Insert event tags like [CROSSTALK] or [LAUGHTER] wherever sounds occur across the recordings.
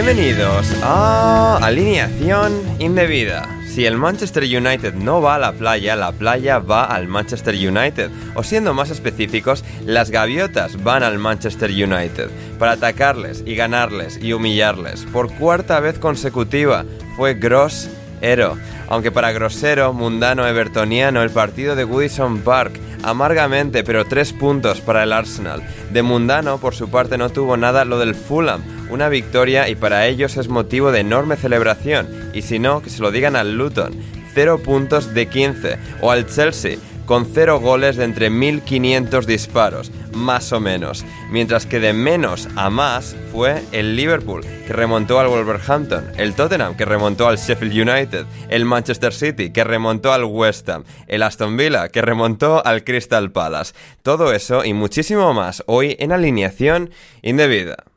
Bienvenidos a Alineación Indebida. Si el Manchester United no va a la playa, la playa va al Manchester United. O siendo más específicos, las gaviotas van al Manchester United para atacarles y ganarles y humillarles. Por cuarta vez consecutiva fue Gross Ero. Aunque para grosero, mundano, evertoniano, el partido de Goodison Park amargamente, pero tres puntos para el Arsenal. De mundano, por su parte, no tuvo nada lo del Fulham, una victoria y para ellos es motivo de enorme celebración. Y si no, que se lo digan al Luton, 0 puntos de 15, o al Chelsea, con 0 goles de entre 1500 disparos, más o menos. Mientras que de menos a más fue el Liverpool, que remontó al Wolverhampton, el Tottenham, que remontó al Sheffield United, el Manchester City, que remontó al West Ham, el Aston Villa, que remontó al Crystal Palace. Todo eso y muchísimo más hoy en alineación indebida.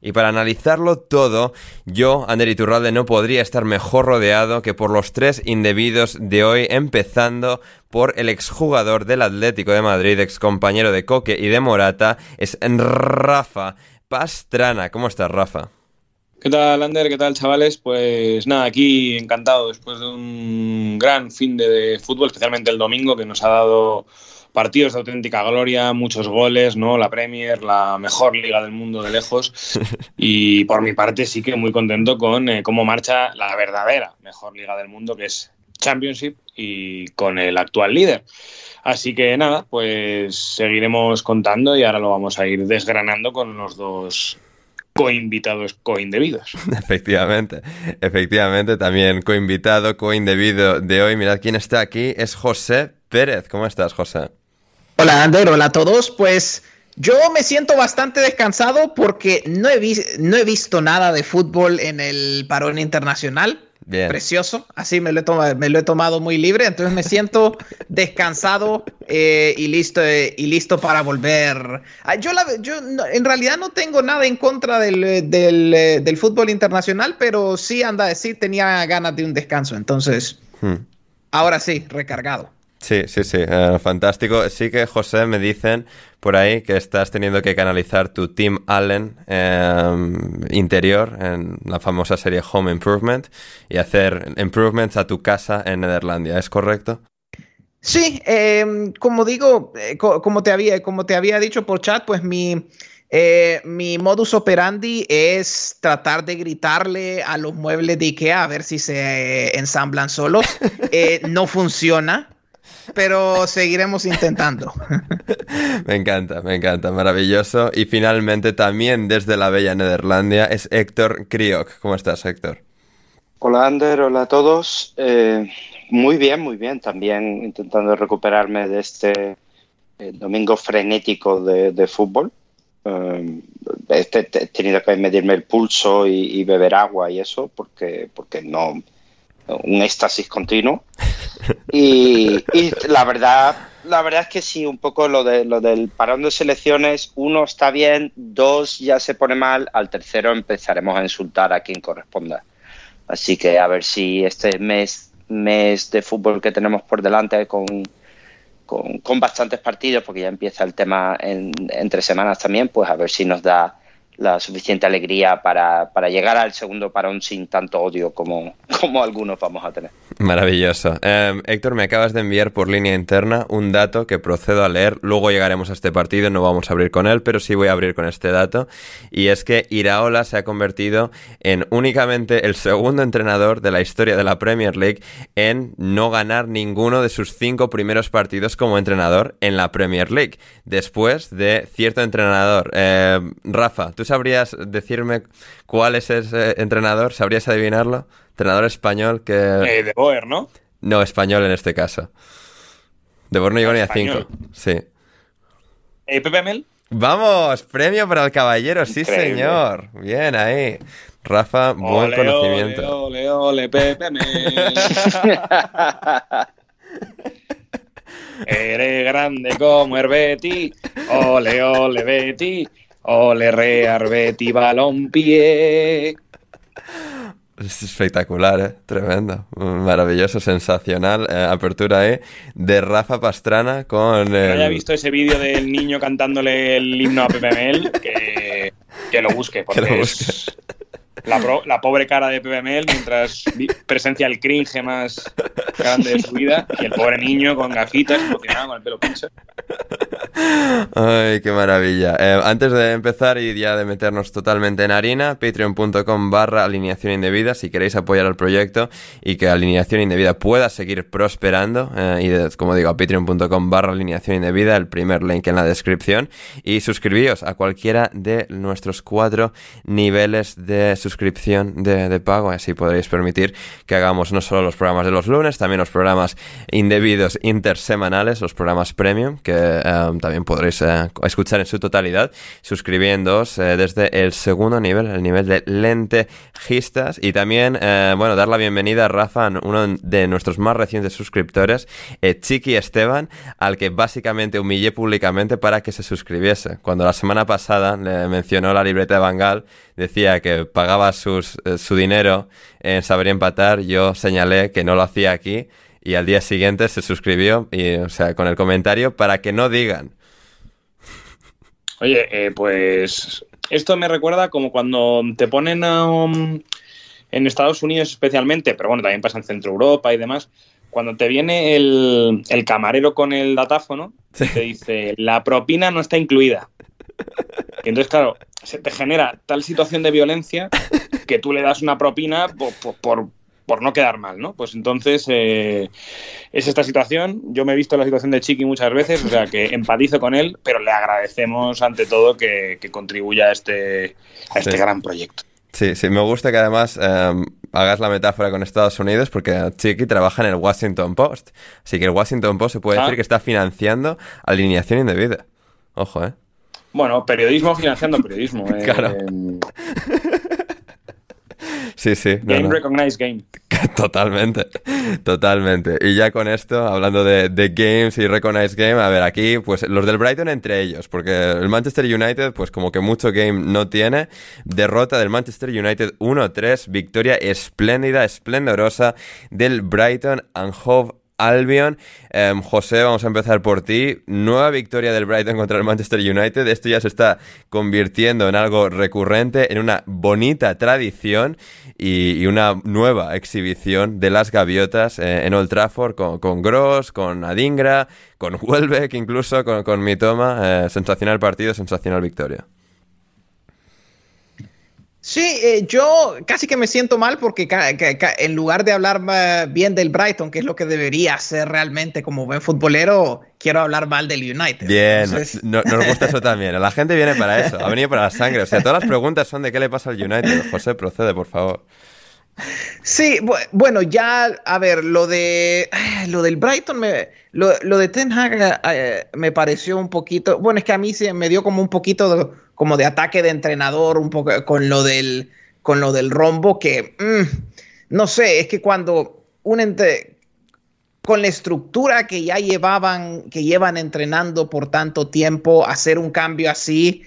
Y para analizarlo todo, yo, Ander Iturralde, no podría estar mejor rodeado que por los tres indebidos de hoy, empezando por el exjugador del Atlético de Madrid, ex compañero de Coque y de Morata, es Rafa Pastrana. ¿Cómo estás, Rafa? ¿Qué tal, Ander? ¿Qué tal, chavales? Pues nada, aquí encantado después de un gran fin de, de fútbol, especialmente el domingo, que nos ha dado partidos de auténtica gloria, muchos goles, ¿no? La Premier, la mejor liga del mundo de lejos. [LAUGHS] Y por mi parte sí que muy contento con eh, cómo marcha la verdadera mejor liga del mundo, que es Championship, y con el actual líder. Así que nada, pues seguiremos contando y ahora lo vamos a ir desgranando con los dos coinvitados coindebidos. [LAUGHS] Efectivamente, efectivamente, también coinvitado, coindebido de hoy. Mirad quién está aquí, es José Pérez. ¿Cómo estás, José? Hola, Ander, hola a todos. Pues yo me siento bastante descansado porque no he, no he visto nada de fútbol en el parón internacional. Bien. Precioso, así me lo, he tomado, me lo he tomado muy libre, entonces me siento [LAUGHS] descansado eh, y, listo, eh, y listo para volver. Ah, yo, la, yo no, en realidad no tengo nada en contra del, del, eh, del, fútbol internacional, pero sí anda a decir, tenía ganas de un descanso, entonces hmm. ahora sí, recargado. Sí, sí, sí, uh, fantástico. Sí que, José, me dicen por ahí que estás teniendo que canalizar tu Tim Allen eh, interior en la famosa serie Home Improvement y hacer improvements a tu casa en Nederlandia, ¿es correcto? Sí, eh, como digo, eh, co como, te había, como te había dicho por chat, pues mi, eh, mi modus operandi es tratar de gritarle a los muebles de Ikea a ver si se ensamblan solos. [LAUGHS] no funciona. Pero seguiremos intentando. [LAUGHS] me encanta, me encanta, maravilloso. Y finalmente también desde la bella Nederlandia es Héctor Kriok. ¿Cómo estás, Héctor? Hola, Ander, hola a todos. Eh, muy bien, muy bien. También intentando recuperarme de este eh, domingo frenético de, fútbol. Eh, he tenido que medirme el pulso y, beber agua y eso porque, porque no un éxtasis continuo. Y, la verdad, la verdad es que sí, un poco lo, de, lo del parón de selecciones, uno está bien, dos ya se pone mal, al tercero empezaremos a insultar a quien corresponda. Así que a ver si este mes, mes de fútbol que tenemos por delante con, con, bastantes partidos, porque ya empieza el tema en, entre semanas también, pues a ver si nos da la suficiente alegría para, para, llegar al segundo parón sin tanto odio como, [LAUGHS] como algunos vamos a tener. Maravilloso. Em, Héctor, me acabas de enviar por línea interna un dato que procedo a leer. Luego llegaremos a este partido, no vamos a abrir con él, pero sí voy a abrir con este dato. Y es que Iraola se ha convertido en únicamente el segundo entrenador de la historia de la Premier League en no ganar ninguno de sus cinco primeros partidos como entrenador en la Premier League. Después de cierto entrenador. Em, Rafa, ¿tú sabrías decirme cuál es ese entrenador? ¿Sabrías adivinarlo? Entrenador español que... Eh, de Boer, ¿no? No, español en este caso. De Boer no llegó ni a 5. Sí. ¿Eh, Pepe Mel? Vamos, premio para el caballero, sí señor. Bien ahí. Rafa, buen conocimiento. Ole, ole, ole, Pepe Mel. [LAUGHS] Eres grande como Herbeti. Ole, ole, Betty. Ole, re, Arbeti, balón, pie. Es espectacular, ¿eh? tremendo, maravilloso, sensacional. Eh, apertura ¿eh? de Rafa Pastrana con. El... haya visto ese vídeo del niño cantándole el himno a PPML, que, que lo busque, porque [LAUGHS] que lo busque. Es la, pobre cara de PBML mientras presencia el cringe más grande de su vida y el pobre niño con gafitas, emocionado, con el pelo pincho. Ay, qué maravilla. Eh, antes de empezar y ya de meternos totalmente en harina, patreon.com barra alineación indebida si queréis apoyar al proyecto y que alineación indebida pueda seguir prosperando. Eh, y como digo, patreon.com barra alineación indebida, el primer link en la descripción. Y suscribíos a cualquiera de nuestros cuatro niveles de suscripción suscripción de, pago, así podréis permitir que hagamos no solo los programas de los lunes, también los programas indebidos intersemanales, los programas premium, que eh, también podréis eh, escuchar en su totalidad, suscribiéndoos eh, desde el segundo nivel, el nivel de lentejistas, y también, bueno, dar la bienvenida a Rafa, uno de nuestros más recientes suscriptores, Chiqui Esteban, al que básicamente humillé públicamente para que se suscribiese. Cuando la semana pasada le mencionó la libreta de Bangal, decía que pagaba sus, eh, su dinero en Saber Empatar, yo señalé que no lo hacía aquí y al día siguiente se suscribió y, o sea, con el comentario para que no digan. Oye, eh, pues esto me recuerda como cuando te ponen um, en Estados Unidos especialmente, pero bueno, también pasa en Centro Europa y demás, cuando te viene el, camarero con el datáfono, te dice, la propina no está incluida. [LAUGHS] Y entonces, claro, se te genera tal situación de violencia que tú le das una propina por, por, no quedar mal, ¿no? Pues entonces eh, es esta situación. Yo me he visto la situación de Chiqui muchas veces, o sea que empatizo con él, pero le agradecemos ante todo que, contribuya a este, a este gran proyecto. Sí, sí, me gusta que además em, hagas la metáfora con Estados Unidos porque Chiqui trabaja en el Washington Post. Así que el Washington Post se puede decir ah. que está financiando alineación indebida. Ojo, ¿eh? Bueno, periodismo financiando periodismo. [LAUGHS] Claro. Eh, sí, sí. Game recognized game. [LAUGHS] Totalmente, totalmente. Y ya con esto, hablando de, games y recognized game, a ver, aquí, pues los del Brighton entre ellos, porque el Manchester United, pues como que mucho game no tiene. Derrota del Manchester United 1-3, victoria espléndida, esplendorosa del Brighton and Hove Albion. Em, José, vamos a empezar por ti. Nueva victoria del Brighton contra el Manchester United. Esto ya se está convirtiendo en algo recurrente, en una bonita tradición y, una nueva exhibición de las gaviotas eh, en Old Trafford con, con, Gross, con Adingra, con Welbeck incluso, con, con Mitoma. Eh, sensacional partido, sensacional victoria. Sí, eh, yo casi que me siento mal porque en lugar de hablar bien del Brighton, que es lo que debería ser realmente como buen futbolero, quiero hablar mal del United. Bien, nos gusta eso [LAUGHS] también. La gente viene para eso, ha venido para la sangre. O sea, todas las preguntas son de qué le pasa al United. José, procede, por favor. Sí, bueno, ya, a ver, lo de [SIGHS] lo del Brighton, me, lo, de Ten Hag eh, me pareció un poquito, bueno, es que a mí se me dio como un poquito como de ataque de entrenador, un poco con lo del, con lo del rombo, que mm, no sé, es que cuando un ente, con la estructura que ya llevaban, que llevan entrenando por tanto tiempo, hacer un cambio así,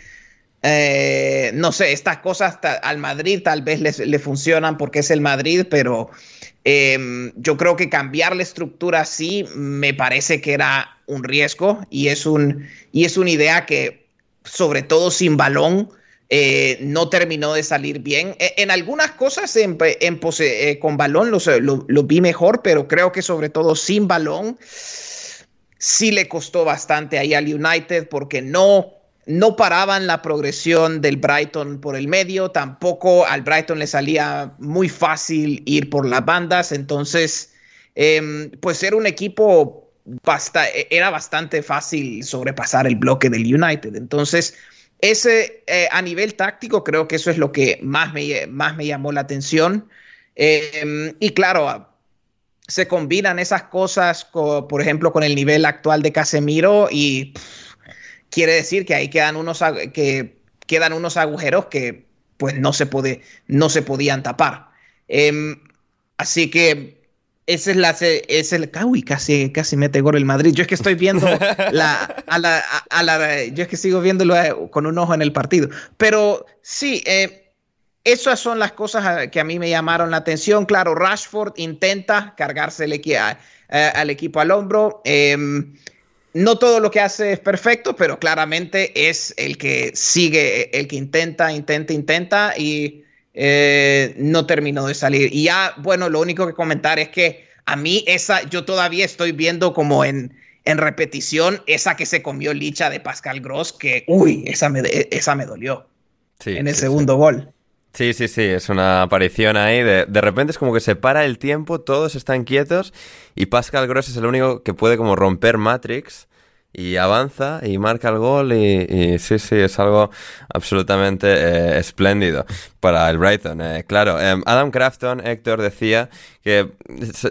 eh, no sé, estas cosas al Madrid tal vez le funcionan porque es el Madrid, pero em, yo creo que cambiar la estructura así me parece que era un riesgo y es, un, y es una idea que, sobre todo sin balón, eh, no terminó de salir bien. E, en, algunas cosas en, eh, con balón lo, lo, vi mejor, pero creo que sobre todo sin balón sí le costó bastante ahí al United porque no no paraban la progresión del Brighton por el medio, tampoco al Brighton le salía muy fácil ir por las bandas, entonces em, pues era un equipo era bastante fácil sobrepasar el bloque del United, entonces ese eh, a nivel táctico creo que eso es lo que más me, más me llamó la atención em, y claro se combinan esas cosas, por ejemplo, con el nivel actual de Casemiro y quiere decir que ahí quedan unos, que quedan unos agujeros que pues no se, puede, no se podían tapar. Em, así que ese es la es el uy, casi casi mete gol el Madrid. Yo es que estoy viendo [LAUGHS] la, a la, a la, yo es que sigo viéndolo eh, con un ojo en el partido. Pero sí, eh, esas son las cosas que a mí me llamaron la atención. Claro, Rashford intenta cargarse el, al equipo al hombro. Em, no todo lo que hace es perfecto, pero claramente es el que sigue, el que intenta, intenta, intenta y eh, no terminó de salir. Y ya, bueno, lo único que comentar es que a mí esa, yo todavía estoy viendo como en, en repetición esa que se comió Licha de Pascal Gross, que, uy, esa me, esa me dolió en el segundo gol. Sí, sí, sí, es una aparición ahí. De, de, repente es como que se para el tiempo, todos están quietos y Pascal Gross es el único que puede como romper Matrix y avanza y marca el gol y, sí, sí, es algo absolutamente eh, espléndido para el Brighton. Eh, claro, em, Adam Crafton, Héctor, decía que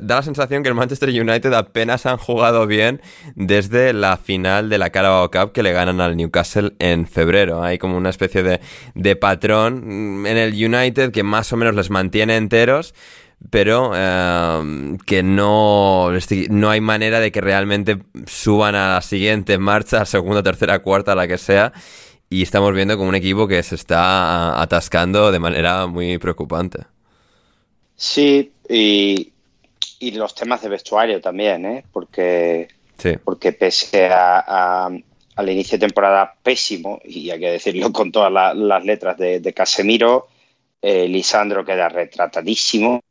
da la sensación que el Manchester United apenas han jugado bien desde la final de la Carabao Cup que le ganan al Newcastle en febrero. Hay como una especie de, de patrón en el United que más o menos les mantiene enteros pero em, que no, no hay manera de que realmente suban a la siguiente marcha, a segunda, tercera, cuarta, la que sea. Y estamos viendo como un equipo que se está atascando de manera muy preocupante. Sí, y, los temas de vestuario también, ¿eh? Porque, porque pese a, al inicio de temporada pésimo, y hay que decirlo con todas las letras de Casemiro, eh, Lisandro queda retratadísimo,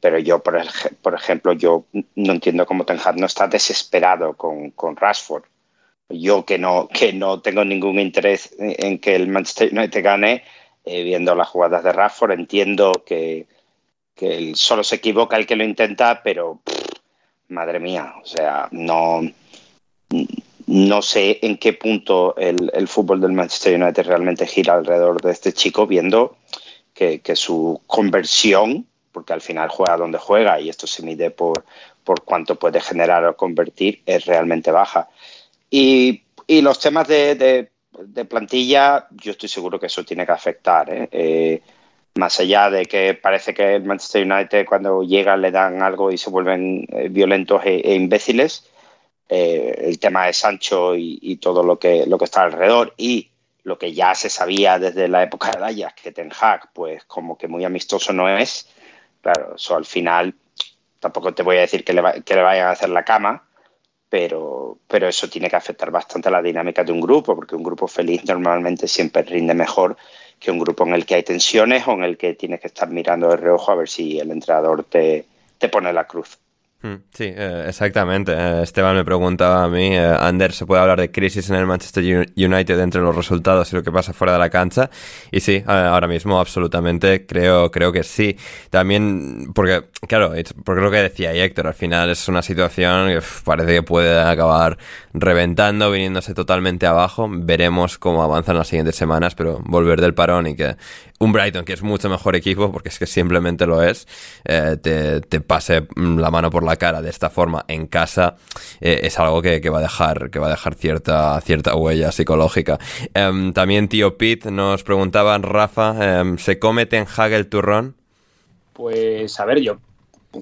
pero yo, por, ejemplo, yo no entiendo cómo Ten Hag no está desesperado con, con Rashford. Yo que no, que no tengo ningún interés en que el Manchester United gane, eh, viendo las jugadas de Rashford, entiendo que, que solo se equivoca el que lo intenta, pero madre mía, o sea, no, no sé en qué punto el, el, fútbol del Manchester United realmente gira alrededor de este chico, viendo que, su conversión, porque al final juega donde juega y esto se mide por, por cuánto puede generar o convertir, es realmente baja. Y, y los temas de, de, plantilla, yo estoy seguro que eso tiene que afectar. ¿eh? Eh, más allá de que parece que el Manchester United cuando llega le dan algo y se vuelven eh, violentos e, e imbéciles, el tema de Sancho y, y, todo lo que, lo que está alrededor y lo que ya se sabía desde la época de Ajax, que Ten Hag, pues como que muy amistoso no es, claro, eso al final tampoco te voy a decir que le, que le vayan a hacer la cama, pero, pero eso tiene que afectar bastante a la dinámica de un grupo, porque un grupo feliz normalmente siempre rinde mejor que un grupo en el que hay tensiones o en el que tienes que estar mirando de reojo a ver si el entrenador te, te pone la cruz. Hmm, sí, eh, exactamente. Eh, Esteban me preguntaba a mí, eh, Ander, ¿se puede hablar de crisis en el Manchester United entre los resultados y lo que pasa fuera de la cancha? Y sí, ahora mismo absolutamente creo, creo que sí. También, porque, claro, porque lo que decía Héctor, al final es una situación que parece que puede acabar reventando, viniéndose totalmente abajo. Veremos cómo avanzan las siguientes semanas, pero volver del parón y que un Brighton, que es mucho mejor equipo, porque es que simplemente lo es, te, te pase la mano por la cara de esta forma en casa eh, es algo que, va a dejar, que va a dejar cierta, cierta huella psicológica. Em, también tío Pete nos preguntaban, Rafa, em, ¿se come Ten Hag el turrón? Pues a ver, yo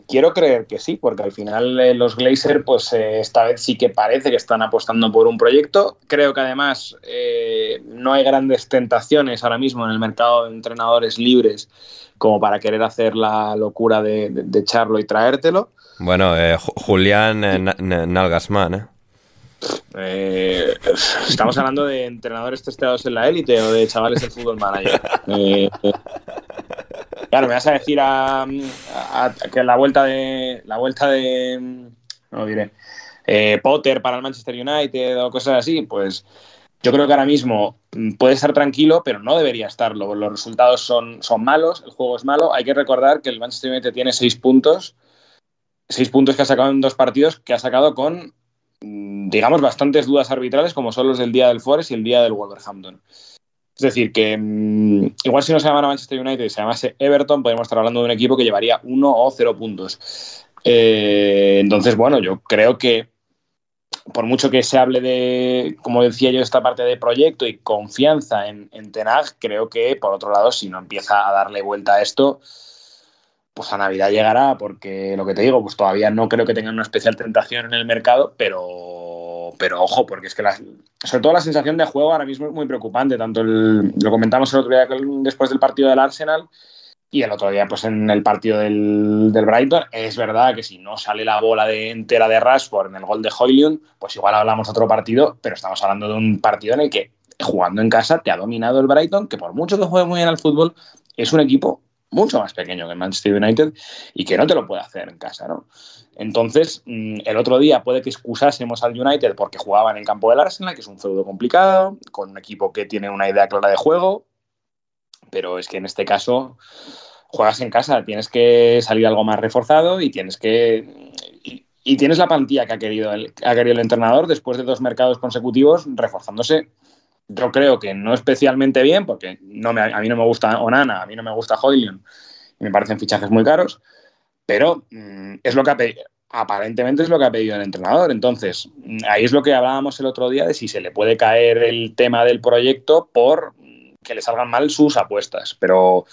quiero creer que sí, porque al final eh, los Glazer, pues eh, esta vez sí que parece que están apostando por un proyecto. Creo que además no hay grandes tentaciones ahora mismo en el mercado de entrenadores libres como para querer hacer la locura de echarlo y traértelo. Bueno, eh, Julián eh, Nalgasman, ¿eh? ¿eh? estamos hablando de entrenadores testeados en la élite o de chavales del fútbol manager. [LAUGHS] Eh, claro, me vas a decir a, que la vuelta de la vuelta de diré Potter para el Manchester United o cosas así, pues yo creo que ahora mismo puede estar tranquilo, pero no debería estarlo. Los resultados son, son malos, el juego es malo. Hay que recordar que el Manchester United tiene seis puntos seis puntos que ha sacado en dos partidos que ha sacado con, mm, digamos, bastantes dudas arbitrales, como son los del día del Forest y el día del Wolverhampton. Es decir, que mm, igual si no se llamara Manchester United y se llamase Everton, podríamos estar hablando de un equipo que llevaría uno o cero puntos. Eh, entonces, bueno, yo creo que por mucho que se hable de, como decía yo, esta parte de proyecto y confianza en, en Tenag, creo que, por otro lado, si no empieza a darle vuelta a esto, pues a Navidad llegará, porque lo que te digo, pues todavía no creo que tengan una especial tentación en el mercado, pero, pero ojo, porque es que sobre todo la sensación de juego ahora mismo es muy preocupante, tanto el, lo comentamos el otro día después del partido del Arsenal y el otro día pues en el partido del, Brighton, es verdad que si no sale la bola de entera de Rashford en el gol de Hoylund, pues igual hablamos otro partido, pero estamos hablando de un partido en el que jugando en casa te ha dominado el Brighton, que por mucho que juegue muy bien al fútbol, es un equipo mucho más pequeño que Manchester United y que no te lo puede hacer en casa, ¿no? Entonces, mm, el otro día puede que excusásemos al United porque jugaba en el campo del Arsenal, que es un feudo complicado, con un equipo que tiene una idea clara de juego, pero es que en este caso juegas en casa, tienes que salir algo más reforzado y tienes que... Y, tienes la plantilla que ha querido, el, ha querido el entrenador después de dos mercados consecutivos reforzándose yo creo que no especialmente bien, porque no me, a mí no me gusta Onana, a mí no me gusta Hoylion, me parecen fichajes muy caros, pero mm, es lo que ha pedido, aparentemente es lo que ha pedido el entrenador. Entonces, mm, ahí es lo que hablábamos el otro día de si se le puede caer el tema del proyecto por que le salgan mal sus apuestas. Pero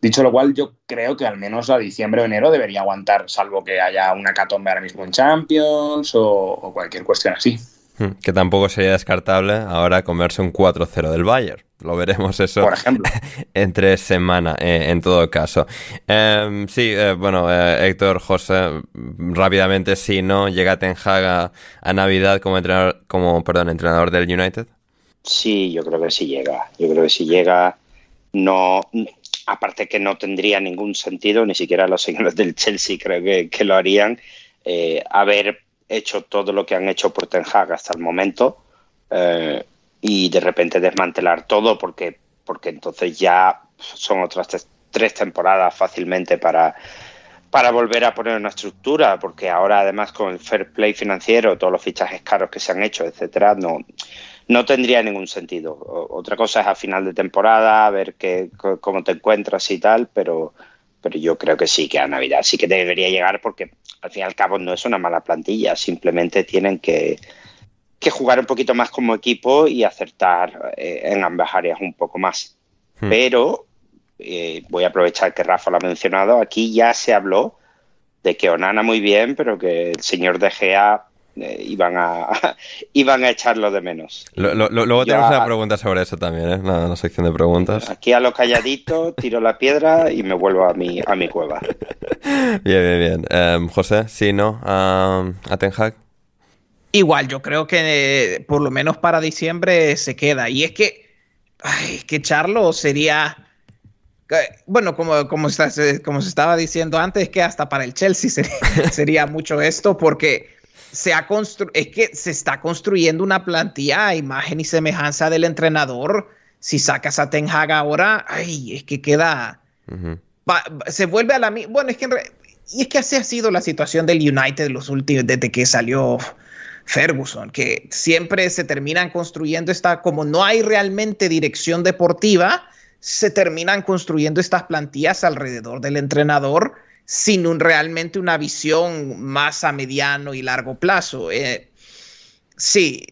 dicho lo cual, yo creo que al menos a diciembre o enero debería aguantar, salvo que haya una catombe ahora mismo en Champions o cualquier cuestión así. Hmm, que tampoco sería descartable ahora comerse un 4-0 del Bayern. Lo veremos eso Por ejemplo. [LAUGHS] entre semana, eh, en todo caso. Em, sí, eh, bueno, eh, Héctor, José, rápidamente, si no, llega Ten Hag a, Navidad como entrenador, como, perdón, entrenador del United. Sí, yo creo que sí llega. Yo creo que si llega, no, aparte que no tendría ningún sentido, ni siquiera los señores del Chelsea creo que, que lo harían, haber hecho todo lo que han hecho por Ten Hag hasta el momento eh, y de repente desmantelar todo porque, porque entonces ya son otras tres temporadas fácilmente para, para volver a poner una estructura, porque ahora además con el fair play financiero, todos los fichajes caros que se han hecho, etcétera, no, no tendría ningún sentido. otra cosa es a final de temporada, ver qué, cómo te encuentras y tal, pero, pero yo creo que sí, que a Navidad sí que debería llegar porque al fin y al cabo no es una mala plantilla, simplemente tienen que, jugar un poquito más como equipo y acertar eh, en ambas áreas un poco más. Hmm. Pero eh, voy a aprovechar que Rafa lo ha mencionado, aquí ya se habló de que Onana muy bien, pero que el señor De Gea eh, iban, a, [LAUGHS] iban a echarlo de menos. luego tenemos una pregunta sobre eso también, ¿eh? la, sección de preguntas. Aquí a lo calladito, tiro la piedra y me vuelvo a mi, a mi cueva. [LAUGHS] bien, bien, bien. Em, José, ¿sí, no? a Ten Hag. Igual, yo creo que eh, por lo menos para diciembre se queda. Y es que, ay, que echarlo sería bueno, como, como, estás, eh, como se estaba diciendo antes, que hasta para el Chelsea sería, [LAUGHS] mucho esto, porque se ha es que se está construyendo una plantilla a imagen y semejanza del entrenador. Si sacas a Ten Hag ahora, ay, es que queda. se vuelve a la. Bueno, es que. y es que así ha sido la situación del United los últimos, desde que salió Ferguson, que siempre se terminan construyendo esta. Como no hay realmente dirección deportiva se terminan construyendo estas plantillas alrededor del entrenador sin un, realmente una visión más a mediano y largo plazo. Eh, sí,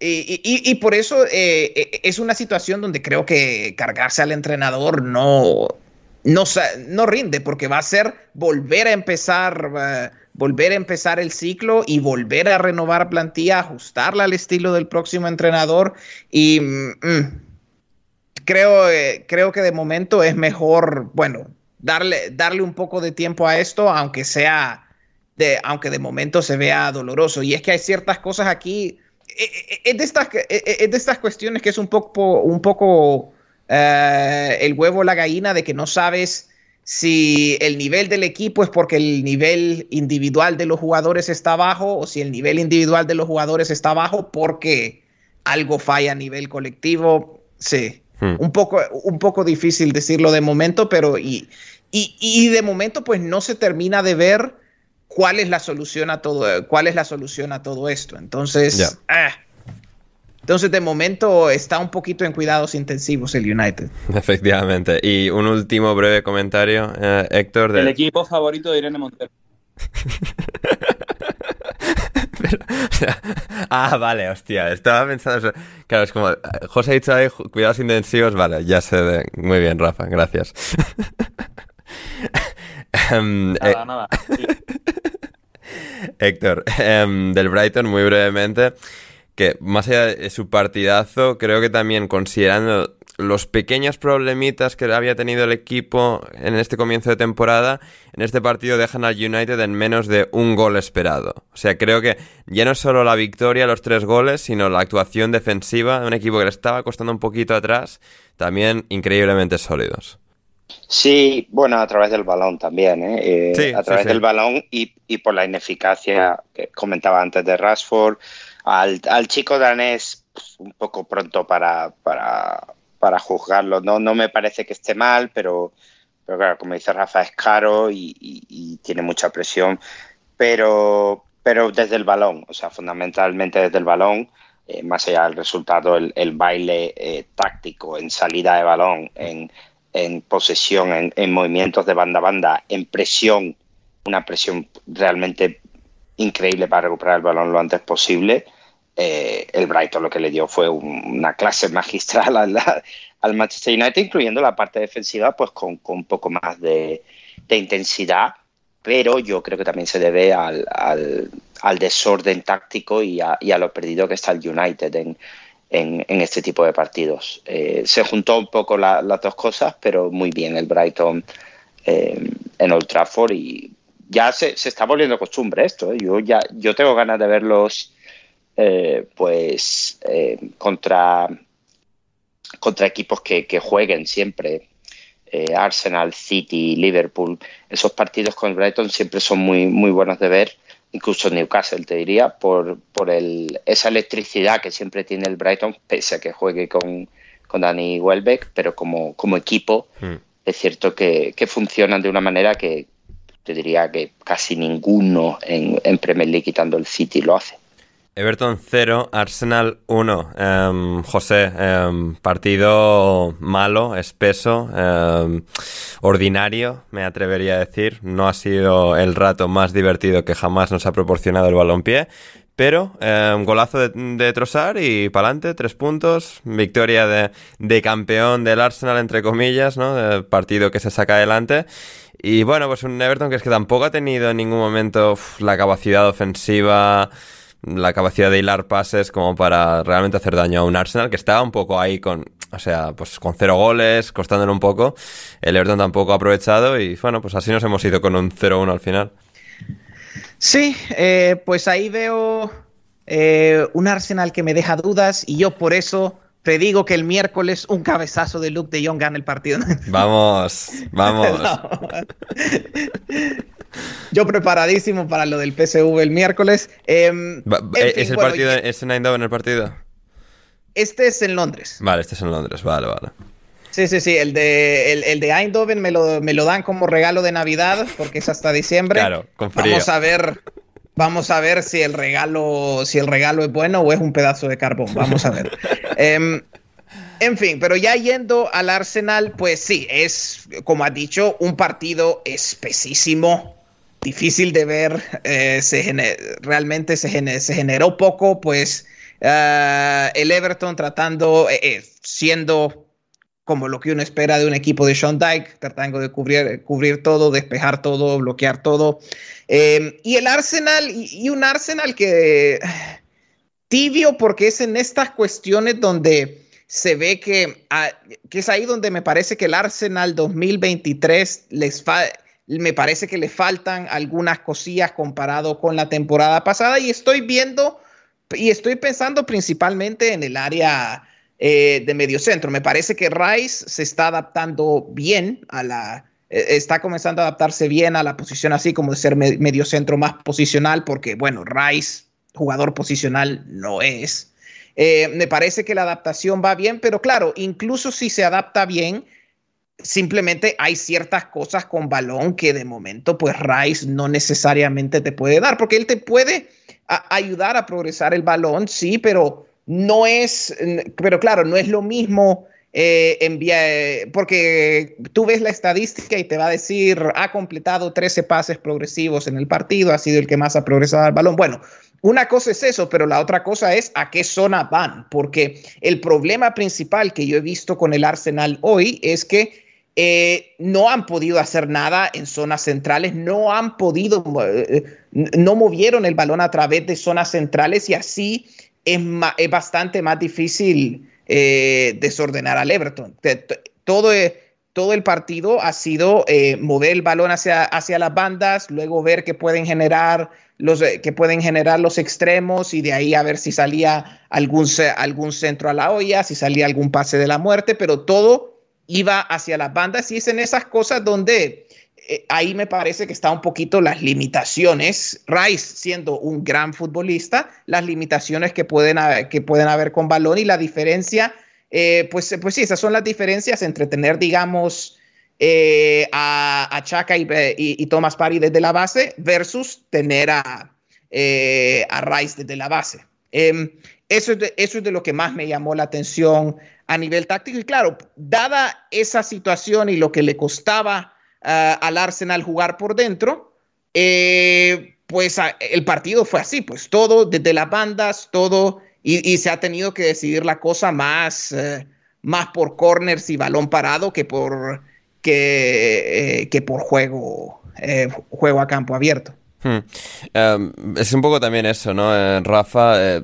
y, por eso eh, eh, es una situación donde creo que cargarse al entrenador no, no, no rinde, porque va a ser volver a empezar, volver a empezar el ciclo y volver a renovar plantilla, ajustarla al estilo del próximo entrenador. Y mm, mm, creo, creo que de momento es mejor, bueno, darle, darle un poco de tiempo a esto, aunque sea, de, aunque de momento se vea doloroso. Y es que hay ciertas cosas aquí, eh, eh, es de estas, es de estas cuestiones que es un poco, un poco el huevo o la gallina de que no sabes si el nivel del equipo es porque el nivel individual de los jugadores está bajo o si el nivel individual de los jugadores está bajo porque algo falla a nivel colectivo. Sí, Hmm. Un, poco, un poco difícil decirlo de momento, pero y, y, de momento pues no se termina de ver cuál es la solución a todo, cuál es la solución a todo esto. Entonces, ah, entonces de momento está un poquito en cuidados intensivos el United. [LAUGHS] Efectivamente. Y un último breve comentario, eh, Héctor. El equipo favorito de Irene Montero. [LAUGHS] ah, vale, hostia. Estaba pensando. Claro, es como. José ha dicho ahí, cuidados intensivos. Vale, ya sé. De... Muy bien, Rafa, gracias. [LAUGHS] Em, nada, eh, nada. [LAUGHS] Héctor, em, del Brighton, muy brevemente. Que más allá de su partidazo, creo que también considerando los pequeños problemitas que había tenido el equipo en este comienzo de temporada, en este partido dejan al United en menos de un gol esperado. O sea, creo que ya no es solo la victoria, los tres goles, sino la actuación defensiva de un equipo que le estaba costando un poquito atrás, también increíblemente sólidos. Sí, bueno, a través del balón también, ¿eh? eh a través del balón y, por la ineficacia que comentaba antes de Rashford. Al, chico danés, pues, un poco pronto para, para para juzgarlo. No, no me parece que esté mal, pero, pero claro, como dice Rafa, es caro y, tiene mucha presión, pero, pero desde el balón, o sea, fundamentalmente desde el balón, eh, más allá del resultado, el, baile eh, táctico en salida de balón, en, en posesión, en, en, movimientos de banda a banda, en presión, una presión realmente increíble para recuperar el balón lo antes posible. Eh, el Brighton lo que le dio fue una clase magistral al, Manchester United, incluyendo la parte defensiva, pues con, un poco más de, intensidad, pero yo creo que también se debe al, desorden táctico y a, lo perdido que está el United en, este tipo de partidos. Eh, se juntó un poco las dos cosas, pero muy bien el Brighton eh, en Old Trafford y ya se, está volviendo costumbre esto. Yo ya yo tengo ganas de verlos eh, pues eh, contra, contra equipos que, jueguen siempre. Eh, Arsenal, City, Liverpool, esos partidos con el Brighton siempre son muy, muy buenos de ver, incluso Newcastle te diría, por, por el, esa electricidad que siempre tiene el Brighton, pese a que juegue con, con Danny Welbeck, pero como, como equipo hmm. es cierto que, que funcionan de una manera que te diría que casi ninguno en, en Premier League quitando el City lo hace. Everton 0, Arsenal 1. Em, José, em, partido malo, espeso, em, ordinario, me atrevería a decir. No ha sido el rato más divertido que jamás nos ha proporcionado el balompié. Pero golazo de, de y pa'lante, tres puntos. Victoria de, campeón del Arsenal, entre comillas, ¿no? partido que se saca adelante. Y bueno, pues un Everton que es que tampoco ha tenido en ningún momento la capacidad ofensiva la capacidad de hilar pases como para realmente hacer daño a un Arsenal que estaba un poco ahí con, o sea, pues con cero goles, costándole un poco. El Everton tampoco ha aprovechado y bueno, pues así nos hemos ido con un 0-1 al final. Sí, eh, pues ahí veo eh, un Arsenal que me deja dudas y yo por eso te digo que el miércoles un cabezazo de Luke de Jong gana el partido. Vamos, [LAUGHS] vamos. Yo preparadísimo para lo del PSV el miércoles. Em, ¿Es el partido, ¿Es en Eindhoven el partido? Este es en Londres. Vale, este es en Londres, vale, vale. Sí, sí, sí, el de, el, de Eindhoven me lo, me lo, dan como regalo de Navidad porque es hasta diciembre. Claro, con frío. Vamos a ver, vamos a ver si el regalo, si el regalo es bueno o es un pedazo de carbón. Vamos a ver. [LAUGHS] Em, en fin, pero ya yendo al Arsenal, pues sí, es, como ha dicho, un partido espesísimo, difícil de ver, eh, se realmente se, generó poco, pues uh, el Everton tratando, eh, eh, siendo como lo que uno espera de un equipo de Sean Dyke, tratando de cubrir, cubrir todo, despejar todo, bloquear todo. Eh, y el Arsenal, y, un Arsenal que tibio porque es en estas cuestiones donde se ve que, ah, que es ahí donde me parece que el Arsenal 2023 les me parece que le faltan algunas cosillas comparado con la temporada pasada y estoy viendo y estoy pensando principalmente en el área eh, de medio centro. Me parece que Rice se está adaptando bien a la, eh, está comenzando a adaptarse bien a la posición así como de ser medio centro más posicional, porque bueno, Rice, jugador posicional, no es. Eh, me parece que la adaptación va bien, pero claro, incluso si se adapta bien, simplemente hay ciertas cosas con balón que de momento pues Rice no necesariamente te puede dar, porque él te puede ayudar a progresar el balón, sí, pero no es, pero claro, no es lo mismo eh, enviar, porque tú ves la estadística y te va a decir, ha completado 13 pases progresivos en el partido, ha sido el que más ha progresado al balón. Bueno, una cosa es eso, pero la otra cosa es a qué zona van, porque el problema principal que yo he visto con el Arsenal hoy es que eh, no han podido hacer nada en zonas centrales, no han podido, eh, no movieron el balón a través de zonas centrales y así es, bastante más difícil eh, desordenar al Everton. Todo, todo el partido ha sido mover el balón hacia, hacia las bandas, luego ver que pueden generar los que pueden generar los extremos y de ahí a ver si salía algún, algún centro a la olla, si salía algún pase de la muerte, pero todo iba hacia las bandas y es en esas cosas donde eh, ahí me parece que está un poquito las limitaciones. Rice siendo un gran futbolista, las limitaciones que pueden haber, que pueden haber con balón y la diferencia, eh, pues, pues sí, esas son las diferencias entre tener, digamos, eh, a, a, Chaka y, Thomas Parry desde la base versus tener a, a Rice desde la base. Eso, es de, eso es de lo que más me llamó la atención a nivel táctico. Y claro, dada esa situación y lo que le costaba uh, al Arsenal jugar por dentro, eh, pues uh, el partido fue así, pues todo desde las bandas, todo, y, se ha tenido que decidir la cosa más, uh, más por corners y balón parado que por, que, eh, que por juego, eh, juego a campo abierto. Hmm. Um, es un poco también eso, ¿no? Eh, Rafa, eh,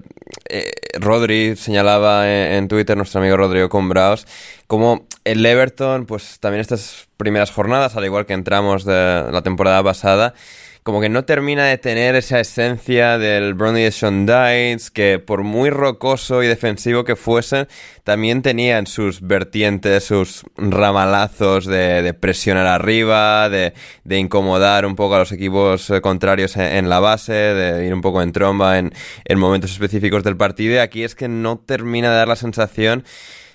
eh, Rodri señalaba en, en, Twitter, nuestro amigo Rodrigo Combraos, como el Everton, pues también estas primeras jornadas, al igual que entramos de la temporada pasada, como que no termina de tener esa esencia del Brownie de Sean Dites, que por muy rocoso y defensivo que fuesen, también tenían sus vertientes, sus ramalazos de, presionar arriba, de, incomodar un poco a los equipos eh, contrarios en, la base, de ir un poco en tromba en, en momentos específicos del partido. Y aquí es que no termina de dar la sensación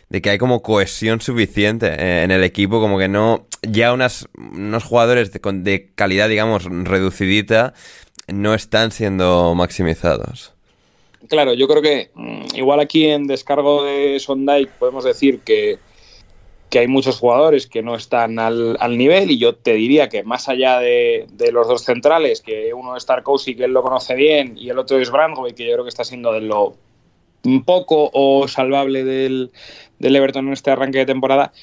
de que hay como cohesión suficiente eh, en el equipo, como que no, ya unas, unos jugadores de, de calidad, digamos, reducidita, no están siendo maximizados. Claro, yo creo que mm, igual aquí en descargo de Sondike podemos decir que, que, hay muchos jugadores que no están al, al, nivel y yo te diría que más allá de, de, los dos centrales, que uno es Tarkovsky, que él lo conoce bien, y el otro es Brandway, que yo creo que está siendo de lo poco o salvable del, del Everton en este arranque de temporada,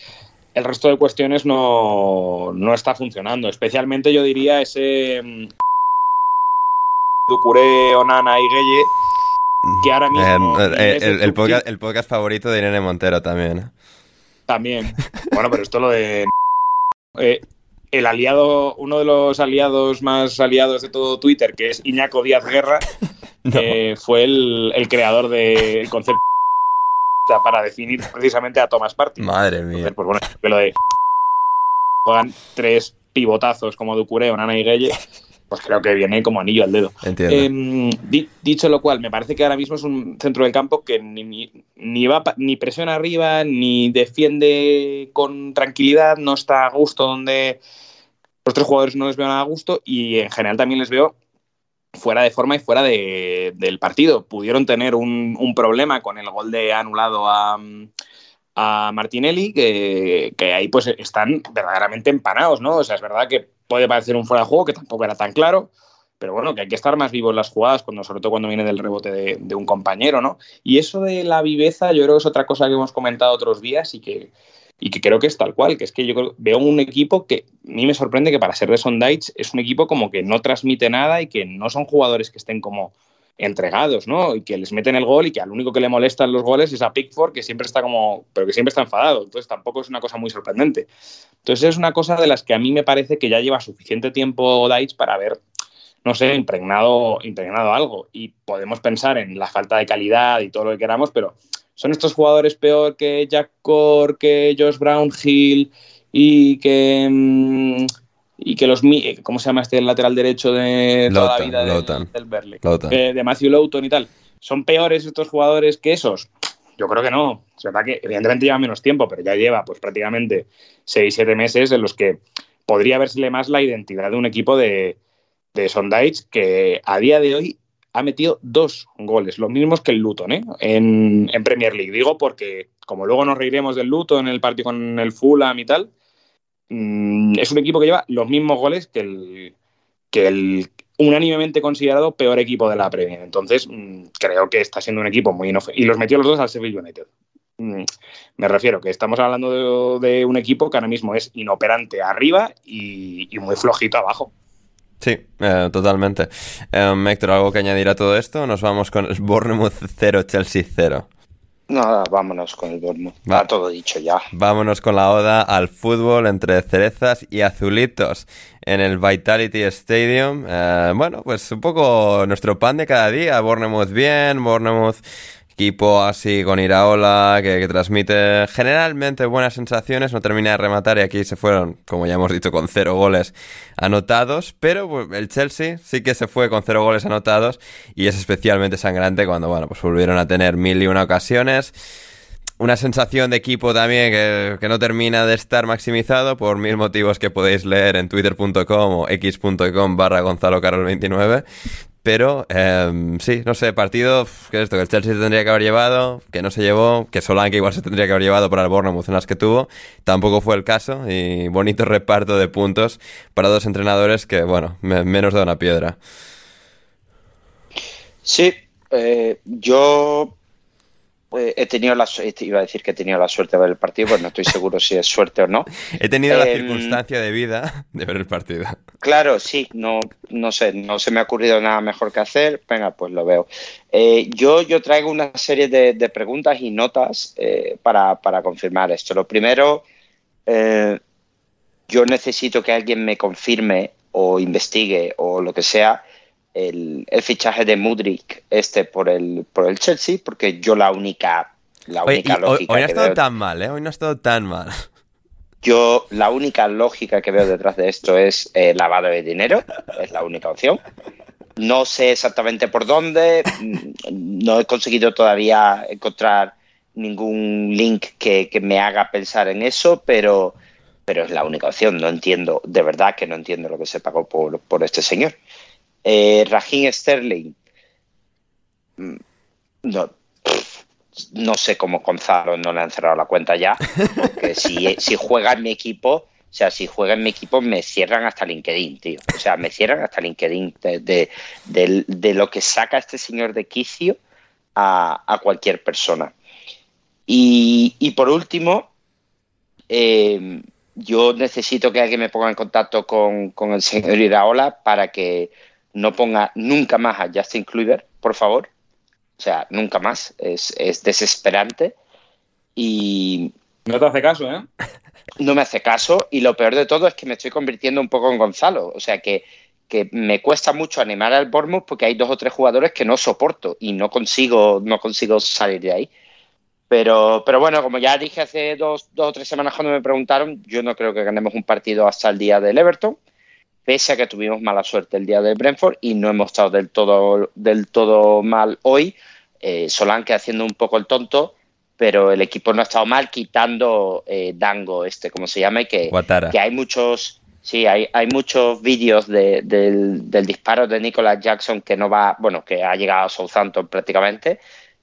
el resto de cuestiones no, no está funcionando. Especialmente yo diría ese mm, Ducuré, Onana y Gueye, que ahora mismo... Eh, eh, el, el, podcast, el, podcast, favorito de Irene Montero también. También. Bueno, pero esto lo de... Eh, el aliado, uno de los aliados más aliados de todo Twitter, que es Iñaco Díaz Guerra, [LAUGHS] no. eh, fue el, el, creador del concepto para definir precisamente a Thomas Partey. Madre mía. Entonces, pues bueno, que lo de juegan tres pivotazos como Ducuré o Nana y Gueye, pues creo que viene como anillo al dedo. Entiendo. Di- dicho lo cual, me parece que ahora mismo es un centro del campo que ni, ni, ni va pa- ni presiona arriba, ni defiende con tranquilidad, no está a gusto donde los tres jugadores no les veo nada a gusto y en general también les veo fuera de forma y fuera de- del partido. Pudieron tener un, un problema con el gol de anulado a, a Martinelli, que, que ahí pues están verdaderamente empanados, ¿no? O sea, es verdad que puede parecer un fuera de juego, que tampoco era tan claro, pero bueno, que hay que estar más vivo en las jugadas, cuando, sobre todo cuando viene del rebote de, de un compañero, ¿no? Y eso de la viveza, yo creo que es otra cosa que hemos comentado otros días y que, y que creo que es tal cual, que es que yo veo un equipo que a mí me sorprende que para ser de Sondage es un equipo como que no transmite nada y que no son jugadores que estén como entregados, ¿no? Y que les meten el gol y que al único que le molestan los goles es a Pickford, que siempre está como, pero que siempre está enfadado. Entonces tampoco es una cosa muy sorprendente. Entonces es una cosa de las que a mí me parece que ya lleva suficiente tiempo Dice para haber, no sé, impregnado, impregnado algo. Y podemos pensar en la falta de calidad y todo lo que queramos, pero son estos jugadores peor que Jack Core, que Josh Brownhill y que... mm, y que los ¿cómo se llama este lateral derecho de toda la vida del- Loughton. del Burnley? Loughton. Eh, de Matthew Lowton y tal. ¿Son peores estos jugadores que esos? Yo creo que no. Es verdad que evidentemente lleva menos tiempo, pero ya lleva pues prácticamente 6-7 meses en los que podría versele más la identidad de un equipo de, de Sondage que a día de hoy ha metido dos goles, los mismos que el Luton ¿eh? en, Premier League. Digo porque, como luego nos reiremos del Luton en el partido con el Fulham y tal, mm, es un equipo que lleva los mismos goles que el, que el unánimemente considerado peor equipo de la Premier. Entonces, mm, creo que está siendo un equipo muy inofensivo. Y los metió los dos al Sheffield United. Mm, Me refiero que estamos hablando de, un equipo que ahora mismo es inoperante arriba y muy flojito abajo. Sí, eh, totalmente. Eh, Héctor, ¿algo que añadir a todo esto? Nos vamos con el Bournemouth 0, Chelsea 0. Nada, vámonos con el Bournemouth. Va. Está todo dicho ya. Vámonos con la oda al fútbol entre cerezas y azulitos en el Vitality Stadium. Eh, bueno, pues un poco nuestro pan de cada día. Bournemouth bien, Bournemouth equipo así con Iraola que, transmite generalmente buenas sensaciones, no termina de rematar y aquí se fueron, como ya hemos dicho, con cero goles anotados, pero pues, el Chelsea sí que se fue con cero goles anotados y es especialmente sangrante cuando, bueno, pues volvieron a tener mil y una ocasiones una sensación de equipo también que, que no termina de estar maximizado por mil motivos que podéis leer en twitter.com o x.com barra Gonzalo Carol 29. Pero eh, sí, no sé, partido que es esto, que el Chelsea se tendría que haber llevado, que no se llevó, que Solanke igual se tendría que haber llevado para el Bournemouth en las que tuvo, tampoco fue el caso y bonito [LAUGHS] reparto de puntos para dos entrenadores que, bueno, me- menos da una piedra. Sí, eh, yo eh, he tenido la suerte, iba a decir que he tenido la suerte de ver el partido, pues no estoy seguro si es suerte o no. [LAUGHS] He tenido la Em, circunstancia de vida de ver el partido. Claro, sí, no, no sé, no se me ha ocurrido nada mejor que hacer, venga, pues lo veo. Eh, yo, yo traigo una serie de, de preguntas y notas eh, para, para confirmar esto. Lo primero, yo necesito que alguien me confirme o investigue o lo que sea el, el fichaje de Mudrik este por el, por el Chelsea, porque yo la única, la Oye, única lógica hoy no ha estado veo- tan mal, ¿eh? Hoy no ha estado tan mal. yo, la única lógica que veo detrás de esto es eh, lavado de dinero, es la única opción. No sé exactamente por dónde, no he conseguido todavía encontrar ningún link que, que me haga pensar en eso, pero, pero es la única opción. No entiendo, de verdad que no entiendo lo que se pagó por, por este señor. Eh, Raheem Sterling, mm, no, no sé cómo Gonzalo no le han cerrado la cuenta ya, porque [LAUGHS] si, si juega en mi equipo, o sea, si juega en mi equipo me cierran hasta LinkedIn, tío. O sea, me cierran hasta LinkedIn de, de, de- de lo que saca este señor de quicio a, a cualquier persona. Y, y por último, eh, yo necesito que alguien me ponga en contacto con, con el señor Iraola para que no ponga nunca más a Justin Kluivert, por favor. O sea, nunca más. Es, es desesperante. Y No te hace caso, ¿eh? no me hace caso. Y lo peor de todo es que me estoy convirtiendo un poco en Gonzalo. O sea, que, que me cuesta mucho animar al Bournemouth porque hay dos o tres jugadores que no soporto y no consigo, no consigo salir de ahí. Pero, pero bueno, como ya dije hace dos, dos o tres semanas cuando me preguntaron, yo no creo que ganemos un partido hasta el día del Everton, pese a que tuvimos mala suerte el día del Brentford y no hemos estado del todo, del todo mal hoy. Eh, Solanke haciendo un poco el tonto, pero el equipo no ha estado mal, quitando eh, Dango, este, como se llama, y que, que hay muchos. Sí, hay, hay muchos vídeos de, del, del, disparo de Nicolas Jackson que no va, bueno, que ha llegado a Southampton prácticamente,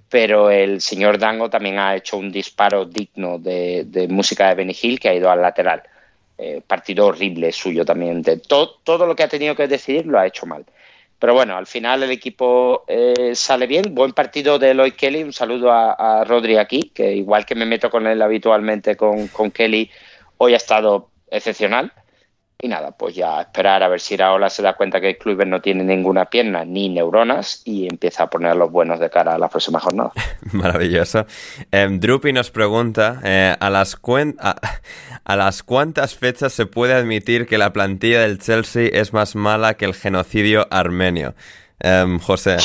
pero el señor Dango también ha hecho un disparo digno de, de música de Benny Hill que ha ido al lateral. Eh, partido horrible suyo también. De todo, todo lo que ha tenido que decidir lo ha hecho mal. Pero bueno, al final el equipo eh, sale bien. Buen partido de Lloyd Kelly. Un saludo a, a, Rodri aquí, que igual que me meto con él habitualmente con, con Kelly, hoy ha estado excepcional. Y nada, pues ya esperar a ver si Iraola se da cuenta que Kluivert no tiene ninguna pierna ni neuronas y empieza a poner los buenos de cara a la próxima jornada. [LAUGHS] Maravilloso. Eh, Drupi nos pregunta, eh, ¿a, las a, ¿a las cuántas fechas se puede admitir que la plantilla del Chelsea es más mala que el genocidio armenio? [LAUGHS] Eh, José.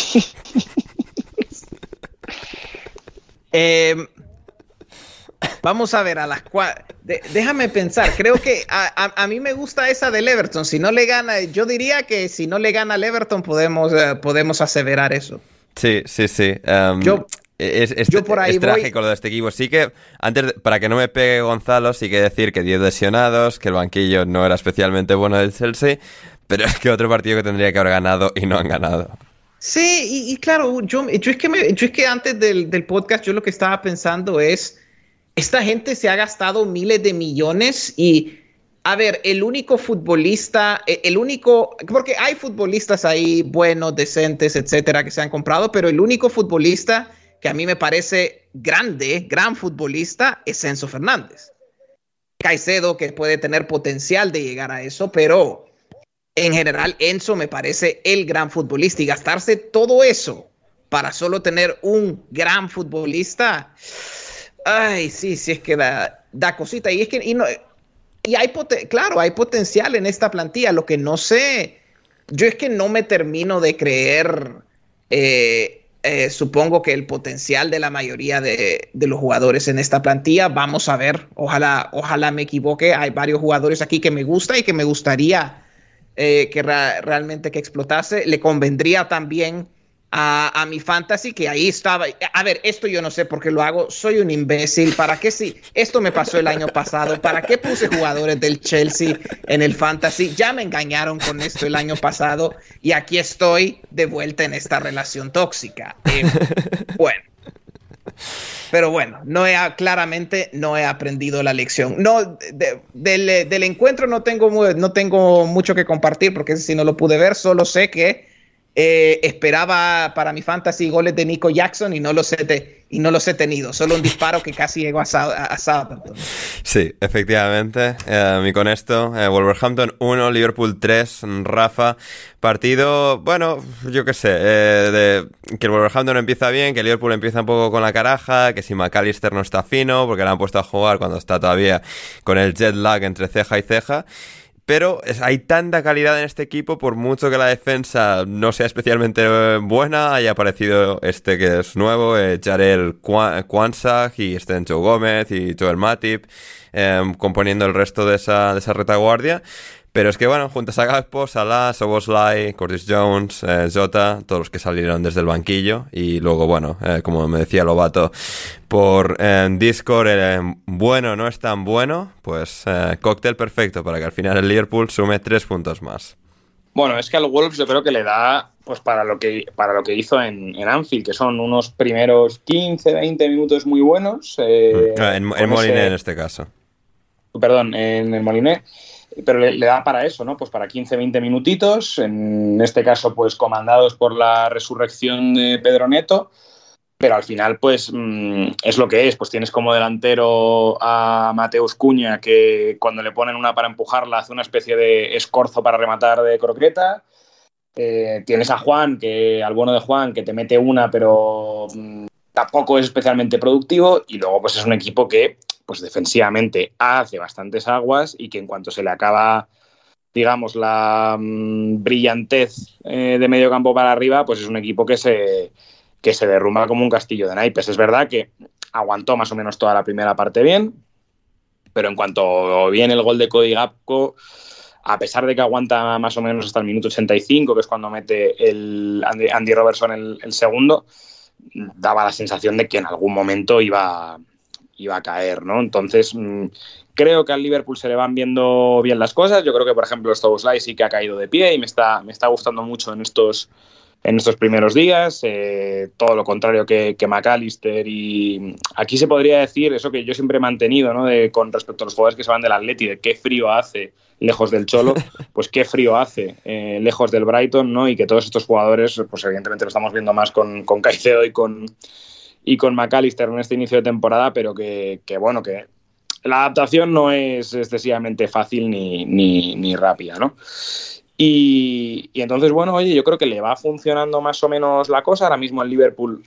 Eh, Vamos a ver, a las cuatro. Déjame pensar. Creo que a, a, a, mí me gusta esa del Everton. Si no le gana, yo diría que si no le gana al Everton, podemos, uh, podemos aseverar eso. Sí, sí, sí. Um, yo, es, es, yo por ahí es trágico voy... lo de este equipo. Sí que, antes, para que no me pegue Gonzalo, sí que decir que 10 lesionados, que el banquillo no era especialmente bueno del Chelsea, pero es que otro partido que tendría que haber ganado y no han ganado. Sí, y, y claro, yo, yo, es que me, yo es que antes del, del podcast, yo lo que estaba pensando es esta gente se ha gastado miles de millones y, a ver, el único futbolista, e, el único, porque hay futbolistas ahí buenos, decentes, etcétera, que se han comprado, pero el único futbolista que a mí me parece grande, gran futbolista, es Enzo Fernández. Caicedo, que puede tener potencial de llegar a eso, pero en general Enzo me parece el gran futbolista y gastarse todo eso para solo tener un gran futbolista. Ay, sí, sí, es que da, da cosita. Y es que, y, no, y hay, claro, hay potencial en esta plantilla. Lo que no sé, yo es que no me termino de creer, eh, eh, supongo que el potencial de la mayoría de, de, los jugadores en esta plantilla, vamos a ver, ojalá, ojalá me equivoque. Hay varios jugadores aquí que me gusta y que me gustaría eh, que realmente que explotase. Le convendría también a, mi fantasy, que ahí estaba. A ver, esto yo no sé por qué lo hago. Soy un imbécil. ¿Para qué si esto me pasó el año pasado? ¿Para qué puse jugadores del Chelsea en el fantasy? Ya me engañaron con esto el año pasado y aquí estoy de vuelta en esta relación tóxica. Eh, bueno. Pero bueno, no he, claramente no he aprendido la lección. No, de, de, del, encuentro no tengo, no tengo mucho que compartir porque si no lo pude ver, solo sé que eh, esperaba para mi fantasy goles de Nico Jackson y no los he, y no los he tenido. Solo un disparo que casi llegó a. Sí, efectivamente. Eh, y con esto, eh, Wolverhampton 1, Liverpool 3, Rafa. Partido, bueno, yo qué sé, eh, que el Wolverhampton empieza bien, que el Liverpool empieza un poco con la caraja, que si McAllister no está fino, porque le han puesto a jugar cuando está todavía con el jet lag entre ceja y ceja. Pero hay tanta calidad en este equipo, por mucho que la defensa no sea especialmente buena, haya aparecido este que es nuevo, eh, Jarel Kwanzaa y estén Joe Gómez y Joel Matip, eh, componiendo el resto de esa, de esa retaguardia. Pero es que bueno, juntas a Gakpo, Salah, Soboslai, Curtis Jones, eh, Jota, todos los que salieron desde el banquillo. Y luego, bueno, eh, como me decía Lobato por eh, Discord, bueno no es tan bueno, pues cóctel perfecto para que al final el Liverpool sume tres puntos más. Bueno, es que al Wolves yo creo que le da pues para lo que para lo que hizo en, en Anfield, que son unos primeros 15, 20 minutos muy buenos. en, en Moliné en este caso. Perdón, en el Moliné pero le, da para eso, ¿no? Pues para 15-20 minutitos, en este caso, pues comandados por la resurrección de Pedro Neto, pero al final, pues mmm, es lo que es, pues tienes como delantero a Mateus Cuña, que cuando le ponen una para empujarla hace una especie de escorzo para rematar de croqueta, eh, tienes a Juan, que al bueno de Juan, que te mete una, pero mmm, tampoco es especialmente productivo, y luego pues es un equipo que pues defensivamente hace bastantes aguas y que en cuanto se le acaba, digamos, la mmm, brillantez eh, de medio campo para arriba, pues es un equipo que se, que se derrumba como un castillo de naipes. Es verdad que aguantó más o menos toda la primera parte bien, pero en cuanto viene el gol de Cody Gapco, a pesar de que aguanta más o menos hasta el minuto 85, que es cuando mete el Andy, Robertson el, segundo, daba la sensación de que en algún momento iba, iba a caer, ¿no? Entonces, mm, creo que al Liverpool se le van viendo bien las cosas. Yo creo que, por ejemplo, Stoboslai sí que ha caído de pie y me está, me está gustando mucho en estos, en estos primeros días. Eh, todo lo contrario que, que, McAllister. Y aquí se podría decir eso que yo siempre he mantenido ¿no? de, con respecto a los jugadores que se van del Atleti, de qué frío hace lejos del Cholo, [LAUGHS] pues qué frío hace eh, lejos del Brighton, ¿no? Y que todos estos jugadores, pues evidentemente lo estamos viendo más con, con Caicedo y con, y con McAllister en este inicio de temporada, pero que, bueno, que la adaptación no es excesivamente fácil ni, ni, rápida, ¿no? Y, entonces, bueno, oye, yo creo que le va funcionando más o menos la cosa. Ahora mismo el Liverpool,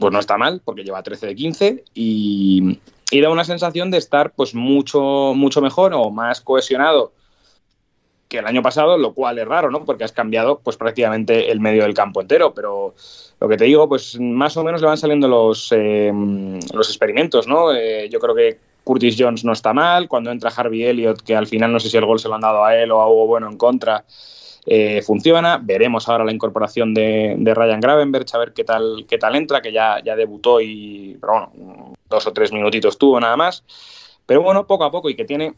pues no está mal, porque lleva 13 de 15 y, y da una sensación de estar pues mucho, mucho mejor o más cohesionado que el año pasado, lo cual es raro, ¿no? Porque has cambiado pues prácticamente el medio del campo entero, pero lo que te digo, pues más o menos le van saliendo los, eh, los experimentos, ¿no? Eh, yo creo que Curtis Jones no está mal, cuando entra Harvey Elliott, que al final no sé si el gol se lo han dado a él o a Hugo Bueno en contra, eh, funciona. Veremos ahora la incorporación de, Ryan Gravenberch, a ver qué tal, qué tal entra, que ya, ya debutó y, pero dos o tres minutitos tuvo nada más. Pero bueno, poco a poco y que tiene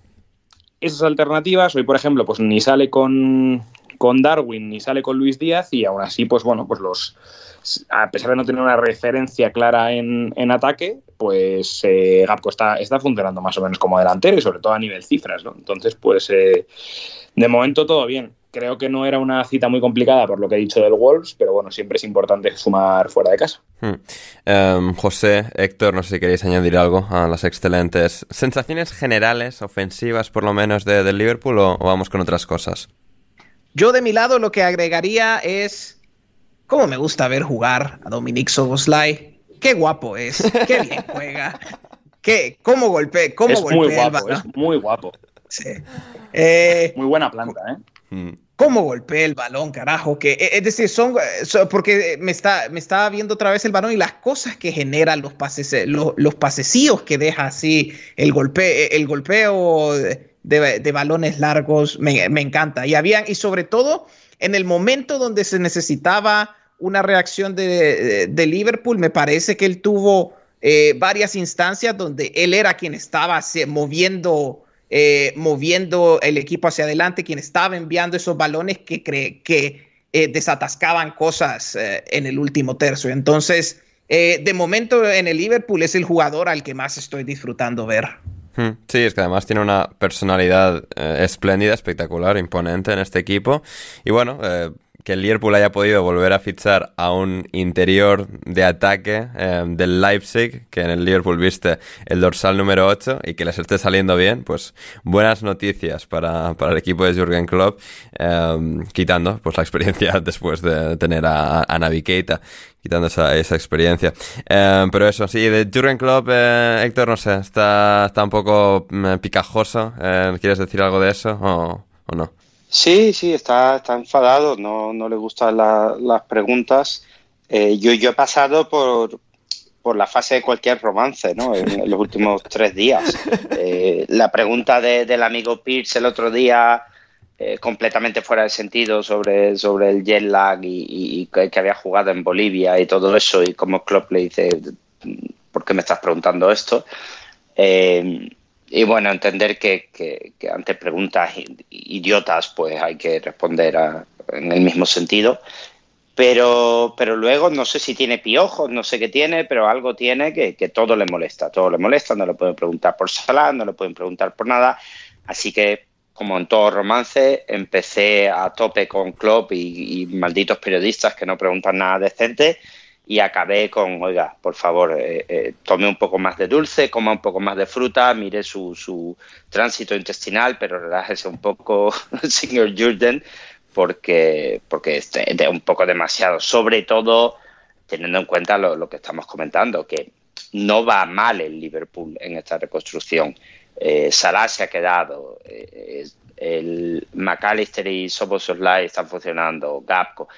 esas alternativas. Hoy, por ejemplo, pues ni sale con, con Darwin ni sale con Luis Díaz y aún así, pues bueno, pues los a pesar de no tener una referencia clara en, en ataque, pues eh, Gapco está, está funcionando más o menos como delantero y sobre todo a nivel cifras, ¿no? Entonces, pues eh, de momento todo bien. Creo que no era una cita muy complicada por lo que he dicho del Wolves, pero bueno, siempre es importante sumar fuera de casa. Hmm. Em, José, Héctor, no sé si queréis añadir algo a las excelentes sensaciones generales, ofensivas por lo menos de, del Liverpool o, vamos con otras cosas. Yo de mi lado lo que agregaría es cómo me gusta ver jugar a Dominic Soboslai. Qué guapo es, qué bien [LAUGHS] juega. ¿Qué? ¿Cómo golpea? ¿Cómo es muy guapo, es muy guapo. Sí. Eh, muy buena planta, ¿eh? ¿Cómo golpeé el balón, carajo? Que, eh, es decir, son, porque me está, me estaba viendo otra vez el balón y las cosas que generan los pases, eh, los, los que deja así, el, golpe, el golpeo de, balones largos, me, encanta. Y habían, y sobre todo en el momento donde se necesitaba una reacción de, Liverpool, me parece que él tuvo varias instancias donde él era quien estaba moviendo eh, moviendo el equipo hacia adelante, quien estaba enviando esos balones que, que eh, desatascaban cosas eh, en el último tercio. Entonces, de momento en el Liverpool es el jugador al que más estoy disfrutando ver. Hmm. Sí, es que además tiene una personalidad espléndida, espectacular, imponente en este equipo. Y bueno, que el Liverpool haya podido volver a fichar a un interior de ataque eh, del Leipzig, que en el Liverpool viste el dorsal número 8 y que les esté saliendo bien, pues buenas noticias para, el equipo de Jürgen Klopp, eh, quitando pues la experiencia [LAUGHS] después de tener a, a Navi Keita, quitando esa, esa experiencia. Eh, pero eso, sí, de Jürgen Klopp, Héctor, no sé, está, está un poco mm, picajoso. ¿Quieres decir algo de eso o, o no? Sí, sí, está, está enfadado, no, no le gustan las preguntas. Eh, yo, yo he pasado por, por la fase de cualquier romance, ¿no? En, los últimos [LAUGHS] tres días. Eh, la pregunta del amigo Pierce el otro día, eh, completamente fuera de sentido, sobre, sobre el jet lag y, que, había jugado en Bolivia y todo eso, y como Klopp le dice, ¿por qué me estás preguntando esto? Y bueno, entender que, ante preguntas idiotas pues hay que responder en el mismo sentido. Pero, pero luego no sé si tiene piojos, no sé qué tiene, pero algo tiene que, todo le molesta. Todo le molesta, no le pueden preguntar por Salah, no le pueden preguntar por nada. Así que, como en todo romance, empecé a tope con Klopp y malditos periodistas que no preguntan nada decente y acabé con, oiga, por favor, eh, eh, tome un poco más de dulce, coma un poco más de fruta, mire su, su tránsito intestinal, pero relájese un poco, [LAUGHS] señor Jurden, porque, porque es un poco demasiado, sobre todo teniendo en cuenta lo, que estamos comentando, que no va mal el Liverpool en esta reconstrucción. Eh, Salah se ha quedado, eh, el McAllister y Soboslai están funcionando, Gapco.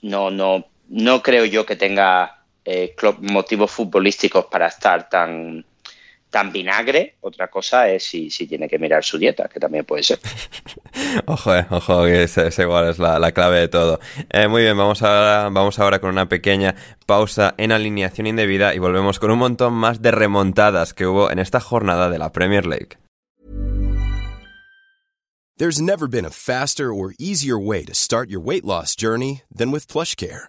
No, no, no creo yo que tenga eh, motivos futbolísticos para estar tan, tan vinagre. Otra cosa es si, si, tiene que mirar su dieta, que también puede ser. [LAUGHS] ojo, eh, ojo, que es, igual, es la, clave de todo. Eh, muy bien, vamos ahora, vamos ahora con una pequeña pausa en alineación indebida y volvemos con un montón más de remontadas que hubo en esta jornada de la Premier League. There's never been a faster or easier way to start your weight loss journey than with PlushCare.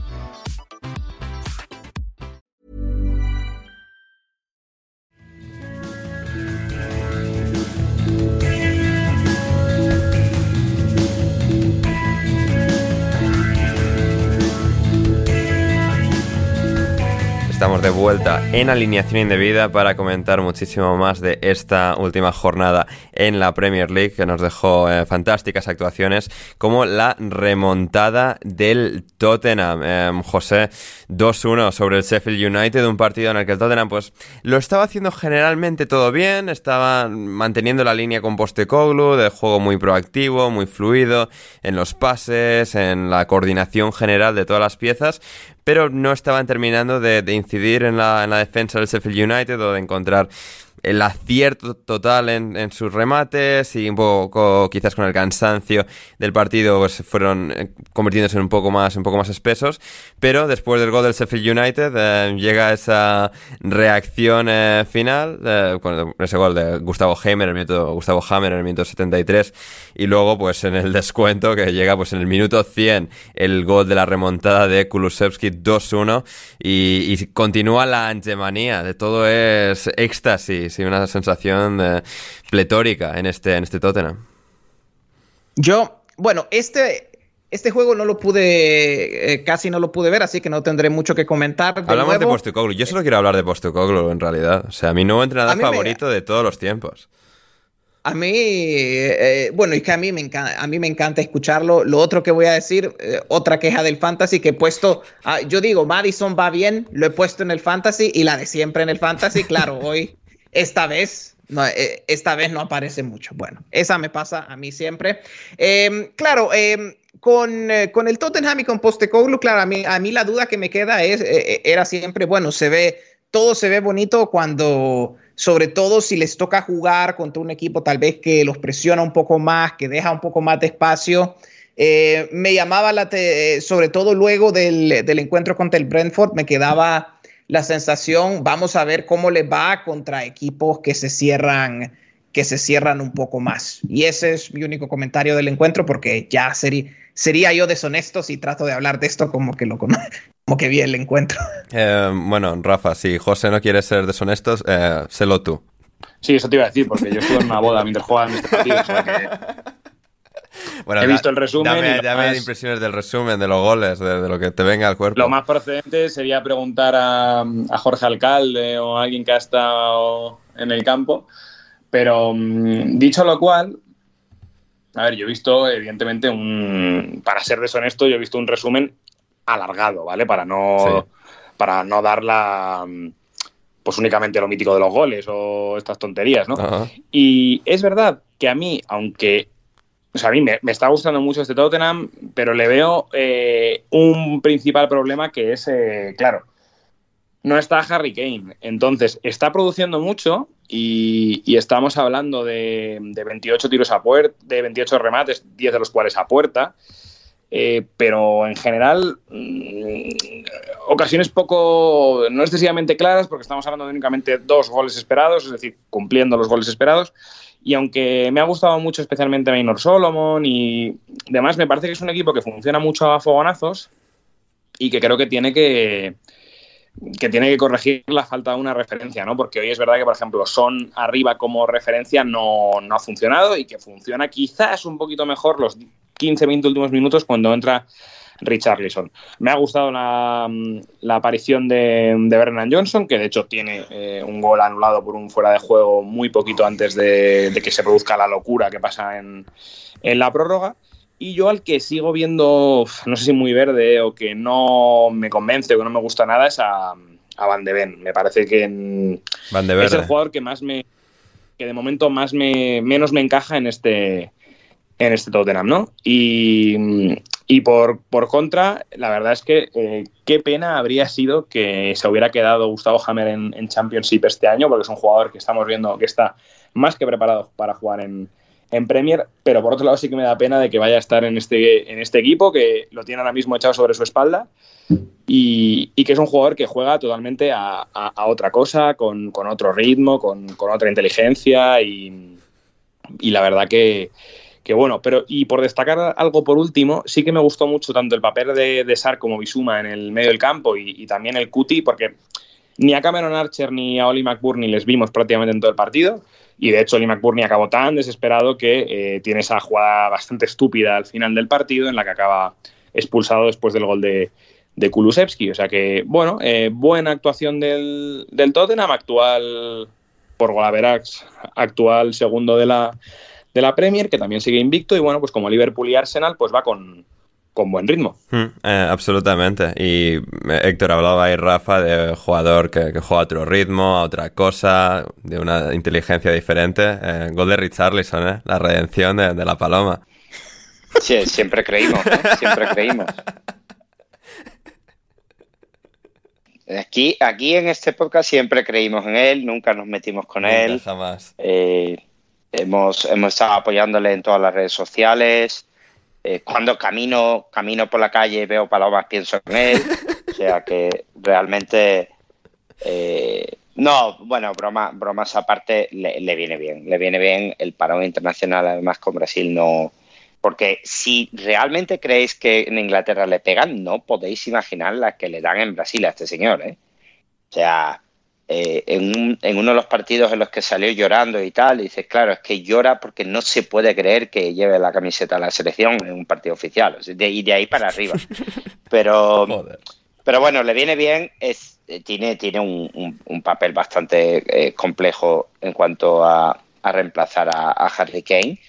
Estamos de vuelta en alineación indebida para comentar muchísimo más de esta última jornada en la Premier League que nos dejó eh, fantásticas actuaciones como la remontada del Tottenham. Em, José, 2-1 sobre el Sheffield United, un partido en el que el Tottenham pues lo estaba haciendo generalmente todo bien, estaba manteniendo la línea con Postecoglou de juego muy proactivo, muy fluido en los pases, en la coordinación general de todas las piezas, pero no estaban terminando de, incidir en la, en la defensa del Sheffield United o de encontrar el acierto total en, sus remates y un poco quizás con el cansancio del partido pues fueron eh, convirtiéndose en un poco más un poco más espesos. Pero después del gol del Sheffield United eh, llega esa reacción eh, final con ese gol de Gustavo Hammer el minuto Gustavo Hammer en el minuto 73 y luego pues en el descuento que llega pues en el minuto 100 el gol de la remontada de Kulusevski 2-1 y, y continúa la antemanía de todo es éxtasis sí, una sensación eh, pletórica en este, en este Tottenham. Yo, bueno, este, este juego no lo pude, eh, casi no lo pude ver, así que no tendré mucho que comentar. Hablamos de Postecoglou. Yo solo quiero hablar de Postecoglou en realidad. O sea, mi nuevo entrenador favorito de todos los tiempos. A mí, eh, bueno, es que a mí, me encanta, a mí me encanta escucharlo. Lo otro que voy a decir, otra queja del fantasy que he puesto, ah, yo digo, Madison va bien, lo he puesto en el fantasy y la de siempre en el fantasy, claro, [LAUGHS] hoy esta vez, no, eh, esta vez no aparece mucho. Bueno, esa me pasa a mí siempre. Em, claro, em, con, eh, con, el Tottenham y con Postecoglou, claro, a mí, a mí la duda que me queda es, eh, era siempre, bueno, se ve, todo se ve bonito cuando, sobre todo si les toca jugar contra un equipo tal vez que los presiona un poco más, que deja un poco más de espacio. me llamaba la, sobre todo luego del, del encuentro contra el Brentford, me quedaba la sensación, vamos a ver cómo le va contra equipos que se cierran que se cierran un poco más. Y ese es mi único comentario del encuentro porque ya sería, sería yo deshonesto si trato de hablar de esto como que lo [LAUGHS] como que vi el encuentro. [LAUGHS] Eh, bueno, Rafa, si José no quiere ser deshonesto, eh, sélo tú. Sí, eso te iba a decir, porque yo estuve en una boda mientras jugaban este partido, [LAUGHS] Bueno, He visto el resumen. Dame, impresiones del resumen, de los goles, de, lo que te venga al cuerpo. Lo más procedente sería preguntar a, Jorge Alcalde o a alguien que ha estado en el campo. Pero mm, dicho lo cual, a ver, yo he visto, evidentemente, un. Para ser deshonesto, yo he visto un resumen alargado, ¿vale? Para no. Para no dar la. Pues únicamente lo mítico de los goles o estas tonterías, ¿no? Y es verdad que a mí, aunque o sea, a mí me, está gustando mucho este Tottenham, pero le veo eh, un principal problema que es, eh, claro, no está Harry Kane. Entonces, está produciendo mucho y, estamos hablando de, 28 tiros a puerta, de 28 remates, 10 de los cuales a puerta. Eh, pero en general, mm, ocasiones poco, no excesivamente claras, porque estamos hablando de únicamente dos goles esperados, es decir, cumpliendo los goles esperados. Y aunque me ha gustado mucho especialmente Maynor Solomon y demás, me parece que es un equipo que funciona mucho a fogonazos y que creo que tiene que, que tiene que corregir la falta de una referencia, ¿no? Porque hoy es verdad que, por ejemplo, Son arriba como referencia no, no ha funcionado y que funciona quizás un poquito mejor los 15, 20 últimos minutos cuando entra Richarlison. Me ha gustado la, la aparición de, de, Brennan Johnson, que de hecho tiene eh, un gol anulado por un fuera de juego muy poquito antes de, de que se produzca la locura que pasa en, en, la prórroga. Y yo al que sigo viendo, no sé si muy verde o que no me convence o que no me gusta nada es a, a Van de Ven. Me parece que en, Van de es el jugador que más me que de momento más me menos me encaja en este en este Tottenham, ¿no? Y, y por, por, contra, la verdad es que eh, qué pena habría sido que se hubiera quedado Gustavo Hammer en, en, Championship este año, porque es un jugador que estamos viendo que está más que preparado para jugar en, en, Premier, pero por otro lado sí que me da pena de que vaya a estar en este, en este equipo, que lo tiene ahora mismo echado sobre su espalda, y, y que es un jugador que juega totalmente a, a, a otra cosa, con, con otro ritmo, con, con, otra inteligencia, y, y la verdad que bueno, pero y por destacar algo por último, sí que me gustó mucho tanto el papel de, de Sar como Bisuma en el medio del campo y, y, también el Cuti, porque ni a Cameron Archer ni a Oli McBurney les vimos prácticamente en todo el partido. Y de hecho, Oli McBurney acabó tan desesperado que eh, tiene esa jugada bastante estúpida al final del partido en la que acaba expulsado después del gol de, de Kulusevski. O sea que, bueno, eh, buena actuación del, del Tottenham, actual por Golaverax, actual segundo de la, de la Premier, que también sigue invicto, y bueno, pues como Liverpool y Arsenal, pues va con, con buen ritmo. Mm, eh, absolutamente. Y Héctor hablaba ahí, Rafa, de jugador que, que, juega a otro ritmo, a otra cosa, de una inteligencia diferente. Eh, gol de Richarlison, ¿eh? La redención de, de la paloma. Sí, siempre creímos, ¿eh? siempre creímos. Aquí, aquí en este podcast siempre creímos en él, nunca nos metimos con Nunca, él. Jamás. Eh, hemos, hemos estado apoyándole en todas las redes sociales. Eh, cuando camino, camino por la calle veo palomas, pienso en él. O sea que realmente. Eh, no, bueno, broma, bromas aparte, le, le, viene bien. Le viene bien el parón internacional, además con Brasil no. Porque si realmente creéis que en Inglaterra le pegan, no podéis imaginar la que le dan en Brasil a este señor, ¿eh? O sea, eh, en, un, en, uno de los partidos en los que salió llorando y tal, y dices, claro, es que llora porque no se puede creer que lleve la camiseta a la selección en un partido oficial, o sea, de, y de ahí para arriba. [LAUGHS] Pero, pero bueno, le viene bien, es, tiene, tiene un, un, un papel bastante eh, complejo en cuanto a, a reemplazar a, a, Harry Kane,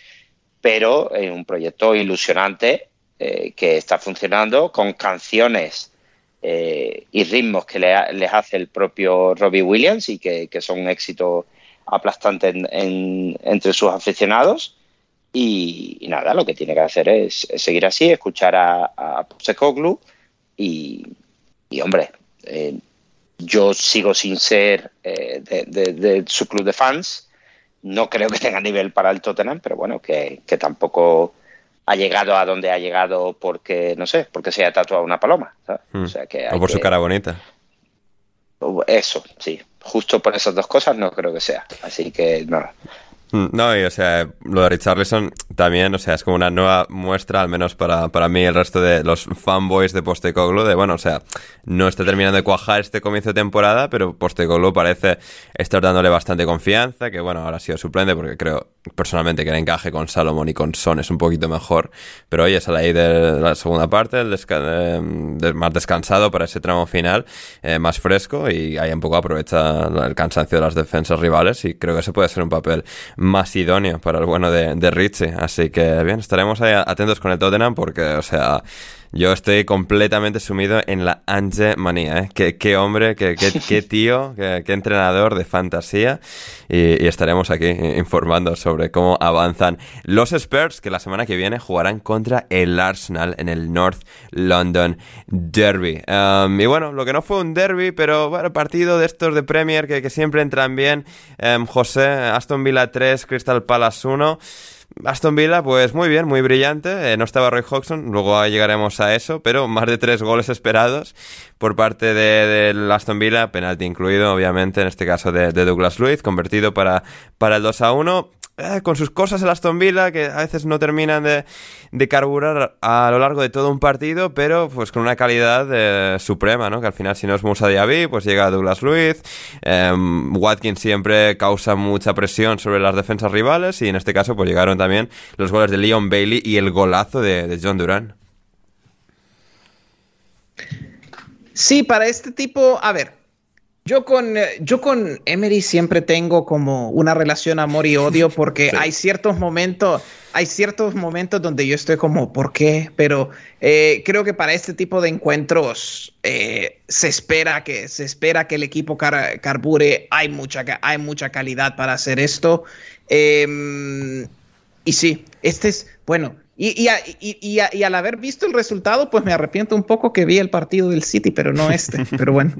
pero en un proyecto ilusionante eh, que está funcionando con canciones eh, y ritmos que le, les hace el propio Robbie Williams y que, que son un éxito aplastante en, en, entre sus aficionados. Y, nada, lo que tiene que hacer es, seguir así, escuchar a, a Postecoglou y, y, hombre, eh, yo sigo sin ser eh, de, de, de, su club de fans. No creo que tenga nivel para el Tottenham, pero bueno, que, que tampoco ha llegado a donde ha llegado porque, no sé, porque se ha tatuado una paloma. Mm. O, sea que o por que... su cara bonita. Eso, sí. Justo por esas dos cosas no creo que sea. Así que nada. No, y o sea, lo de Richarlison también, o sea, es como una nueva muestra, al menos para, para mí, el resto de los fanboys de Postecoglou, de bueno, o sea, no está terminando de cuajar este comienzo de temporada, pero Postecoglou parece estar dándole bastante confianza, que bueno, ahora ha sido suplente porque creo personalmente que el encaje con Salomón y con Son es un poquito mejor, pero oye, sale ahí de la segunda parte, el de, más descansado para ese tramo final, eh, más fresco y ahí un poco aprovecha el cansancio de las defensas rivales y creo que ese puede ser un papel más idóneo para el bueno de, de Richie. Así que bien, estaremos ahí atentos con el Tottenham porque, o sea, yo estoy completamente sumido en la Ange manía, ¿eh? Qué, qué hombre, qué, qué, [LAUGHS] qué tío, qué, qué, entrenador de fantasía. Y, y, estaremos aquí informando sobre cómo avanzan los Spurs, que la semana que viene jugarán contra el Arsenal en el North London Derby. Um, y bueno, lo que no fue un derby, pero bueno, partido de estos de Premier que, que siempre entran bien. Um, José, Aston Villa 3, Crystal Palace 1. Aston Villa, pues muy bien, muy brillante. Eh, no estaba Roy Hodgson, luego llegaremos a eso, pero más de tres goles esperados por parte de, Aston Villa, penalti incluido, obviamente, en este caso de, de Douglas Luiz, convertido para, para el 2 a 1. Eh, con sus cosas el Aston Villa, que a veces no terminan de, de, carburar a lo largo de todo un partido, pero pues con una calidad eh, suprema, ¿no? Que al final si no es Musa Diaby, pues llega Douglas Luiz, eh, Watkins siempre causa mucha presión sobre las defensas rivales y en este caso pues llegaron también los goles de Leon Bailey y el golazo de John Duran. Sí, para este tipo, a ver, yo con, yo con Emery siempre tengo como una relación amor y odio [LAUGHS] porque sí. hay ciertos momentos, hay ciertos momentos donde yo estoy como, ¿por qué? Pero eh, creo que para este tipo de encuentros eh, se espera que se espera que el equipo car carbure. Hay mucha, hay mucha calidad para hacer esto. Eh, y sí, este es, bueno, y, y, y, y, al haber visto el resultado, pues me arrepiento un poco que vi el partido del City, pero no este. [LAUGHS] pero bueno.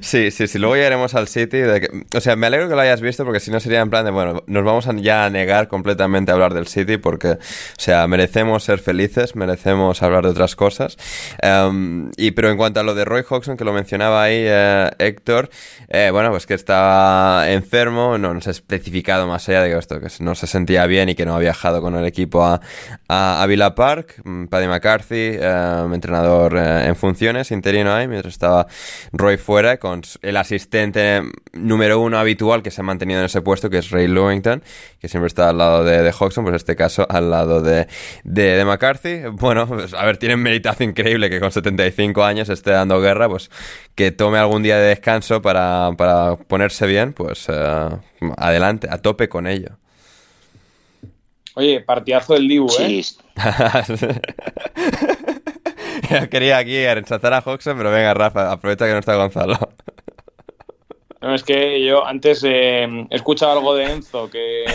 Sí, sí, sí. Luego llegaremos al City. De que, o sea, me alegro que lo hayas visto porque si no sería en plan de, bueno, nos vamos a ya a negar completamente a hablar del City porque, o sea, merecemos ser felices, merecemos hablar de otras cosas. Um, y pero en cuanto a lo de Roy Hodgson, que lo mencionaba ahí eh, Héctor, eh, bueno, pues que estaba enfermo, no nos ha especificado más allá de que esto, que no se sentía bien y que no ha viajado con el equipo a, a, a Villa Park. Paddy McCarthy, eh, entrenador en funciones, interino ahí, mientras estaba Roy fuera con el asistente número uno habitual que se ha mantenido en ese puesto, que es Ray Lewington, que siempre está al lado de, de Hodgson, pues en este caso al lado de, de, McCarthy. Bueno, pues, a ver, tiene un meritazo increíble que con 75 años esté dando guerra, pues que tome algún día de descanso para, para ponerse bien, pues uh, adelante, a tope con ello. Oye, partidazo del Dibu, ¿eh? [LAUGHS] Yo quería aquí ensalzar a Hodgson, pero venga, Rafa, aprovecha que no está Gonzalo. No, es que yo antes eh, he escuchado algo de Enzo, que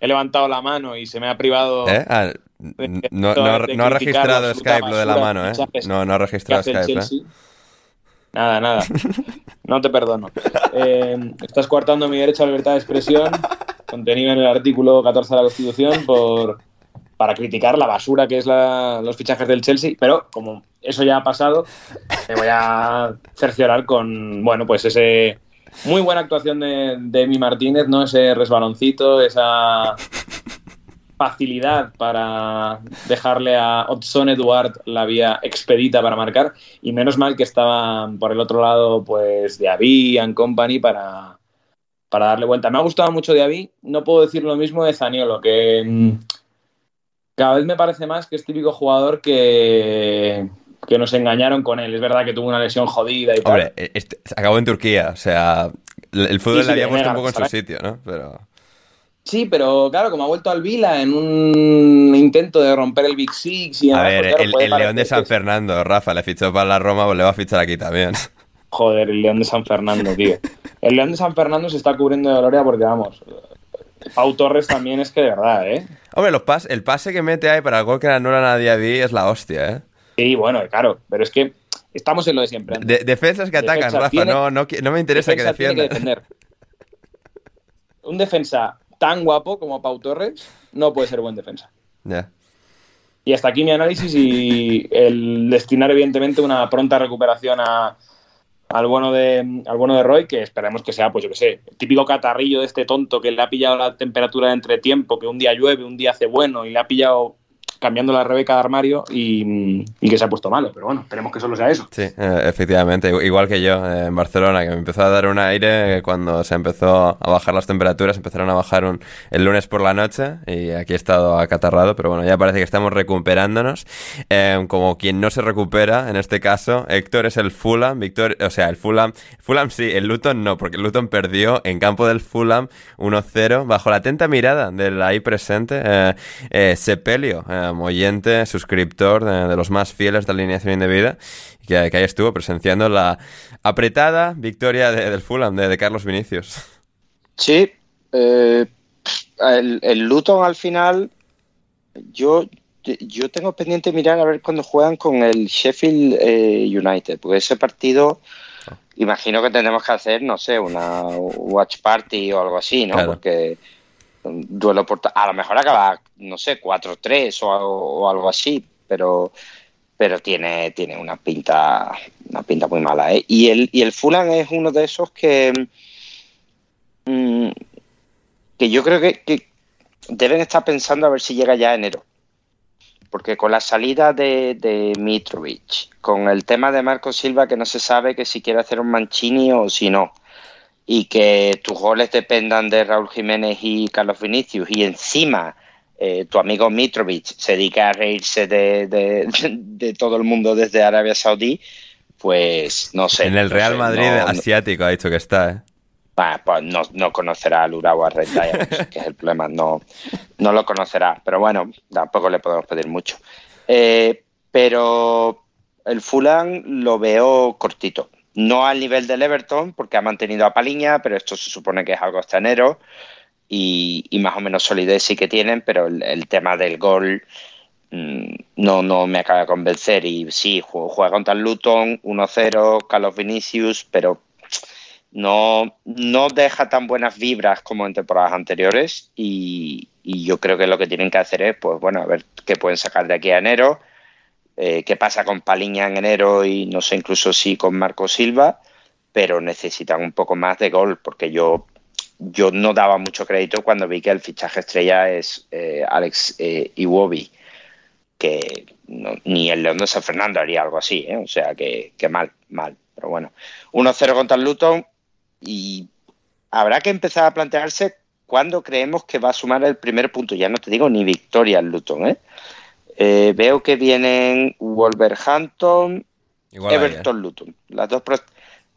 he levantado la mano y se me ha privado... ¿Eh? Ah, de, no, no, de no ha registrado Skype lo de la mano, ¿eh? No, no ha registrado Skype, ¿eh? Nada, nada. No te perdono. [LAUGHS] Eh, estás coartando mi derecho a libertad de expresión, contenido en el artículo 14 de la Constitución, por para criticar la basura que es la, los fichajes del Chelsea, pero como eso ya ha pasado, me voy a cerciorar con, bueno, pues ese muy buena actuación de, de Emi Martínez, ¿no? Ese resbaloncito, esa facilidad para dejarle a Odson Eduard la vía expedita para marcar y menos mal que estaban por el otro lado pues Diaby and Company para, para darle vuelta. Me ha gustado mucho Diaby, no puedo decir lo mismo de Zaniolo, que cada vez me parece más que es típico jugador que, que nos engañaron con él. Es verdad que tuvo una lesión jodida y Hombre, tal. Este, acabó en Turquía, o sea, el fútbol sí, sí, le había puesto un poco en su sitio, ¿no? Pero... Sí, pero claro, como ha vuelto al Vila en un intento de romper el Big Six y A ver, pues, el, el León de San Fernando, Rafa, le fichó para la Roma, pues le va a fichar aquí también. [LAUGHS] Joder, el León de San Fernando, tío. El León de San Fernando se está cubriendo de gloria porque, vamos, Pau Torres también es que de verdad, ¿eh? Hombre, los pas el pase que mete ahí para el gol que anulan a Diaby es la hostia, ¿eh? Sí, bueno, claro, pero es que estamos en lo de siempre. De defensas que atacan, Rafa, tiene, no, no, no, me interesa que defienda. Que defender. Un defensa tan guapo como Pau Torres no puede ser buen defensa. Ya. Yeah. Y hasta aquí mi análisis y el destinar evidentemente una pronta recuperación a, al bueno de al bueno de Roy, que esperemos que sea, pues yo que sé, el típico catarrillo de este tonto que le ha pillado la temperatura de entretiempo, que un día llueve, un día hace bueno y le ha pillado cambiando la Rebeca de armario y, y, que se ha puesto malo. Pero bueno, esperemos que solo sea eso. Sí, eh, efectivamente. Igual que yo eh, en Barcelona, que me empezó a dar un aire cuando se empezó a bajar las temperaturas, empezaron a bajar un, el lunes por la noche y aquí he estado acatarrado, pero bueno, ya parece que estamos recuperándonos. Eh, como quien no se recupera, en este caso, Héctor es el Fulham, Victor, o sea, el Fulham, Fulham sí, el Luton no, porque el Luton perdió en campo del Fulham 1-0 bajo la atenta mirada del ahí presente Sepelio oyente, suscriptor de, de, los más fieles de Alineación Indebida, que, que ahí estuvo presenciando la apretada victoria de, del Fulham, de, de, Carlos Vinicius. Sí, eh, el, el, Luton al final, yo, yo tengo pendiente mirar a ver cuando juegan con el Sheffield eh, United, porque ese partido... Oh. Imagino que tendremos que hacer, no sé, una watch party o algo así, ¿no? Claro. Porque duelo por... A lo mejor acaba, no sé, 4-3 o, o, algo así, pero pero tiene, tiene una pinta una pinta muy mala. ¿eh? Y, el, y el Fulham es uno de esos que, mm, que yo creo que, deben estar pensando a ver si llega ya enero. Porque con la salida de, de Mitrovic, con el tema de Marco Silva, que no se sabe que si quiere hacer un Mancini o si no, y que tus goles dependan de Raúl Jiménez y Carlos Vinicius, y encima eh, tu amigo Mitrovic se dedica a reírse de, de, [LAUGHS] de, todo el mundo desde Arabia Saudí, pues no sé. En el no Real sé, Madrid no- asiático ha dicho que está, ¿eh? Bah, pues no, no conocerá al Urawa Red Diamonds, que es el problema, no, no lo conocerá. Pero bueno, tampoco le podemos pedir mucho. Eh, pero el Fulham lo veo cortito. No al nivel del Everton, porque ha mantenido a Paliña, pero esto se supone que es algo hasta. Y, y más o menos solidez sí que tienen, pero el, tema del gol mm, no, no me acaba de convencer. Y sí, juega, juega contra el Luton, 1-0, Carlos Vinicius, pero no, no deja tan buenas vibras como en temporadas anteriores y, y yo creo que lo que tienen que hacer es, pues bueno, a ver qué pueden sacar de aquí a enero, eh, qué pasa con Paliña en enero y no sé incluso si con Marco Silva, pero necesitan un poco más de gol porque yo, yo no daba mucho crédito cuando vi que el fichaje estrella es eh, Alex eh, Iwobi, que ni el León de San Fernando haría algo así, ¿eh? o sea que, que mal, mal, pero bueno. 1-0 contra el Luton y habrá que empezar a plantearse cuándo creemos que va a sumar el primer punto. Ya no te digo ni victoria el Luton. ¿eh? Eh, veo que vienen Wolverhampton, Igual ahí, ¿eh? Everton, Luton. Las dos, pro-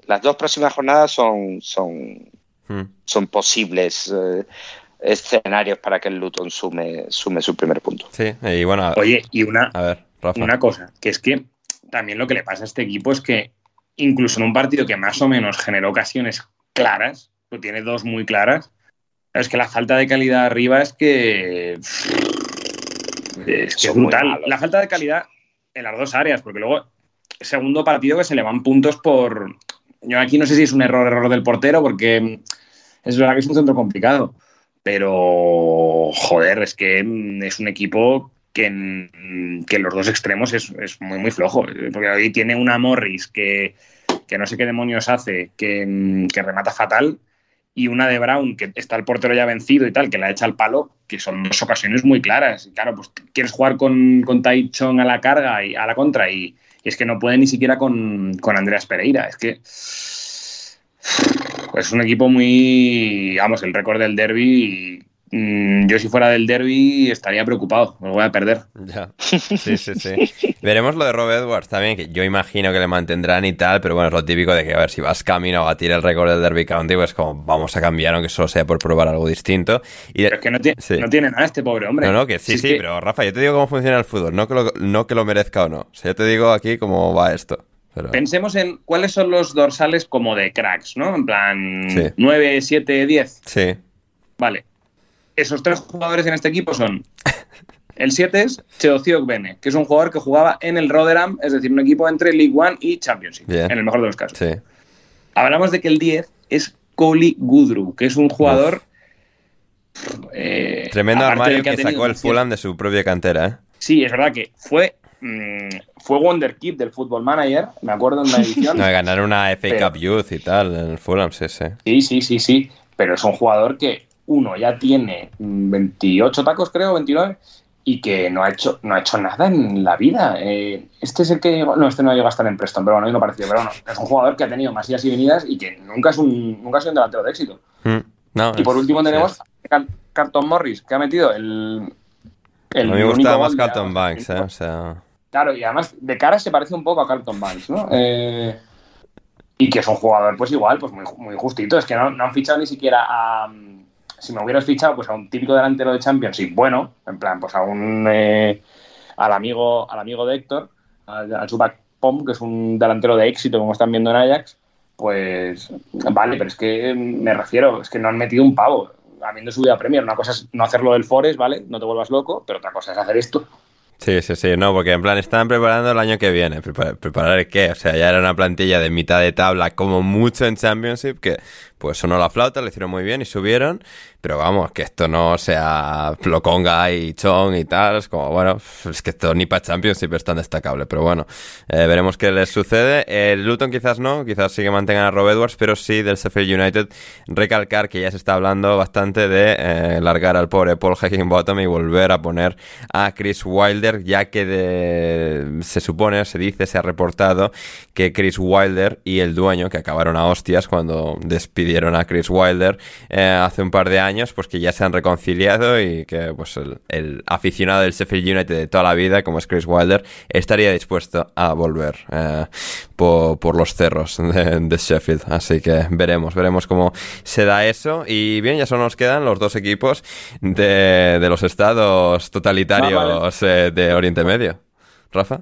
las dos próximas jornadas son, son, Hmm. son posibles eh, escenarios para que el Luton sume, sume su primer punto. Sí, y bueno, a, Oye, y una, a ver, Rafa. una cosa, que es que también lo que le pasa a este equipo es que incluso en un partido que más o menos generó ocasiones claras, pues tiene dos muy claras, es que la falta de calidad arriba es que es, que es brutal. La falta de calidad en las dos áreas, porque luego segundo partido que se le van puntos por yo aquí no sé si es un error error del portero porque es verdad que es un centro complicado, pero joder, es que es un equipo que en, que en los dos extremos es, es muy, muy flojo. Porque ahí tiene una Morris que, que no sé qué demonios hace, que, que remata fatal, y una de Brown que está el portero ya vencido y tal, que la echa al palo, que son dos ocasiones muy claras. Y claro, pues quieres jugar con, con Tai Chong a la carga y a la contra, y, es que no puede ni siquiera con, con Andreas Pereira. Es que es un equipo muy. Vamos, el récord del derby. Mm, yo, si fuera del derby, estaría preocupado. Me lo voy a perder. Ya. Sí, sí, sí. Veremos lo de Rob Edwards también, que yo imagino que le mantendrán y tal, pero bueno, es lo típico de que a ver si vas camino a batir el récord del Derby County, pues como vamos a cambiar, aunque solo sea por probar algo distinto. Y de- Pero es que no, tiene Sí. no tiene nada este pobre hombre. No, no, que sí, Si sí, que- pero Rafa, yo te digo cómo funciona el fútbol, no que lo, no que lo merezca o no. O sea, yo te digo aquí cómo va esto. Pero... Pensemos en cuáles son los dorsales como de cracks, ¿no? En plan Sí. 9, 7, 10. Sí, Vale. Esos tres jugadores en este equipo son. El 7 es Cheoziok Bene, que es un jugador que jugaba en el Rotherham, es decir, un equipo entre League One y Championship, Bien. en el mejor de los casos. sí. Hablamos de que el 10 es Coley Gudru, que es un jugador. eh, Tremendo armario que, tenido sacó el Fulham de su propia cantera, ¿eh? Sí, es verdad que fue. mm, fue Wonderkid del Football Manager, me acuerdo en una edición. [LAUGHS] No, ganar una FA Cup Youth y tal en el Fulham, sí, sí. Sí, sí, sí, sí. Pero es un jugador que, uno, ya tiene mm, 28 tacos, creo, 29, y que no ha hecho, no ha hecho nada en la vida. Eh, este es el que No, este no llegó a estar en Preston, pero bueno, me pareció. Pero bueno, es un jugador que ha tenido más idas y venidas y que nunca es un, nunca ha sido un delantero de éxito. Mm, No, Y por último tenemos a Car- Carlton Morris, que ha metido el. el me gol más Carlton Banks, ¿eh? O sea... Claro, y además de cara se parece un poco a Carlton Banks, ¿no? Eh, y que es un jugador, pues igual, pues muy, muy justito. Es que no, no han fichado ni siquiera a. Si me hubieras fichado, pues a un típico delantero de Championship, bueno, en plan, pues a un. eh, al amigo al amigo de Héctor, al, Zubac Pom, que es un delantero de éxito, como están viendo en Ajax, pues. Vale, pero es que eh, me refiero, es que no han metido un pavo. Habiendo subido a Premier, una cosa es no hacerlo del Forest, ¿vale? No te vuelvas loco, pero otra cosa es hacer esto. Sí, sí, sí, no, porque en plan están preparando el año que viene. ¿Preparar, qué? O sea, ya era una plantilla de mitad de tabla, como mucho en Championship, que pues sonó la flauta, le hicieron muy bien y subieron. Pero vamos, que esto no sea Ploconga y Chong y tal. Es como, bueno, es que esto ni para Championship es tan destacable. Pero bueno, eh, veremos qué les sucede. El Luton quizás no, quizás sí que mantengan a Rob Edwards, pero sí del Sheffield United recalcar que ya se está hablando bastante de eh, largar al pobre Paul Heckingbottom y volver a poner a Chris Wilder, ya que se supone, se dice, se ha reportado que Chris Wilder y el dueño, que acabaron a hostias cuando despidieron a Chris Wilder eh, hace un par de años, pues que ya se han reconciliado y que pues el, aficionado del Sheffield United de toda la vida, como es Chris Wilder, estaría dispuesto a volver eh, por, los cerros de, Sheffield. Así que veremos, veremos cómo se da eso. Y bien, ya solo nos quedan los dos equipos de, los estados totalitarios eh, de Oriente Medio. Rafa.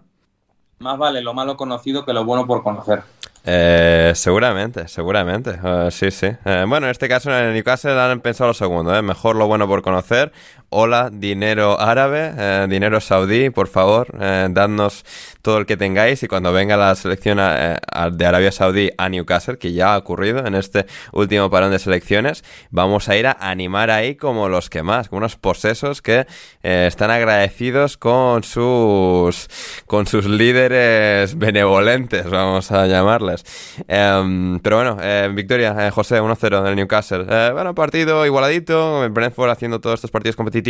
Más vale lo malo conocido que lo bueno por conocer. Eh, seguramente, seguramente. Eh, sí, sí. Eh, bueno, en este caso en el Newcastle han pensado lo segundo, ¿eh? Mejor lo bueno por conocer hola, dinero árabe, eh, dinero saudí, por favor, eh, dadnos todo el que tengáis y cuando venga la selección eh, de Arabia Saudí a Newcastle, que ya ha ocurrido en este último parón de selecciones, vamos a ir a animar ahí como los que más, como unos posesos que están agradecidos con sus con sus líderes benevolentes, vamos a llamarles. Em, pero bueno, victoria, José, 1-0 del Newcastle. bueno, partido igualadito, Brentford haciendo todos estos partidos competitivos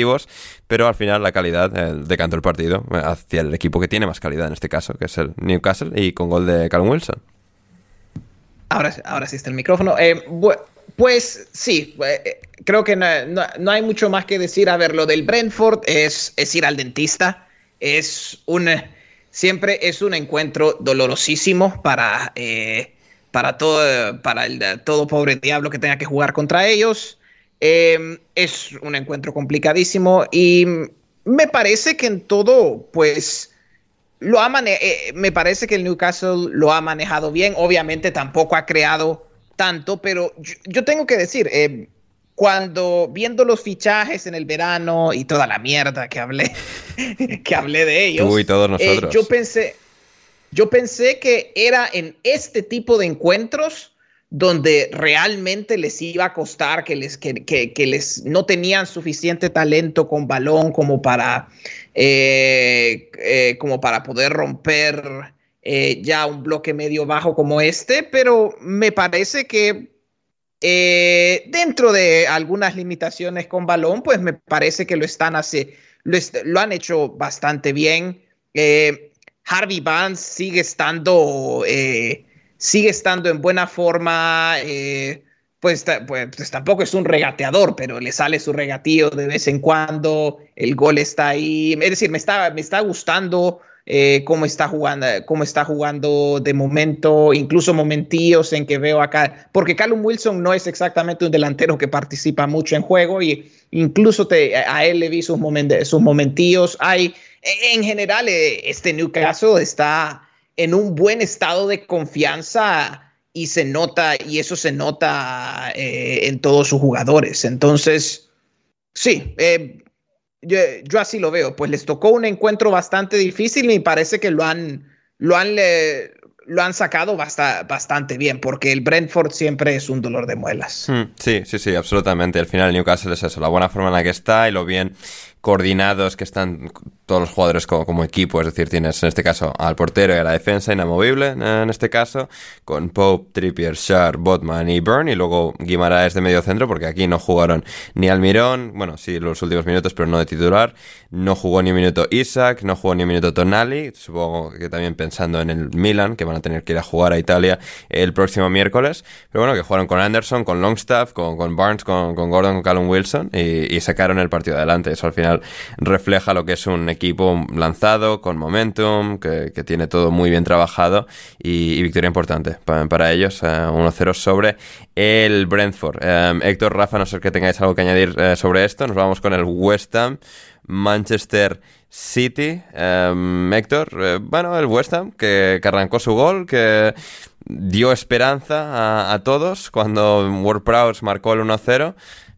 pero al final la calidad eh, decantó el partido hacia el equipo que tiene más calidad en este caso, que es el Newcastle, y con gol de Callum Wilson. Ahora, ahora sí está el micrófono. Eh, pues sí, eh, creo que no, hay mucho más que decir. A ver, lo del Brentford es, es ir al dentista. Es un, siempre es un encuentro dolorosísimo para, para, todo, para el todo pobre diablo que tenga que jugar contra ellos. Em, es un encuentro complicadísimo y me parece que en todo, pues, lo ha eh, me parece que el Newcastle lo ha manejado bien. Obviamente tampoco ha creado tanto, pero yo, tengo que decir, em, cuando viendo los fichajes en el verano y toda la mierda que hablé, [LAUGHS] que hablé de ellos, Tú y todos eh, yo pensé, yo pensé que era en este tipo de encuentros donde realmente les iba a costar, que les, que, les no tenían suficiente talento con balón como para, eh, eh, como para poder romper eh, ya un bloque medio bajo como este, pero me parece que dentro de algunas limitaciones con balón, pues me parece que lo están hace, lo, lo han hecho bastante bien. Harvey Barnes sigue estando sigue estando en buena forma. Eh, pues, pues, pues, tampoco es un regateador, pero le sale su regatío de vez en cuando. El gol está ahí. Es decir, me está, me está gustando eh, cómo, está jugando, cómo está jugando de momento, incluso momentíos en que veo acá. Porque Callum Wilson no es exactamente un delantero que participa mucho en juego y incluso te, a él le vi sus, sus momentíos. Hay, en general, eh, este Newcastle está en un buen estado de confianza y se nota, y eso se nota eh, en todos sus jugadores. Entonces, sí, eh, yo, así lo veo. Pues les tocó un encuentro bastante difícil y parece que lo han, lo han, lo han sacado bastante bien, porque el Brentford siempre es un dolor de muelas. Hmm, sí, sí, sí, absolutamente. Al final Newcastle es eso, la buena forma en la que está y lo bien coordinados que están todos los jugadores como, equipo, es decir, tienes en este caso al portero y a la defensa inamovible, en este caso, con Pope, Trippier, Sharp, Botman y Burn, y luego Guimaraes de medio centro, porque aquí no jugaron ni Almirón, bueno, sí, los últimos minutos, pero no de titular, no jugó ni un minuto Isaac, no jugó ni un minuto Tonali, supongo que también pensando en el Milan, que van a tener que ir a jugar a Italia el próximo miércoles, pero bueno, que jugaron con Anderson, con Longstaff, con, con Barnes, con, Gordon, con Callum Wilson, y, y sacaron el partido adelante, eso al final refleja lo que es un equipo lanzado, con momentum, que, tiene todo muy bien trabajado y, victoria importante para, ellos, 1-0 eh, sobre el Brentford. Eh, Héctor, Rafa, no sé que tengáis algo que añadir eh, sobre esto, nos vamos con el West Ham, Manchester City. Héctor, bueno, el West Ham que, arrancó su gol, que dio esperanza a, a todos cuando Ward Prowse marcó el 1-0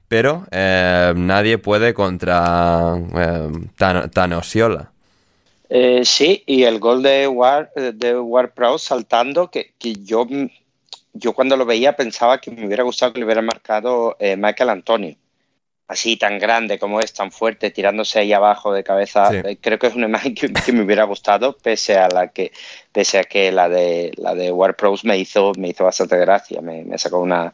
pero eh, nadie puede contra eh, Tan Tanosiola. Eh, sí, y el gol de War, de War Pro saltando, que, que yo, yo cuando lo veía pensaba que me hubiera gustado que le hubiera marcado eh, Michael Antonio. Así tan grande como es, tan fuerte, tirándose ahí abajo de cabeza. Sí. Creo que es una [LAUGHS] imagen que, que me hubiera gustado, pese a la que, pese a que la de la de War Pros me hizo, me hizo bastante gracia, me, me sacó una,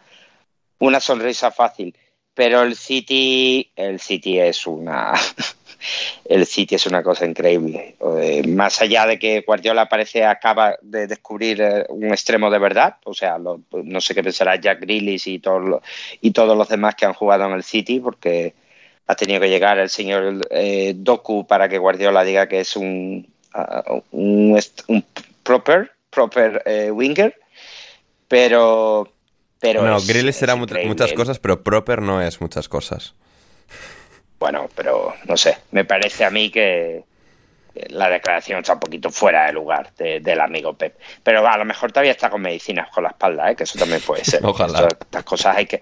una sonrisa fácil. Pero el City, el City es una, [LAUGHS] el City es una cosa increíble. Más allá de que Guardiola parece acaba de descubrir eh, un extremo de verdad, o sea, lo- no sé qué pensará Jack Grealish y todos los, y todos los demás que han jugado en el City, porque ha tenido que llegar el señor eh, Doku para que Guardiola diga que es un, ah, un, un proper, proper eh, winger, pero pero no, es- Grealish es será mu- muchas cosas, pero Proper no es muchas cosas. Bueno, pero no sé, me parece a mí que la declaración está un poquito fuera de lugar de- del amigo Pep. Pero a lo mejor todavía está con medicinas con la espalda, ¿eh? que eso también puede ser. [LAUGHS] Ojalá. Esto- estas cosas hay que,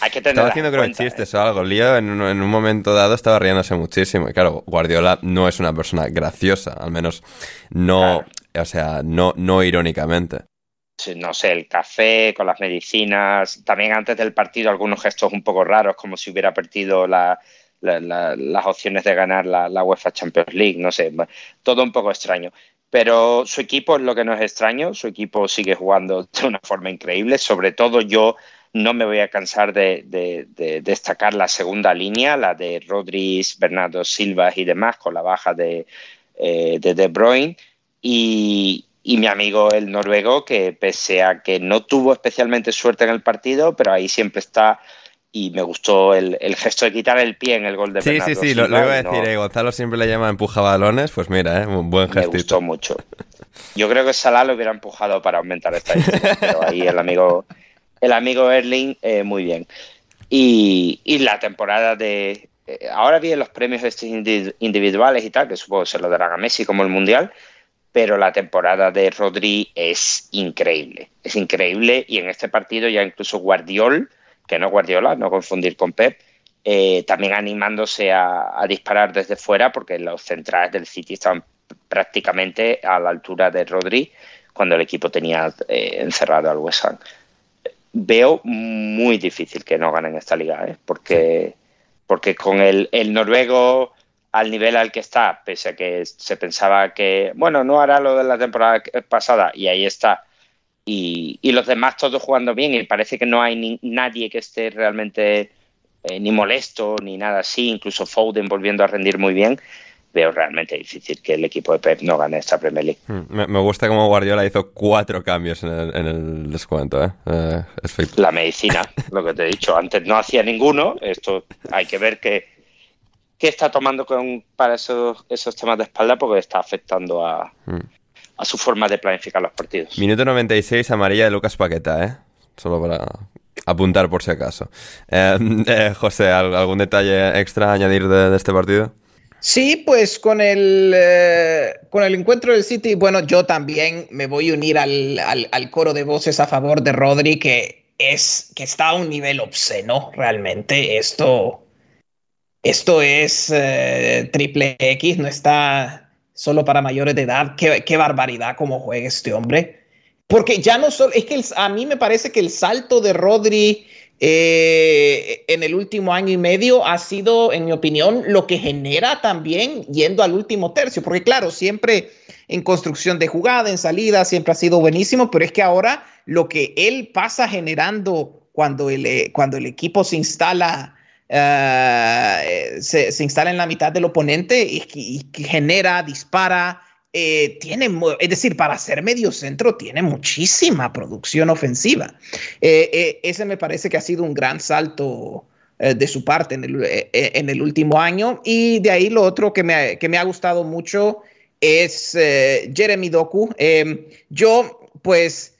hay que Estaba tenerlas haciendo en creo cuenta, chistes o algo. Lío en un, en un momento dado estaba riéndose muchísimo. Y claro, Guardiola no es una persona graciosa, al menos no, o sea, no, no irónicamente. No sé, el café con las medicinas, también antes del partido algunos gestos un poco raros, como si hubiera perdido la- la- la- las opciones de ganar la, UEFA Champions League, no sé, todo un poco extraño. Pero su equipo es lo que no es extraño, su equipo sigue jugando [LAUGHS] de una forma increíble, sobre todo yo no me voy a cansar de, de- de destacar la segunda línea, la de Rodri, Bernardo Silva y demás, con la baja de, eh, de De Bruyne y, y mi amigo el noruego, que pese a que no tuvo especialmente suerte en el partido, pero ahí siempre está y me gustó el, el gesto de quitar el pie en el gol de Sí, sí, Bernardo sí, lo, iba a no- decir. eh, Gonzalo siempre le llama empuja balones. Pues mira, eh, un buen me gestito. gustó mucho. Yo creo que Salah lo hubiera empujado para aumentar esta pero ahí el amigo, el amigo Erling, eh, muy bien. Y, y la temporada de... eh, ahora vienen los premios estos indi- individuales y tal, que supongo que se lo darán a Messi como el Mundial, pero la temporada de Rodri es increíble. Es increíble y en este partido ya incluso Guardiol, que no Guardiola, no confundir con Pep, eh, también animándose a, a disparar desde fuera porque los centrales del City estaban prácticamente a la altura de Rodri cuando el equipo tenía eh, encerrado al West Ham. Veo muy difícil que no ganen esta liga, ¿eh? porque, porque con el, el noruego al nivel al que está, pese a que se pensaba que, bueno, no hará lo de la temporada pasada, y ahí está, y, y los demás todos jugando bien, y parece que no hay ni- nadie que esté realmente eh, ni molesto ni nada así, incluso Foden volviendo a rendir muy bien, veo realmente difícil que el equipo de Pep no gane esta Premier League. Mm, Me, me gusta cómo Guardiola hizo cuatro cambios en el, en el descuento. ¿eh? Eh, La medicina, lo que te he dicho, antes no hacía ninguno, esto hay que ver qué, qué está tomando con, para esos, esos temas de espalda porque está afectando a, a su forma de planificar los partidos. Minuto 96, amarilla de Lucas Paqueta, ¿eh? Solo para apuntar por si acaso. Eh, [LAUGHS] eh, José, ¿al- ¿algún detalle extra a añadir de, de este partido? Sí, pues con el, eh, con el encuentro del City, bueno, yo también me voy a unir al, al- al coro de voces a favor de Rodri, que es que está a un nivel obsceno, realmente. Esto, esto es eh, triple X, no está solo para mayores de edad. Qué, barbaridad cómo juega este hombre. Porque ya no solo, es que a mí me parece que el salto de Rodri eh, en el último año y medio ha sido, en mi opinión, lo que genera también yendo al último tercio. Porque claro, siempre en construcción de jugada, en salida, siempre ha sido buenísimo, pero es que ahora lo que él pasa generando cuando el, eh, cuando el equipo se instala, eh, se, se instala en la mitad del oponente y y genera, dispara, eh, tiene, es decir, para ser medio centro tiene muchísima producción ofensiva. Eh, eh, ese me parece que ha sido un gran salto de su parte en el, en el último año. Y de ahí lo otro que me, que me ha gustado mucho es Jeremy Doku. Eh, yo, pues,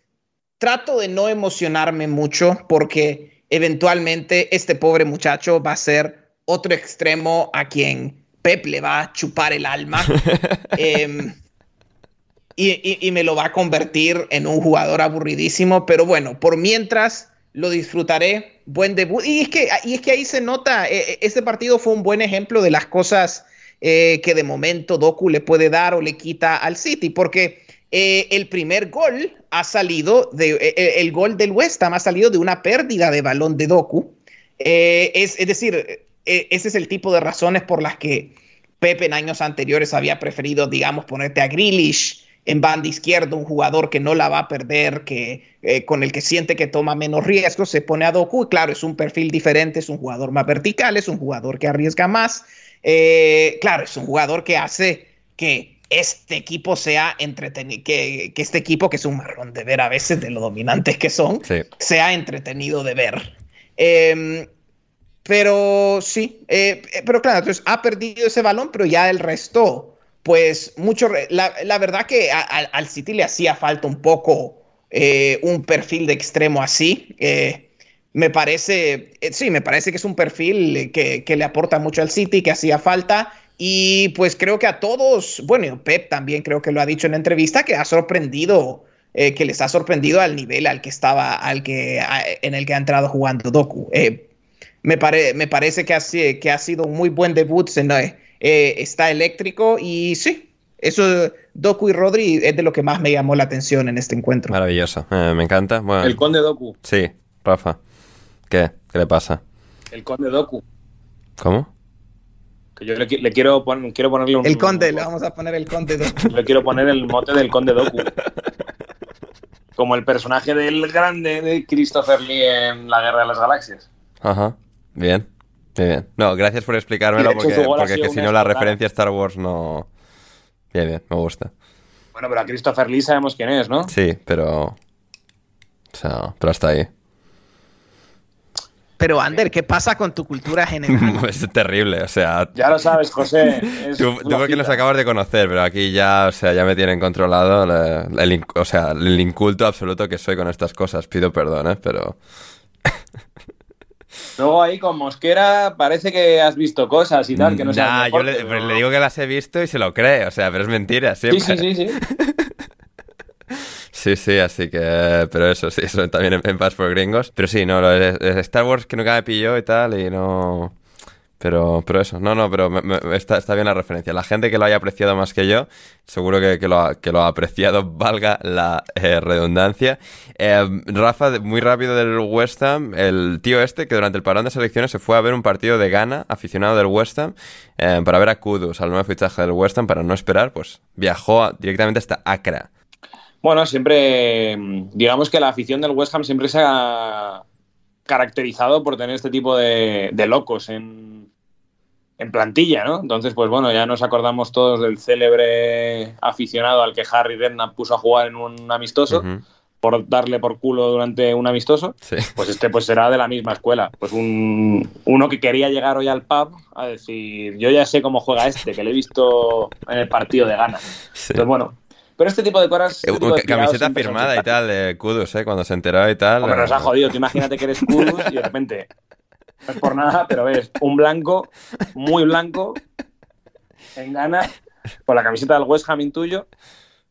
trato de no emocionarme mucho porque eventualmente este pobre muchacho va a ser otro extremo a quien Pep le va a chupar el alma. [LAUGHS] Em, y, y- y me lo va a convertir en un jugador aburridísimo, pero bueno, por mientras lo disfrutaré. Buen debut. Y es que, y es que ahí se nota, eh, eh, este partido fue un buen ejemplo de las cosas eh, que de momento Doku le puede dar o le quita al City, porque eh, el primer gol ha salido, de, eh, el gol del West Ham ha salido de una pérdida de balón de Doku. es, decir, ese es el tipo de razones por las que Pepe en años anteriores había preferido, digamos, ponerte a Grealish en banda izquierda, un jugador que no la va a perder, que, eh, con el que siente que toma menos riesgos, se pone a Doku. Claro, es un perfil diferente, es un jugador más vertical, es un jugador que arriesga más. Eh, claro, es un jugador que hace que este equipo sea entretenido, que, que, este equipo, que es un marrón de ver a veces de lo dominantes que son, sí. sea entretenido de ver. Eh, pero sí, eh, pero claro, entonces ha perdido ese balón, pero ya el resto, pues mucho, la, la verdad que a, a, al City le hacía falta un poco eh, un perfil de extremo así. Eh, me parece, eh, sí, me parece que es un perfil que, que, le aporta mucho al City, que hacía falta. Y pues creo que a todos, bueno, Pep también creo que lo ha dicho en la entrevista, que ha sorprendido, eh, que les ha sorprendido al nivel al que estaba, al que, a, en el que ha entrado jugando Doku. Eh, me, pare, me, parece que ha, que ha, sido un muy buen debut, eh, está eléctrico y sí, eso, Doku y Rodri es de lo que más me llamó la atención en este encuentro. Maravilloso, eh, me encanta. Bueno, el conde Doku. Sí, Rafa. ¿Qué? ¿Qué le pasa? El conde Doku. ¿Cómo? Que yo le, le quiero, quiero ponerle un... El conde, un, le vamos a poner el conde Doku. [LAUGHS] Le quiero poner el mote del conde Doku. Como el personaje del grande de Christopher Lee en La Guerra de las Galaxias. Ajá, bien. Muy bien. No, gracias por explicármelo porque, porque que si no la referencia a Star Wars no... Bien, bien, me gusta. Bueno, pero a Christopher Lee sabemos quién es, ¿no? Sí, pero... O sea, pero hasta ahí. Pero, Ander, ¿qué pasa con tu cultura general? [LAUGHS] es terrible, o sea... Ya lo sabes, José. tú, tú porque nos acabas de conocer, pero aquí ya, o sea, ya me tienen controlado el, el, o sea, el inculto absoluto que soy con estas cosas. Pido perdón, ¿eh? Pero... [LAUGHS] Luego ahí con Mosquera parece que has visto cosas y tal, que no nah, yo le, pero... le, digo que las he visto y se lo cree, o sea, pero es mentira, siempre. Sí, sí, sí, [LAUGHS] sí. Sí, sí, así que. Pero eso, sí, eso también en, en Pass por Gringos. Pero sí, no, Star Wars que nunca me pilló y tal, y no. Pero, pero eso, no, no, pero me, está, está, bien la referencia. La gente que lo haya apreciado más que yo, seguro que, que, lo, ha, que lo, ha, apreciado, [LAUGHS] valga la eh, redundancia. Eh, Rafa, muy rápido del West Ham, el tío este que durante el parón de selecciones se fue a ver un partido de Ghana, aficionado del West Ham, eh, para ver a Kudus, al nuevo fichaje del West Ham, para no esperar, pues viajó directamente hasta Accra. Bueno, siempre, digamos que la afición del West Ham siempre se ha caracterizado por tener este tipo de, de locos en, en, plantilla, ¿no? Entonces, pues bueno, ya nos acordamos todos del célebre aficionado al que Harry Redknapp puso a jugar en un amistoso. Uh -huh. por darle por culo durante un amistoso, sí. pues este pues será de la misma escuela. Pues un, uno que quería llegar hoy al pub a decir, yo ya sé cómo juega este, que le he visto en el partido de gana. Sí. Entonces, bueno, pero este tipo de cosas. Este tipo de camiseta firmada y tal de Kudus, ¿eh? Cuando se enteró y tal. Hombre, nos ha jodido. Tú imagínate que eres Kudus y de repente. No es por nada, pero ves un blanco, muy blanco, en gana, con la camiseta del West Ham tuyo,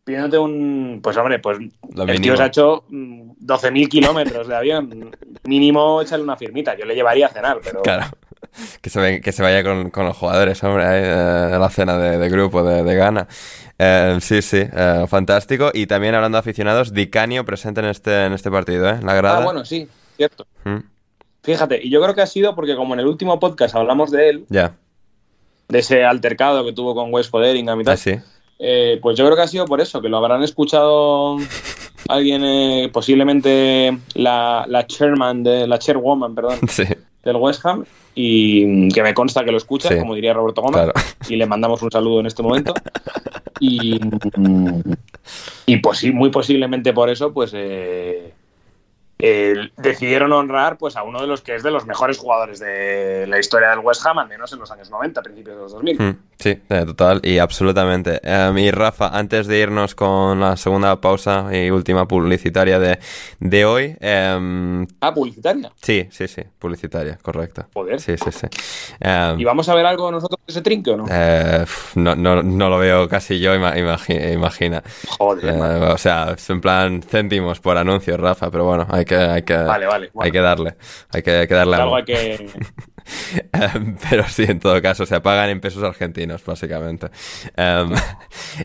pidiéndote un. Pues hombre, pues Lo el tío se ha hecho 12.000 kilómetros de avión. Mínimo echarle una firmita. Yo le llevaría a cenar, pero. Claro. [LAUGHS] Que se, que se vaya con, con, los jugadores, hombre, ahí, eh, a la cena de, de grupo de, de Ghana. Eh, sí, sí, eh, fantástico. Y también hablando de aficionados, Dicanio presente en este, en este partido, ¿eh? La grada. Ah, bueno, sí, cierto. Mm. Fíjate, y yo creo que ha sido porque como en el último podcast hablamos de él, ya. De ese altercado que tuvo con West Foderingham y tal, ah, sí. eh, pues yo creo que ha sido por eso, que lo habrán escuchado [LAUGHS] alguien, eh, posiblemente la, la chairman, de, la chairwoman, perdón, sí. Del West Ham, y que me consta que lo escucha, sí. como diría Roberto Gómez, claro. y le mandamos un saludo en este momento. Y, y pues sí, muy posiblemente por eso, pues eh, eh, decidieron honrar pues a uno de los que es de los mejores jugadores de la historia del West Ham, al menos en los años 90, principios de los 2000. Mm, sí, eh, total y absolutamente. Um, y Rafa, antes de irnos con la segunda pausa y última publicitaria de, de hoy. Um, ah, publicitaria. Sí, sí, sí, publicitaria, correcto. Joder. Sí, sí, sí. Um, ¿Y vamos a ver algo nosotros que se trinque o no? Eh, no, no? No lo veo casi yo, imagina. imagina. Joder. O sea, es en plan céntimos por anuncios, Rafa, pero bueno, hay que, hay que, vale, vale, bueno. hay que darle. Hay que, hay que darle algo. Hay que, [LAUGHS] Em, pero sí, en todo caso, se pagan en pesos argentinos, básicamente. Em,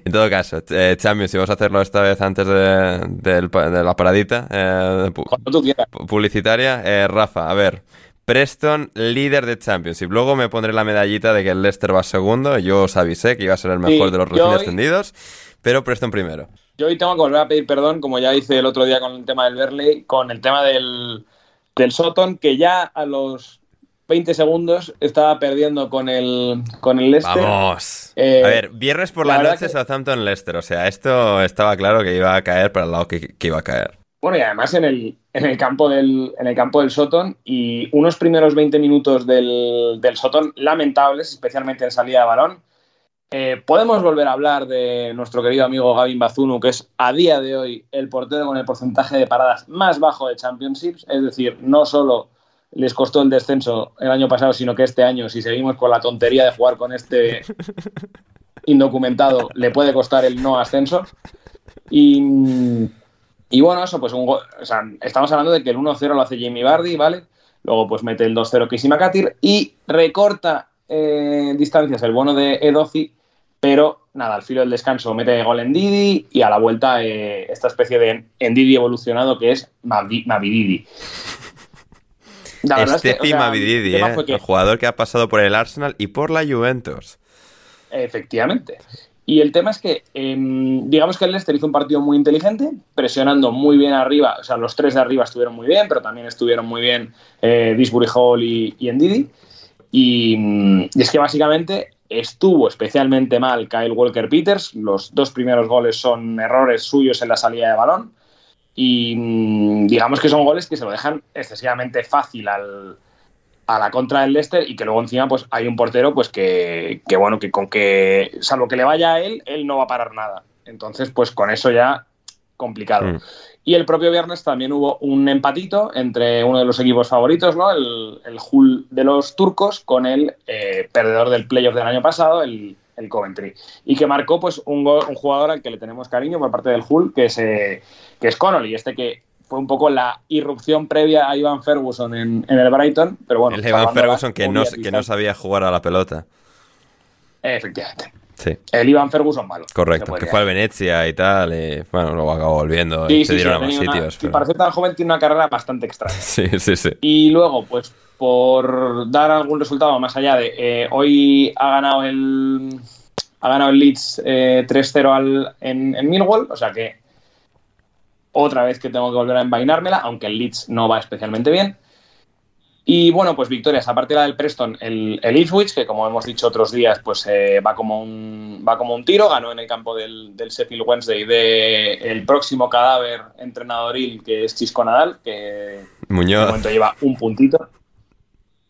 en todo caso, eh, Champions, si vamos a hacerlo esta vez antes de, la paradita eh, pu- tú publicitaria, eh, Rafa, a ver. Preston, líder de Championship. Luego me pondré la medallita de que el Leicester va segundo. Yo os avisé que iba a ser el mejor Sí, de los recién hoy- ascendidos. Pero Preston primero. Yo hoy tengo que volver a pedir perdón, como ya hice el otro día con el tema del Berley, con el tema del, del Soton, que ya a los 20 segundos estaba perdiendo con el, con el Leicester. Vamos. Eh, a ver, viernes por la noche que- Southampton-Leicester. O sea, esto estaba claro que iba a caer para el lado que, que iba a caer. Bueno, y además en el, en el campo del, en el campo del Soton y unos primeros 20 minutos del, del Soton lamentables, especialmente en salida de balón. Eh, podemos volver a hablar de nuestro querido amigo Gavin Bazunu, que es a día de hoy el portero con el porcentaje de paradas más bajo de Championships. Es decir, no solo les costó el descenso el año pasado, sino que este año, si seguimos con la tontería de jugar con este [LAUGHS] indocumentado, le puede costar el no ascenso. Y, y bueno, eso, pues un go- o sea, estamos hablando de que el 1-0 lo hace Jamie Vardy, ¿vale? Luego pues mete el 2-0 Casey McCarthy y recorta eh, distancias el bueno de Edozi, pero nada, al filo del descanso mete gol en Didi y a la vuelta eh, esta especie de Ndidi evolucionado que es Mavi- Mavididi. La verdad es que, o Steffi sea, Mavididi, el ¿eh? que- el jugador que ha pasado por el Arsenal y por la Juventus. Efectivamente. Y el tema es que, em, digamos que el Leicester hizo un partido muy inteligente, presionando muy bien arriba. O sea, los tres de arriba estuvieron muy bien, pero también estuvieron muy bien eh, Disbury Hall y, y Ndidi. Y, mm, y es que básicamente estuvo especialmente mal Kyle Walker Peters. Los dos primeros goles son errores suyos en la salida de balón. Y mm, digamos que son goles que se lo dejan excesivamente fácil al, a la contra del Leicester y que luego encima pues hay un portero pues que, que, bueno que con que salvo que le vaya a él él no va a parar nada entonces pues con eso ya complicado Mm. Y el propio viernes también hubo un empatito entre uno de los equipos favoritos no el, el Hull de los turcos con el eh, perdedor del playoff del año pasado el, el Coventry y que marcó pues un, un jugador al que le tenemos cariño por parte del Hull que es eh, que es Connolly este que fue un poco la irrupción previa a Ivan Ferguson en, en el Brighton, pero bueno. el salvando Ferguson que no, que no sabía jugar a la pelota. Efectivamente. Sí, El Ivan Ferguson malo. correcto. Que fue al. Venecia y tal. Y, bueno, luego acabó volviendo Sí, y sí, se dieron a más sitios. pero- Para ser tan joven tiene una carrera bastante extraña. [LAUGHS] Sí, sí, sí. Y luego, pues por dar algún resultado más allá de eh, hoy ha ganado el ha ganado el Leeds eh, 3-0 al- en, en Millwall, o sea que otra vez que tengo que volver a envainármela, aunque el Leeds no va especialmente bien. Y bueno, pues victorias, aparte de la del Preston, el, el Ipswich, que como hemos dicho otros días, pues eh, va, como un, va como un tiro, ganó en el campo del, del Sheffield Wednesday de el próximo cadáver entrenadoril, que es Chisco Nadal, que de Muñoz. momento lleva un puntito.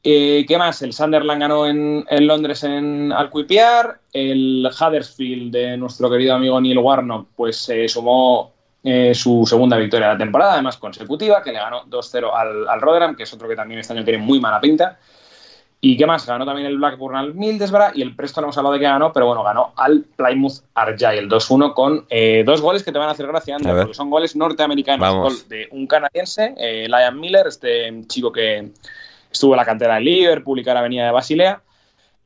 Eh, ¿Qué más? El Sunderland ganó en, en Londres en Alquipiar. El Huddersfield de nuestro querido amigo Neil Warnock, pues se sumó eh, su segunda victoria de la temporada, además consecutiva, que le ganó 2-0 al, al Rotherham, que es otro que también este año tiene muy mala pinta. ¿Y qué más? Ganó también el Blackburn al Middlesbrough y el Preston no hemos hablado de que ganó, pero bueno, ganó al Plymouth Argyle 2-1 con eh, dos goles que te van a hacer gracia, Ander, A ver. porque son goles norteamericanos. Vamos. Gol de un canadiense, eh, Liam Miller, este chico que estuvo en la cantera de Liverpool y que ahora venía de Basilea,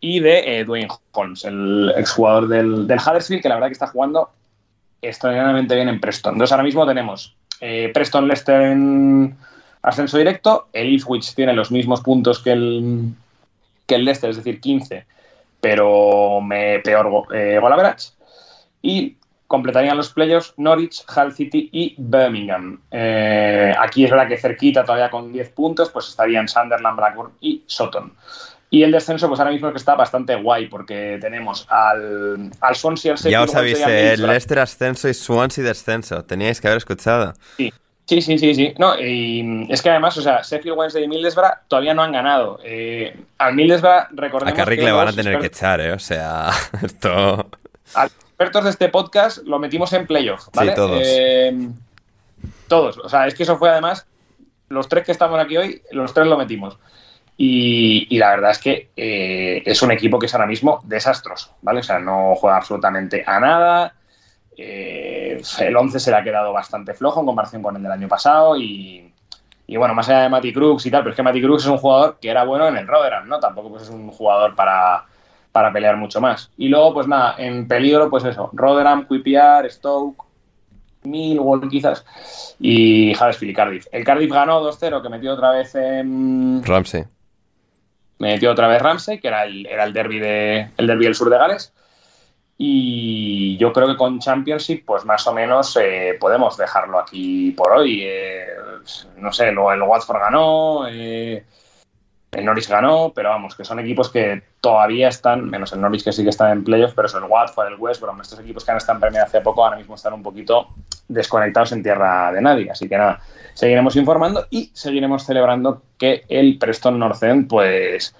y de eh, Dwayne Holmes, el exjugador del, del Huddersfield, que la verdad que está jugando extraordinariamente bien en Preston. Entonces ahora mismo tenemos eh, Preston Leicester en ascenso directo, el Ipswich tiene los mismos puntos que el, que el Leicester, es decir, 15, pero me, peor go- eh. Y completarían los playoffs Norwich, Hull City y Birmingham. Eh, aquí es verdad que cerquita, todavía con 10 puntos, pues estarían Sunderland, Blackburn y Sutton. Y el descenso, pues ahora mismo es que está bastante guay, porque tenemos al, al Swansea, al Ya os avisé, Middlesbrough. Leicester ascenso y Swansea descenso. Teníais que haber escuchado. Sí, sí, sí, sí. sí. No, y es que además, o sea, Sheffield Wednesday y Middlesbrough todavía no han ganado. Eh, al Middlesbrough, recordemos A Carrick que le van a tener que echar, ¿eh? O sea, [LAUGHS] esto... a los expertos de este podcast lo metimos en playoff, ¿vale? Sí, todos. Eh, todos. O sea, es que eso fue además, los tres que estamos aquí hoy, los tres lo metimos. Y, la verdad es que eh, es un equipo que es ahora mismo desastroso, ¿vale? O sea, no juega absolutamente a nada. Eh, el 11 se le ha quedado bastante flojo en comparación con el del año pasado y, bueno, más allá de Matty Crooks y tal, pero es que Matty Crooks es un jugador que era bueno en el Rotherham, ¿no? Tampoco pues, es un jugador para, para pelear mucho más. Y luego, pues nada, en peligro, pues eso, Rotherham, Quipiar, Stoke, Millwall quizás, y Huddersfield y Cardiff. El Cardiff ganó 2-0, que metió otra vez en... Ramsey. Metió otra vez Ramsey, que era el, era el derby de, el derby del sur de Gales. Y yo creo que con Championship, pues más o menos eh, podemos dejarlo aquí por hoy. Eh, no sé, luego el Watford ganó, eh, el Norwich ganó, pero vamos, que son equipos que todavía están, menos el Norwich que sí que está en playoffs, pero son el Watford, el West Brom, estos equipos que han estado en Premier hace poco, ahora mismo están un poquito desconectados en tierra de nadie. Así que nada, seguiremos informando y seguiremos celebrando que el Preston North End, pues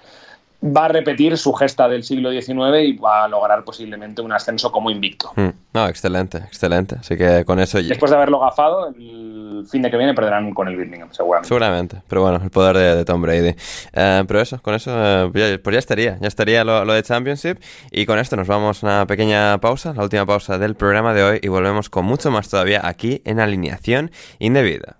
va a repetir su gesta del siglo XIX y va a lograr posiblemente un ascenso como invicto. Mm. No, excelente, excelente. Así que con eso... Después de haberlo gafado, el fin de que viene perderán con el Birmingham, seguramente. Seguramente, pero bueno, el poder de, de Tom Brady. Eh, pero eso, con eso, eh, ya, pues ya estaría, ya estaría lo, lo de Championship. Y con esto nos vamos a una pequeña pausa, la última pausa del programa de hoy, y volvemos con mucho más todavía aquí en Alineación Indebida.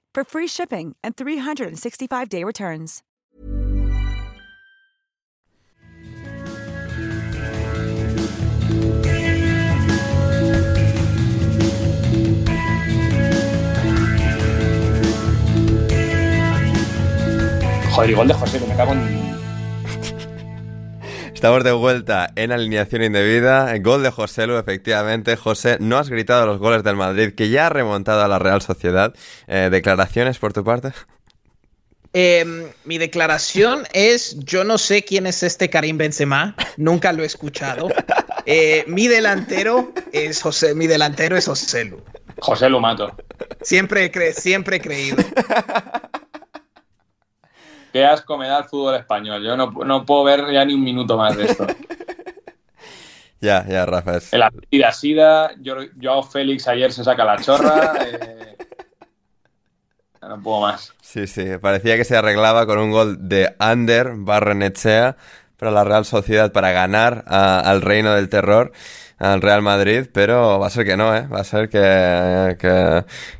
for free shipping and 365-day returns. Joder, gol de José, que me cago en... Estamos de vuelta en alineación indebida. Gol de José Lu, efectivamente. José, no has gritado los goles del Madrid, que ya ha remontado a la Real Sociedad. Eh, ¿Declaraciones por tu parte? Eh, mi declaración es, yo no sé quién es este Karim Benzema, nunca lo he escuchado. Eh, mi delantero es José, mi delantero es José Lu. José Lu mato. Siempre he, cre siempre he creído. Qué asco me da el fútbol español. Yo no, no puedo ver ya ni un minuto más de esto. [LAUGHS] ya, ya, Rafa. Es... El Sida Sida, Joao Félix ayer se saca la chorra. [LAUGHS] Eh... No puedo más. Sí, sí, parecía que se arreglaba con un gol de Ander Barrenechea para la Real Sociedad para ganar a, al reino del terror al Real Madrid, pero va a ser que no, ¿eh? Va a ser que,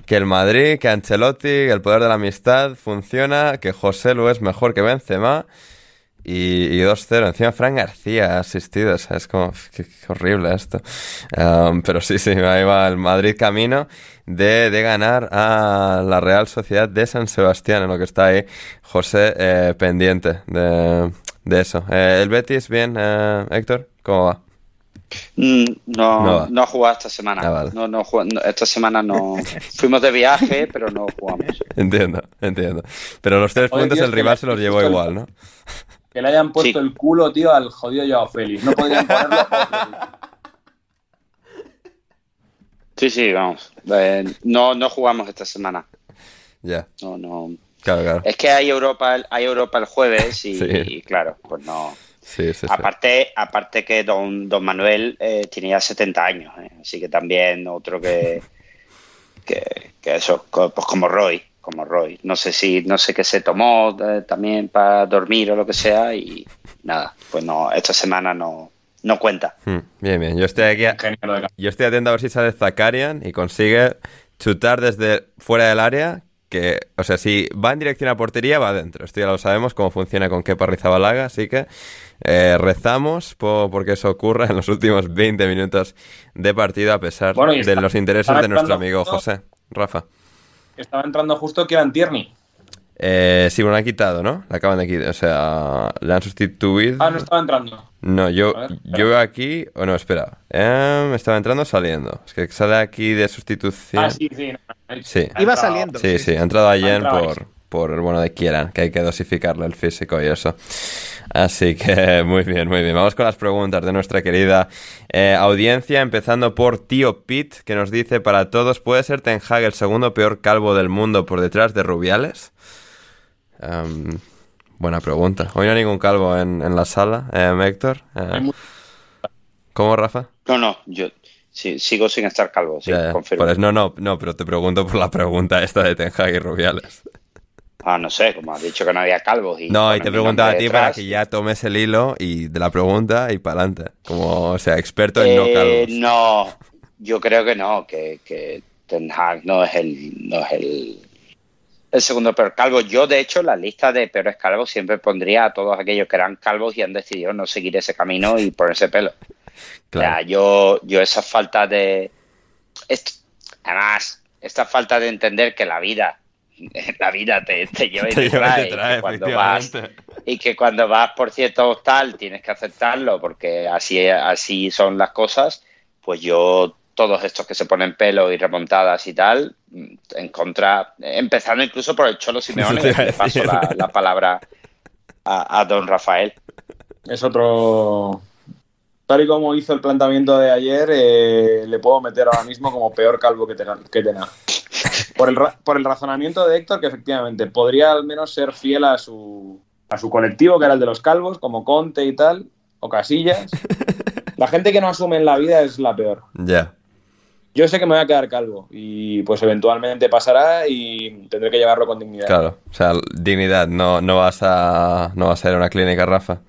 que, el Madrid, que Ancelotti, que el poder de la amistad funciona, que José Lu es mejor que Benzema y, y 2-0. Encima Fran García ha asistido, es como, qué horrible esto. Um, pero sí, sí, ahí va el Madrid camino de, de, ganar a la Real Sociedad de San Sebastián, en lo que está ahí José eh, pendiente de, de eso. Eh, ¿El Betis bien, eh, Héctor? ¿Cómo va? Mm, No, no, no, jugado esta semana. Ah, vale. no, no, no, esta semana no. Fuimos de viaje, pero no jugamos. [LAUGHS] Entiendo, entiendo. Pero los tres Oye, puntos el rival se los llevó igual, ¿no? Que le hayan puesto Sí. el culo, tío, al jodido Joao Félix. No podrían ponerlo. Sí, sí, vamos. Eh, no, no jugamos esta semana. Ya, No, no. claro, claro. Es que hay Europa, el- hay Europa el jueves y, Sí. y claro, pues no. Sí, sí, sí. Aparte, aparte que don, don Manuel eh, tiene ya 70 años, eh, así que también otro que, [LAUGHS] que, que eso, pues como Roy, como Roy. No sé si, no sé qué se tomó eh, también para dormir o lo que sea y nada, pues no, esta semana no, no cuenta. Hmm, bien, bien. Yo estoy aquí. yo estoy atento a ver si sale Zakarian y consigue chutar desde fuera del área. Que, o sea, si va en dirección a portería, va adentro. Esto ya lo sabemos cómo funciona con Kepa Rizabalaga, así que eh, rezamos por, porque eso ocurra en los últimos 20 minutos de partido, a pesar de los intereses de nuestro amigo José. Rafa. Estaba entrando justo Kieran Tierney. Eh, sí, bueno, han quitado, ¿no? La acaban de quitar, o sea, le han sustituido. Ah, no estaba entrando. No, yo, yo veo aquí, o no, espera, eh, estaba entrando o saliendo. Es que sale aquí de sustitución. Ah, sí, sí. sí. Iba saliendo. Sí, sí, ha entrado ayer por, por el bueno de Kieran, que hay que dosificarle el físico y eso. Así que [LAUGHS] muy bien, muy bien. Vamos con las preguntas de nuestra querida eh, audiencia, empezando por Tío Pete, que nos dice, para todos, ¿puede ser Ten Hag el segundo peor calvo del mundo por detrás de Rubiales? Em, buena pregunta. Hoy no hay ningún calvo en, la sala, eh, Héctor. Eh, ¿Cómo, Rafa? No, no, yo sigo sin estar calvo, sí, confirmo. Pues no, no, no, pero te pregunto por la pregunta esta de Ten Hag y Rubiales. Ah, no sé, como has dicho que no había calvos. Y no, y te preguntaba a ti para que ya tomes el hilo y de la pregunta y para adelante. Como, o sea, experto en no eh, calvos. No, yo creo que no, que, que Ten Hag no es el, no es el el segundo peor calvo. Yo, de hecho, en la lista de peores calvos siempre pondría a todos aquellos que eran calvos y han decidido no seguir ese camino y ponerse pelo. O sea, yo, yo esa falta de... además, esta falta de entender que la vida [LAUGHS] la vida te, lleva y te, trae, y, que cuando vas, y que cuando vas por cierto tal tienes que aceptarlo porque así, así son las cosas, pues yo todos estos que se ponen pelo y remontadas y tal, en contra, empezando incluso por el Cholo [LAUGHS] Simeone, le paso la, palabra a, don Rafael. Es otro, tal y como hizo el planteamiento de ayer, eh, le puedo meter ahora mismo como peor calvo que, tenga, que tenga. Por el, por el razonamiento de Héctor, que efectivamente podría al menos ser fiel a su, a su colectivo, que era el de los calvos, como Conte y tal, o Casillas. [LAUGHS] La gente que no asume en la vida es la peor. Ya yo sé que me voy a quedar calvo y pues eventualmente pasará y tendré que llevarlo con dignidad. Claro, o sea, dignidad, no, no vas a no vas a ir a una clínica, Rafa.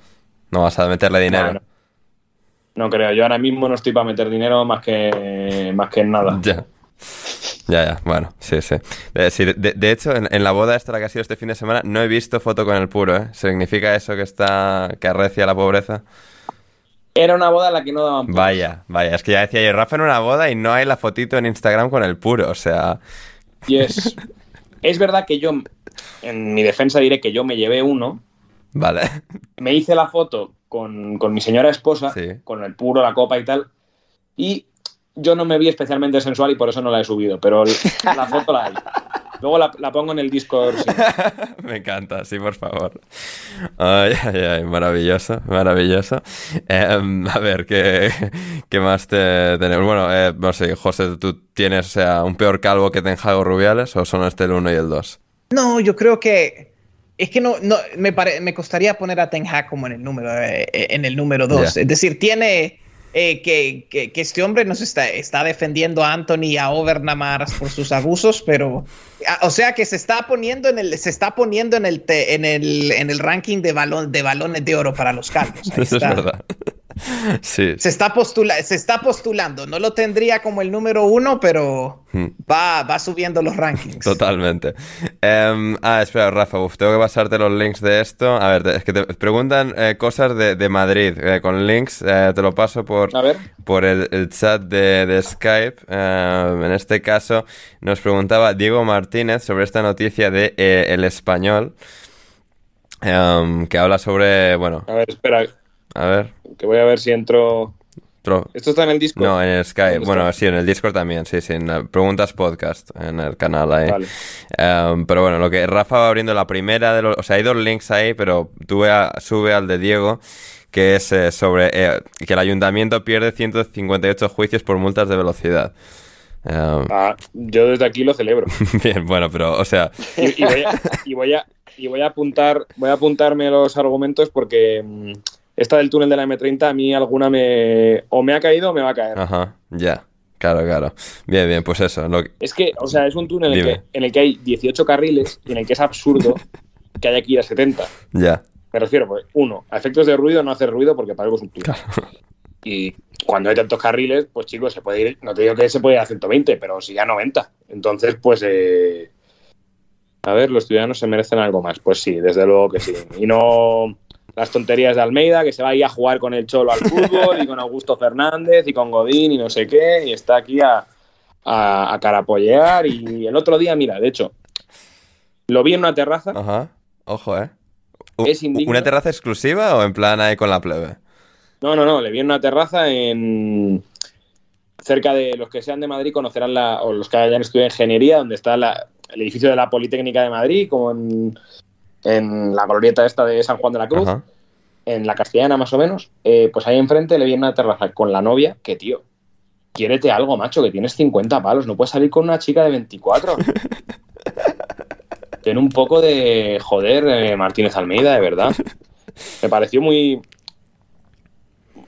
No vas a meterle dinero. No, creo, yo ahora mismo no estoy para meter dinero más que más que en nada. [LAUGHS] Ya. Ya, ya, bueno, sí, sí. Eh, de, hecho, en, la boda esta que ha sido este fin de semana, no he visto foto con el puro, ¿eh? ¿Significa eso que está, que arrecia la pobreza? Era una boda en la que no daban Vaya, vaya, es que ya decía yo, Rafa en una boda y no hay la fotito en Instagram con el puro, o sea... Y es, [LAUGHS] es verdad que yo, en mi defensa diré que yo me llevé uno. Vale. Me hice la foto con, mi señora esposa, con el puro, la copa y tal, y yo no me vi especialmente sensual y por eso no la he subido, pero la foto la hay. [LAUGHS] Luego la, pongo en el Discord. [LAUGHS] Me encanta, sí, por favor. Ay, ay, ay, maravilloso, maravilloso. Em, a ver, ¿qué, ¿qué, más te tenemos? Bueno, eh, no sé, José, ¿tú tienes un peor calvo que Tenjago Rubiales o son este el 1 y el 2? No, yo creo que es que no, no me, me costaría poner a Ten Hag como en el número eh, en el número 2. Es decir, tiene eh, que, que, este hombre nos está, está defendiendo a Anthony y a Overnamar por sus abusos, pero o sea que se está poniendo en el se está poniendo en el en el en el ranking de balón de balones de oro para los calvos. Eso es verdad. Sí. Se está, postula se está postulando. No lo tendría como el número uno, pero hmm. va, va subiendo los rankings. Totalmente. Em, ah, espera, Rafa, tengo que pasarte los links de esto. A ver, es que te preguntan eh, cosas de, de Madrid eh, con links. Eh, te lo paso por, por el, chat de, de Skype. En este caso, nos preguntaba Diego Martínez sobre esta noticia de El Español. Em, que habla sobre, bueno... A ver, espera, a ver. Que voy a ver si entro. ¿Esto está en el Discord? No, en el Skype. Bueno, sí, en el Discord también, sí, sí. En Preguntas Podcast, en el canal ahí. Vale. Em, pero bueno, lo que Rafa va abriendo la primera de los. O sea, hay dos links ahí, pero tú sube al de Diego, que es eh, sobre eh, que el ayuntamiento pierde 158 juicios por multas de velocidad. Em, ah, yo desde aquí lo celebro. [LAUGHS] Bien, bueno, pero, o sea. Y, voy, a, y, voy, a, y voy a apuntar, voy a apuntarme los argumentos porque. Esta del túnel de la M30 a mí alguna me o me ha caído o me va a caer. Ajá, ya. Claro, claro. Bien, bien, pues eso. lo que- Es que, o sea, es un túnel en el, que, en el que hay 18 carriles y en el que es absurdo [LAUGHS] que haya que ir a 70. Ya. Me refiero, pues, uno, a efectos de ruido no hace ruido porque para algo es un túnel. [LAUGHS] Y cuando hay tantos carriles, pues chicos, se puede ir, no te digo que se puede ir a 120, pero sí a 90. Entonces, pues, eh, a ver, los ciudadanos se merecen algo más. Pues sí, desde luego que sí. Y no las tonterías de Almeida, que se va a ir a jugar con el Cholo al fútbol y con Augusto Fernández y con Godín y no sé qué, y está aquí a, a, a carapollear. Y el otro día, mira, de hecho, lo vi en una terraza. Ajá. Ojo, ¿eh? Es. ¿Una terraza exclusiva o en plan ahí con la plebe? No, no, no, le vi en una terraza en cerca de los que sean de Madrid conocerán la o los que hayan estudiado ingeniería, donde está la- el edificio de la Politécnica de Madrid, como en, en la glorieta esta de San Juan de la Cruz, Ajá. en la Castellana más o menos. Eh, pues ahí enfrente le vi en una terraza con la novia, que tío, quiérete algo, macho, que tienes 50 palos, no puedes salir con una chica de 24. [LAUGHS] Ten un poco de joder, eh, Martínez Almeida, de verdad. Me pareció muy,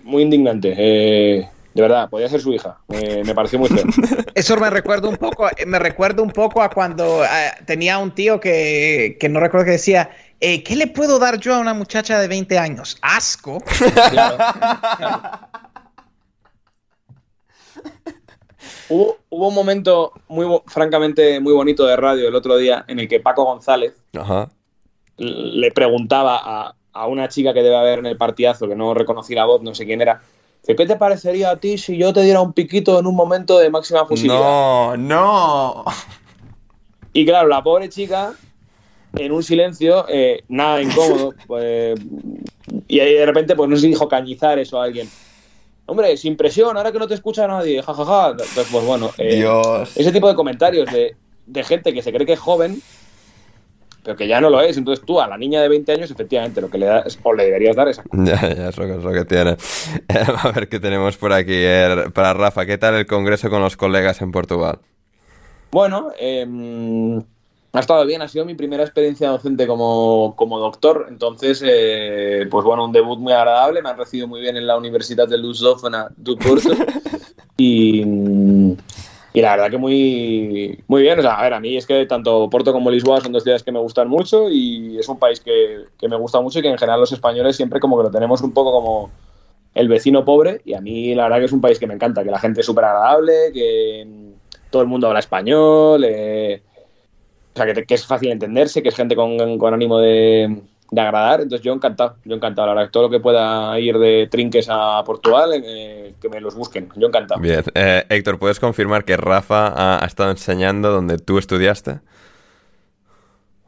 muy indignante. eh, de verdad, podía ser su hija. Me, me pareció muy feo. [LAUGHS] Eso me recuerda un poco, me recuerda un poco a cuando eh, tenía un tío que, que no recuerdo que decía, eh, ¿qué le puedo dar yo a una muchacha de 20 años? Asco. [LAUGHS] Hubo, hubo un momento muy francamente muy bonito de radio el otro día en el que Paco González Ajá. le preguntaba a, a una chica que debe haber en el partidazo, que no reconocí la voz, no sé quién era, ¿qué te parecería a ti si yo te diera un piquito en un momento de máxima fusividad? No, no. Y claro, la pobre chica, en un silencio, eh, nada incómodo, [LAUGHS] pues, y ahí de repente, pues no si dijo cañizar eso a alguien. Hombre, sin presión, ahora que no te escucha nadie, jajaja. Entonces, pues bueno, eh, Dios. ese tipo de comentarios de, de gente que se cree que es joven, pero que ya no lo es. Entonces tú a la niña de 20 años, efectivamente, lo que le das, o le deberías dar es [LAUGHS] Ya, ya, es lo que, es lo que tiene. Eh, [LAUGHS] a ver qué tenemos por aquí. eh, para Rafa, ¿qué tal el congreso con los colegas en Portugal? Bueno, eh, ha estado bien, ha sido mi primera experiencia docente como, como doctor, entonces, eh, pues bueno, un debut muy agradable, me han recibido muy bien en la Universidad de Lusófona do Porto [LAUGHS] y, y la verdad que muy, muy bien, o sea, a ver, a mí es que tanto Porto como Lisboa son dos ciudades que me gustan mucho y es un país que, que me gusta mucho y que en general los españoles siempre como que lo tenemos un poco como el vecino pobre y a mí la verdad que es un país que me encanta, que la gente es súper agradable, que todo el mundo habla español, eh, o sea, que, que es fácil entenderse, que es gente con, con ánimo de, de agradar. Entonces yo encantado, yo encantado. La verdad, todo lo que pueda ir de trinques a Portugal, eh, que me los busquen. Yo encantado. Bien. Eh, Héctor, ¿puedes confirmar que Rafa ha, ha estado enseñando donde tú estudiaste?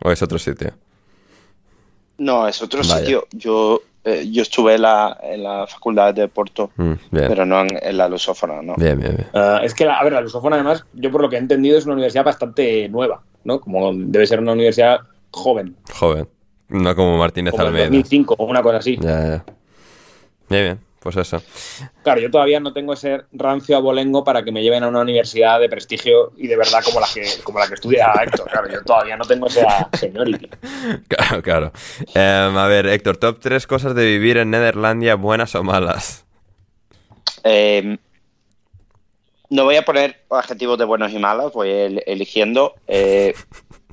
¿O es otro sitio? No, es otro Vaya. sitio. Yo, eh, yo estuve en la, en la facultad de Porto, Mm, pero no en, en la lusófona, ¿no? Bien, bien, bien. Ah, es que, la- a ver, la lusófona, además, yo por lo que he entendido, es una universidad bastante nueva, ¿no? Como debe ser una universidad joven, Joven. No como Martínez como en Almeida. 2005 o una cosa así. Ya, ya. Bien, bien. Pues eso. Claro, yo todavía no tengo ese rancio abolengo para que me lleven a una universidad de prestigio y de verdad como la que, como la que estudia Héctor. Claro, yo todavía no tengo esa seniority. [LAUGHS] Claro, claro. Em, a ver, Héctor, top 3 cosas de vivir en Nederlandia, buenas o malas. Eh, no voy a poner adjetivos de buenos y malos, voy el- eligiendo eh, [LAUGHS]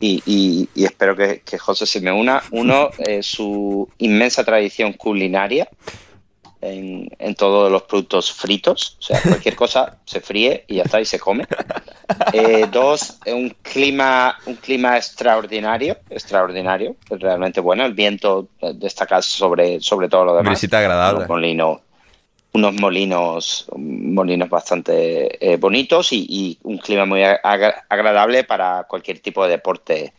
y, y- y espero que, que José se me una. Uno, eh, su inmensa tradición culinaria en, en todos los productos fritos, o sea, cualquier cosa [LAUGHS] se fríe y ya está y se come. Eh, dos, eh, un clima, un clima extraordinario, extraordinario, realmente bueno. El viento destaca sobre, sobre todo lo demás. Brisita agradable. Unos molinos, unos molinos, molinos bastante eh, bonitos y, y un clima muy agra- agradable para cualquier tipo de deporte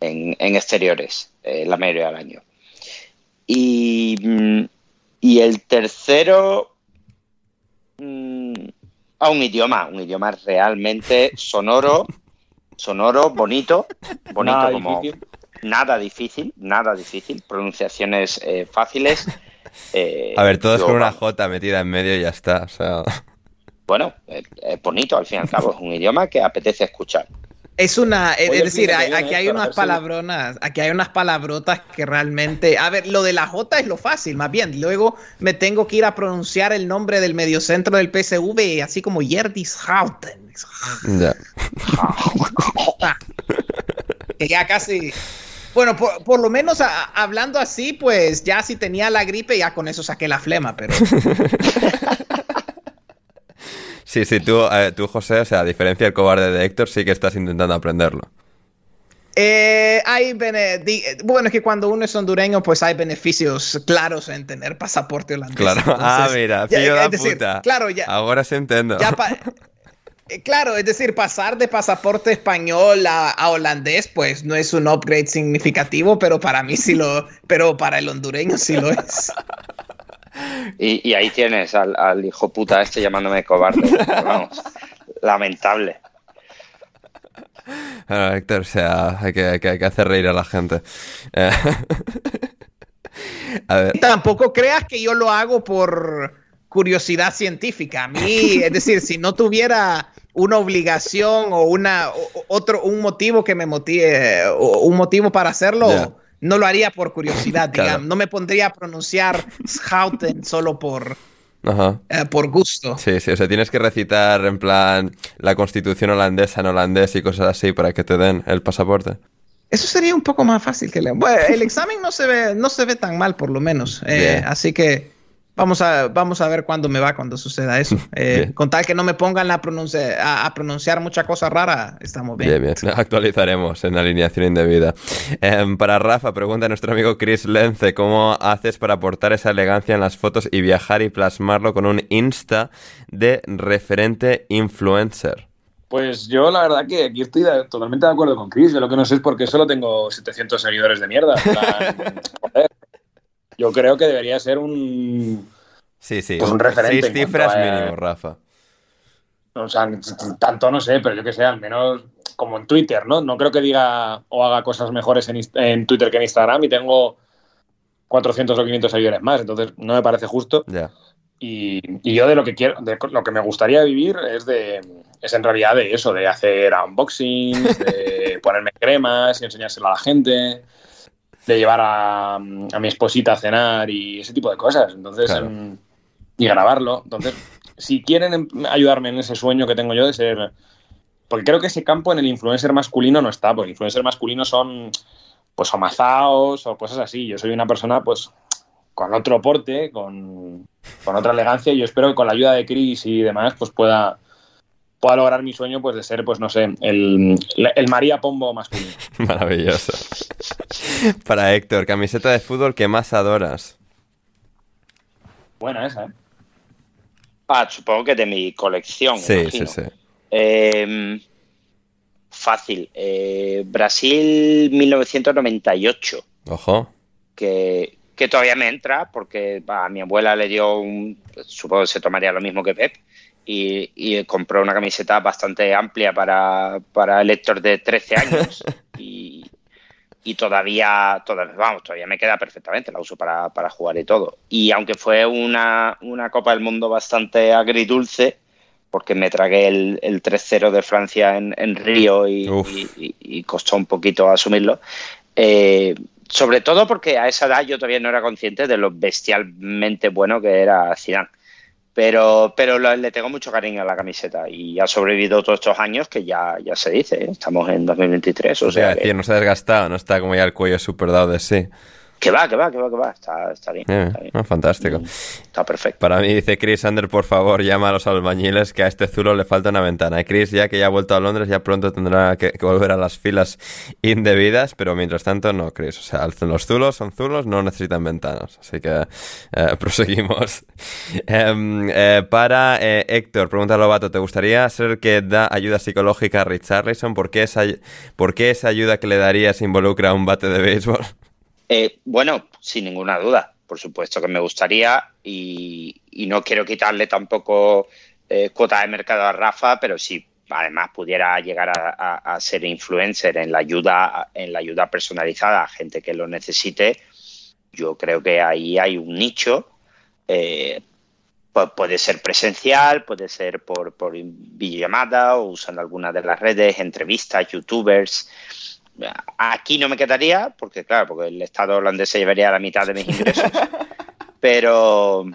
en, en exteriores, eh, la mayoría del año. Y, mm, y el tercero, mm, a un idioma, un idioma realmente sonoro, sonoro, bonito, bonito Nada como difícil. nada difícil, nada difícil, pronunciaciones eh, fáciles. Eh, A ver, todos yo, con una J metida en medio y ya está. O sea, Bueno, es, es bonito al fin y al cabo, es un idioma que apetece escuchar. Es una, es decir, hay- aquí hay unas palabronas, aquí hay unas palabrotas que realmente, a ver, lo de la J es lo fácil, más bien. Luego me tengo que ir a pronunciar el nombre del mediocentro del PSV, así como Yerdis Houten. Ya. [LAUGHS] que ya casi. Bueno, por, por lo menos a- hablando así, pues ya si tenía la gripe, ya con eso saqué la flema, pero. [LAUGHS] Sí, sí, tú, eh, tú, José, o sea, a diferencia del cobarde de Héctor, sí que estás intentando aprenderlo. Eh, hay bueno, es que cuando uno es hondureño, pues hay beneficios claros en tener pasaporte holandés. Claro. [LAUGHS] ah, mira, ya- fillo es da decir, puta. Claro, ya, Ahora se entiendo. ya [LAUGHS] pa- claro, es decir, pasar de pasaporte español a, a holandés, pues no es un upgrade significativo, pero para mí sí lo, [LAUGHS] pero para el hondureño sí lo es. Y, y ahí tienes al, al hijo puta este llamándome cobarde. Vamos, lamentable. Bueno, Héctor, o sea, hay que, hay que- hay que hacer reír a la gente. Eh, [LAUGHS] a ver, Tampoco creas que yo lo hago por curiosidad científica. A mí, es decir, si no tuviera una obligación o una otro un motivo que me motive o un motivo para hacerlo, no lo haría por curiosidad, [LAUGHS] Claro. digamos. No me pondría a pronunciar Schouten solo por ajá. eh, por gusto. Sí, sí, o sea, tienes que recitar en plan la constitución holandesa en holandés y cosas así para que te den el pasaporte. Eso sería un poco más fácil que leer. Bueno, el examen no se ve no se ve tan mal por lo menos. Eh, así que vamos a vamos a ver cuándo me va cuando suceda eso. [LAUGHS] Eh, con tal que no me pongan a, pronuncia- a, a pronunciar mucha cosa rara, estamos bien. Bien, bien. [LAUGHS] Actualizaremos en alineación indebida. Em, para Rafa, pregunta a nuestro amigo Chris Lence, ¿cómo haces para aportar esa elegancia en las fotos y viajar y plasmarlo con un Insta de referente influencer? Pues yo la verdad que aquí estoy de- totalmente de acuerdo con Chris. Yo lo que no sé es por qué solo tengo 700 seguidores de mierda. Plan, [LAUGHS] joder. Yo creo que debería ser un... Sí, sí. Pues un referente Seis cifras a- mínimo, Rafa. O sea, tanto no sé, pero yo que sé, al menos como en Twitter, ¿no? No creo que diga o haga cosas mejores en, Twitter que en Instagram y tengo 400 o 500 seguidores más, entonces no me parece justo. Y, y yo de lo que quiero, de lo que me gustaría vivir es de es en realidad de eso, de hacer unboxings, de [LAUGHS] ponerme cremas y enseñárselo a la gente, de llevar a, a mi esposita a cenar y ese tipo de cosas. Entonces, Claro. em, y grabarlo. Entonces, si quieren em- ayudarme en ese sueño que tengo yo de ser. Porque creo que ese campo en el influencer masculino no está, porque el influencer masculino son pues o mazaos o cosas así. Yo soy una persona, pues, con otro porte, con, con otra elegancia, y yo espero que con la ayuda de Chris y demás, pues pueda, pueda lograr mi sueño, pues, de ser, pues, no sé, el, el María Pombo masculino. [LAUGHS] Maravilloso. Para Héctor, camiseta de fútbol que más adoras. Buena esa, ¿eh? Ah, supongo que de mi colección. Sí, imagino. sí, sí. Eh, fácil. Eh, Brasil 1998, Ojo. que, que todavía me entra porque a mi abuela le dio un, supongo que se tomaría lo mismo que Pep, y, y compró una camiseta bastante amplia para, para el Héctor de 13 años. [LAUGHS] y, y todavía, todavía, vamos, todavía me queda perfectamente, la uso para, para jugar y todo. Y aunque fue una, una Copa del Mundo bastante agridulce, porque me tragué el, el 3-0 de Francia en, en Río y, y- y costó un poquito asumirlo. Eh, sobre todo porque a esa edad yo todavía no era consciente de lo bestialmente bueno que era Zidane. Pero, pero le tengo mucho cariño a la camiseta y ha sobrevivido todos estos años que ya, ya se dice, ¿eh? estamos en 2023, o O sea, sea, que, no se ha desgastado, no está como ya el cuello super dado de sí. Que va, que va, que va, que va, está, está bien, Eh, está bien, ah, fantástico. está perfecto. Para mí, dice Chris Ander, por favor, llama a los albañiles que a este zulo le falta una ventana. Y Chris, ya que ya ha vuelto a Londres, ya pronto tendrá que, volver a las filas indebidas, pero mientras tanto, no, Chris. O sea, los zulos son zulos, no necesitan ventanas. Así que eh, [LAUGHS] proseguimos. Em, eh, para eh, Héctor, pregunta Lobato, ¿te gustaría ser el que da ayuda psicológica a Richarlison? ¿Por qué esa, por qué esa ayuda que le darías involucra un bate de béisbol? Eh, bueno, sin ninguna duda, por supuesto que me gustaría y, y no quiero quitarle tampoco eh, cuota de mercado a Rafa, pero si además pudiera llegar a, ser influencer en la ayuda en la ayuda personalizada a gente que lo necesite, yo creo que ahí hay un nicho. eh, Pu- puede ser presencial, puede ser por, por videollamada o usando alguna de las redes, entrevistas, youtubers. Aquí no me quedaría, porque claro, porque el Estado holandés se llevaría la mitad de mis ingresos. [LAUGHS] pero,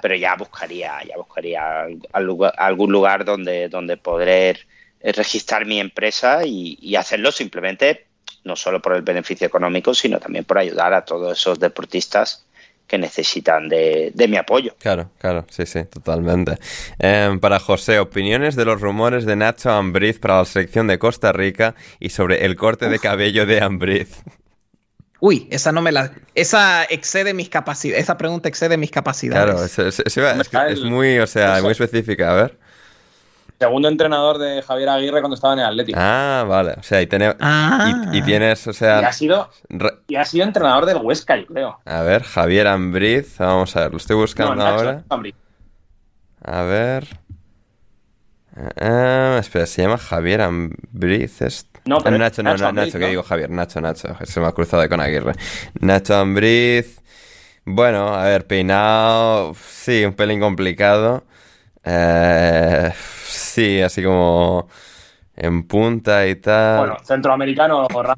pero ya buscaría, ya buscaría algún lugar donde, donde poder eh, registrar mi empresa y, y hacerlo simplemente no solo por el beneficio económico, sino también por ayudar a todos esos deportistas que necesitan de, de mi apoyo. Claro, claro, sí, sí, totalmente. Em, para José, opiniones de los rumores de Nacho Ambriz para la selección de Costa Rica y sobre el corte de cabello de Ambriz. Uy, esa no me la. Esa excede mis capacidades. Esa pregunta excede mis capacidades. Claro, es, es- es- es que es muy, o sea, muy específica, a ver. Segundo entrenador de Javier Aguirre cuando estaba en el Atlético. Ah, vale, o sea, y, tiene- Ah. y, y tienes, o Y sea... ha sido re- y ha sido entrenador del Huesca, yo creo. A ver, Javier Ambriz, vamos a ver, lo estoy buscando No, Nacho ahora. Ambriz. A ver... Eh, espera, se llama Javier Ambriz. es- No, pero Ah, Nacho, no, Nacho no, Ambriz, Nacho, que digo Javier, Nacho, Nacho. Se me ha cruzado con Aguirre. Nacho Ambriz. Bueno, a ver, peinado. Sí, un pelín complicado. Eh, sí, así como en punta y tal. Bueno, centroamericano o.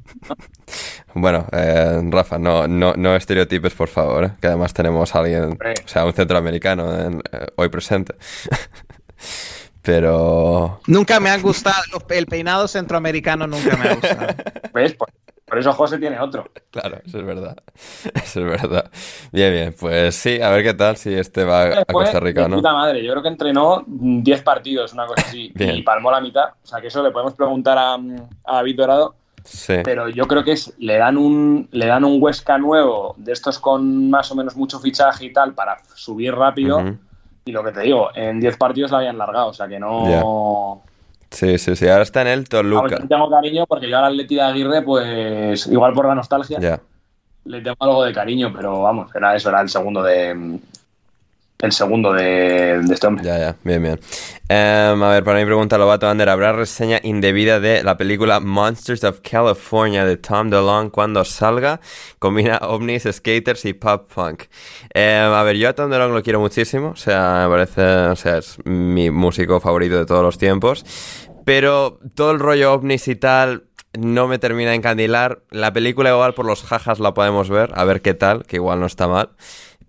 Bueno, eh, Rafa, no, no, no estereotipes, por favor, ¿eh? que además tenemos a alguien, Hombre. o sea, un centroamericano en- eh, hoy presente. [LAUGHS] Pero... Nunca me ha gustado. el peinado centroamericano nunca me ha gustado. [LAUGHS] ¿Ves? Por, por eso José tiene otro. [LAUGHS] Claro, eso es verdad. [LAUGHS] Eso es verdad. Bien, bien, pues sí, a ver qué tal si este va a Costa Rica, ¿no? puta madre. Yo creo que entrenó mm, 10 partidos, una cosa así, [LAUGHS] Bien. y palmó la mitad. O sea, que eso le podemos preguntar a, a David Dorado. Sí. Pero yo creo que es, le dan un le dan un Huesca nuevo, de estos con más o menos mucho fichaje y tal, para subir rápido. Y lo que te digo, en 10 partidos la habían largado. O sea, que no... Sí, sí, sí, ahora está en el Toluca. yo tengo cariño porque yo al Atleti de Aguirre, pues igual por la nostalgia, Ya. le tengo algo de cariño, pero vamos, era eso, era el segundo de el segundo de, de este hombre. Ya, ya, bien, bien. Em, a ver, para mi pregunta, Lobato Ander, ¿habrá reseña indebida de la película Monsters of California de Tom DeLonge cuando salga? Combina ovnis, skaters y pop punk. Em, a ver, yo a Tom DeLonge lo quiero muchísimo, o sea, me parece, o sea, es mi músico favorito de todos los tiempos, pero todo el rollo ovnis y tal no me termina de encandilar. La película igual por los jajas la podemos ver, a ver qué tal, que igual no está mal.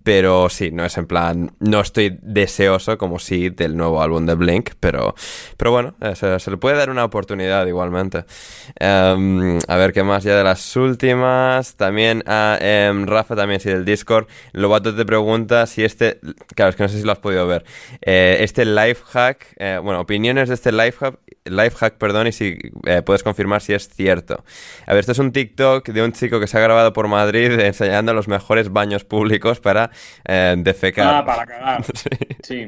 Pero sí, no es en plan, no estoy deseoso como sí del nuevo álbum de Blink, pero, pero bueno, se, le puede dar una oportunidad igualmente. Em, a ver qué más ya de las últimas. También a em, Rafa, también sí del Discord. Lobato te pregunta si este, claro, es que no sé si lo has podido ver. Eh, este life hack, eh, bueno, opiniones de este life hack, life hack, perdón, y si eh, puedes confirmar si es cierto. A ver, esto es un TikTok de un chico que se ha grabado por Madrid [LAUGHS] enseñando los mejores baños públicos para eh, defecar. Ah, para cagar. [LAUGHS] Sí.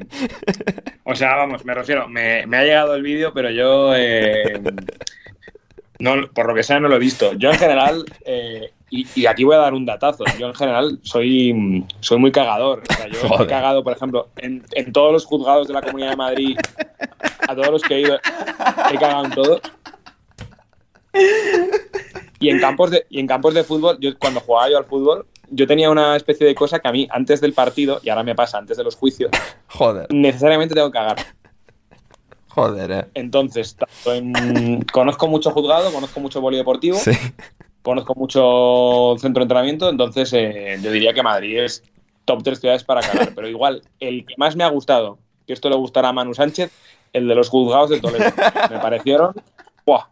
O sea, vamos, me refiero, me, me ha llegado el vídeo, pero yo, eh, no, por lo que sea, no lo he visto. Yo en general, eh, y, y aquí voy a dar un datazo, yo en general soy, soy muy cagador. O sea, yo he cagado, por ejemplo, en, en todos los juzgados de la Comunidad de Madrid, a todos los que he ido, he cagado en todos. Y en campos de, y en campos de fútbol, yo cuando jugaba yo al fútbol, yo tenía una especie de cosa que a mí, antes del partido, y ahora me pasa antes de los juicios, Joder, necesariamente tengo que cagar. joder, eh. Entonces, en- conozco mucho juzgado, conozco mucho polideportivo, Sí. Conozco mucho centro de entrenamiento, entonces eh, yo diría que Madrid es top 3 ciudades para cagar. Pero igual, el que más me ha gustado, que esto le gustará a Manu Sánchez, el de los juzgados de Toledo. Me parecieron... ¡buah!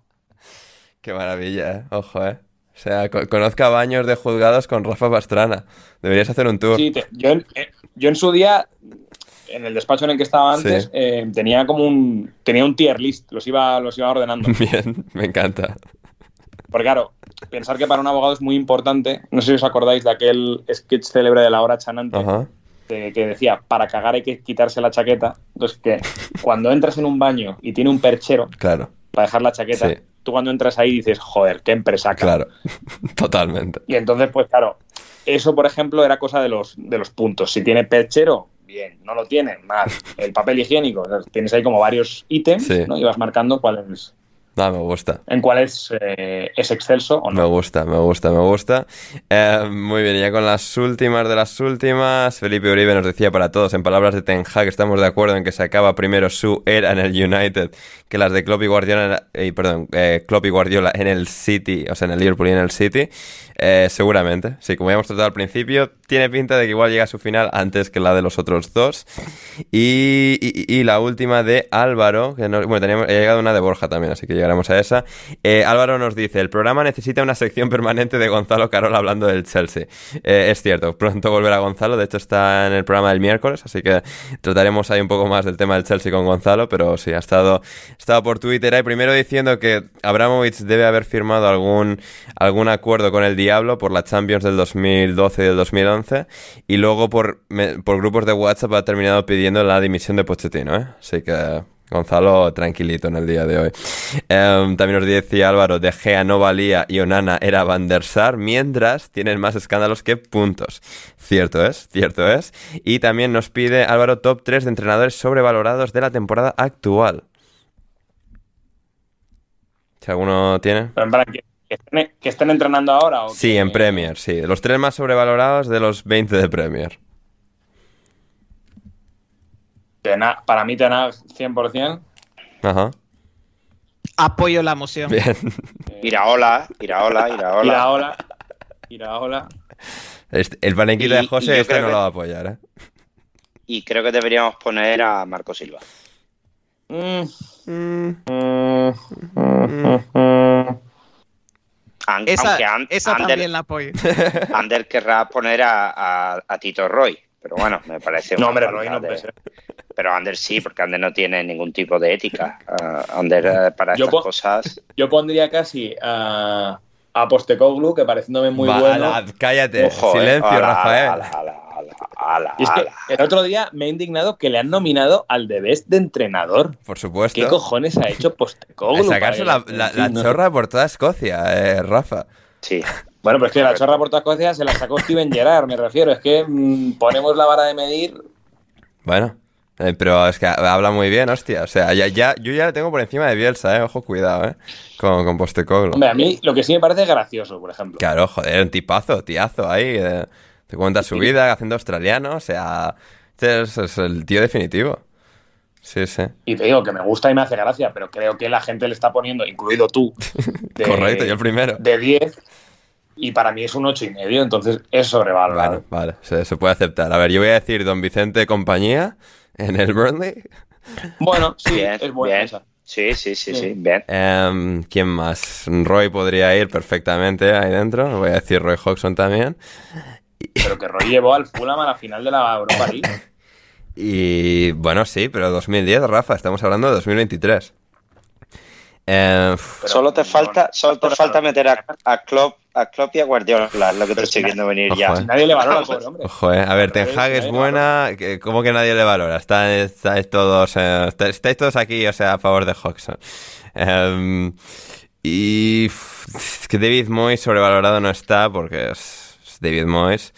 Qué maravilla, eh. Ojo, eh. O sea, co- conozca baños de juzgados con Rafa Pastrana. Deberías hacer un tour. Sí, te- yo, en, eh, yo en su día, en el despacho en el que estaba antes, Sí. eh, tenía como un tenía un tier list, los iba, los iba ordenando. [LAUGHS] Bien, me encanta. Porque claro, pensar que para un abogado es muy importante, no sé si os acordáis de aquel sketch célebre de la hora chanante, Ajá. de- que decía, para cagar hay que quitarse la chaqueta. Entonces, que cuando entras en un baño y tiene un perchero Claro, para dejar la chaqueta, Sí. tú cuando entras ahí dices, joder, qué empresa. claro. [LAUGHS] Totalmente. Y entonces, pues claro, eso, por ejemplo, era cosa de los, de los puntos. Si tiene perchero, bien. No lo tiene, mal. El papel higiénico, tienes ahí como varios ítems, Sí. ¿no? Y vas marcando cuál es. No, me gusta. en cuál es, eh, es excelso o Me no. gusta, me gusta, me gusta. Eh, muy bien, y ya con las últimas de las últimas, Felipe Uribe nos decía para todos, en palabras de Ten Hag, estamos de acuerdo en que se acaba primero su era en el United que las de Klopp y Guardiola, eh, perdón, eh, y Guardiola en el City, o sea, en el Liverpool y en el City. Eh, seguramente, sí, como habíamos tratado al principio, tiene pinta de que igual llega a su final antes que la de los otros dos. Y, y- la última de Álvaro, bueno, teníamos, llegado una de Borja también, así que llegaremos a esa. Eh, Álvaro nos dice, el programa necesita una sección permanente de Gonzalo Carol hablando del Chelsea. Eh, es cierto, pronto volverá Gonzalo, de hecho está en el programa del miércoles, así que trataremos ahí un poco más del tema del Chelsea con Gonzalo, pero sí, ha estado, ha estado por Twitter ahí primero diciendo que Abramovich debe haber firmado algún, algún acuerdo con el Diablo por la Champions del 2012 y del 2011, y luego por, por grupos de WhatsApp ha terminado pidiendo la dimisión de Pochettino, ¿eh? Así que... Gonzalo, tranquilito en el día de hoy. Em, también nos decía Álvaro, De Gea no valía y Onana era Van der Sar, mientras tienen más escándalos que puntos. Cierto es, cierto es. Y también nos pide Álvaro top 3 de entrenadores sobrevalorados de la temporada actual. Si alguno tiene. Pero en plan, ¿que, que estén, que estén entrenando ahora o Sí, que- en Premier, sí. Los tres más sobrevalorados de los 20 de Premier. Tena- para mí Tenag 100%. Ajá. Apoyo la moción. Bien. [LAUGHS] Iraola, Iraola, Iraola. Iraola. Iraola. Este- el palenquito Y- de José este no que- lo va a apoyar, ¿eh? Y creo que deberíamos poner a Marco Silva. Mm. Mm. Mm. Mm. An- Esa, aunque An- esa Ander, también la apoyo. [LAUGHS] Ander querrá poner a, a- a Tito Roy. Pero bueno, me parece. [LAUGHS] No, hombre, Roy no de- puede ser. Pero Ander sí, porque Ander no tiene ningún tipo de ética. Ah, Ander eh, para Yo estas cosas. Yo pondría casi a, a Postecoglou, que pareciéndome muy Va, bueno. cállate. Ojo, eh. Silencio, Ala, Rafael. ala, ala, ala, ala, Y es que el otro día me he indignado que le han nominado al de Best de entrenador. Por supuesto. ¿Qué cojones ha hecho Postecoglou? Sacarse la, la- no chorra por toda Escocia, eh, Rafa. Sí. Bueno, pero es que la chorra por todas Escocia se la sacó Steven Gerrard, me refiero. Es que mm, ponemos la vara de medir. Bueno, eh, pero es que habla muy bien, hostia. O sea, ya, ya, yo ya le tengo por encima de Bielsa, eh. Ojo, cuidado, eh. Con, con Postecoglou. Hombre, a mí lo que sí me parece es gracioso, por ejemplo. Claro, joder, un tipazo, tiazo ahí. eh, te cuenta su vida, haciendo australiano. O sea, este es, es el tío definitivo. Sí, sí. Y te digo que me gusta y me hace gracia, pero creo que la gente le está poniendo, incluido tú, [LAUGHS] de, Correcto, yo el primero. de 10. Y para mí es un 8 y medio, entonces es sobrevalorado. Bueno, vale, se, se puede aceptar. A ver, yo voy a decir Don Vicente compañía en el Burnley. Bueno, sí, Bien, es buena bien. esa. Sí, sí, sí, sí, bien. Em, ¿Quién más? Roy podría ir perfectamente ahí dentro. Voy a decir Roy Hodgson también. Pero que Roy llevó al Fulham a la final de la Europa League. [LAUGHS] Y bueno, sí, pero 2010, Rafa, estamos hablando de 2023. Eh, solo te falta, solo te falta meter a, a Klopp, a Klopp y a Guardiola, lo que te estoy viendo venir ojo, ya. eh. Nadie le valora al pobre hombre. ojo, eh. A ver, Ten Hag es buena. ¿Cómo que nadie le valora? Está- estáis todos, eh, está- estáis todos aquí, o sea, a favor de Hodgson. Em, y que David Moyes sobrevalorado no está porque es, es David Moyes.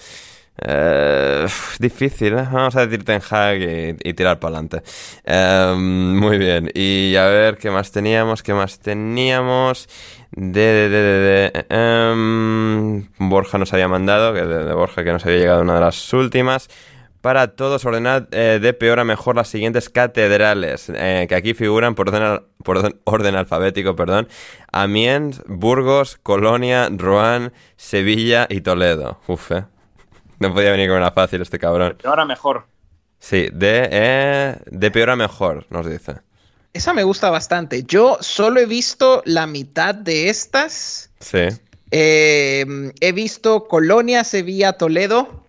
Eh, difícil, ¿eh? Vamos a decir Ten Hag y, tirar para adelante. muy bien. Y a ver, ¿qué más teníamos? ¿Qué más teníamos? De, de, em, Borja nos había mandado, de Borja que nos había llegado una de las últimas. Para todos, ordenad eh, de peor a mejor las siguientes catedrales, eh, que aquí figuran por orden, al- por orden, orden alfabético, perdón. Amiens, Burgos, Colonia, Rouen, Sevilla y Toledo. Uf, eh. No podía venir con una fácil este cabrón. Pero ahora mejor. Sí, de, eh, de peor a mejor, nos dice. Esa me gusta bastante. Yo solo he visto la mitad de estas. Sí. Eh, he visto Colonia, Sevilla, Toledo.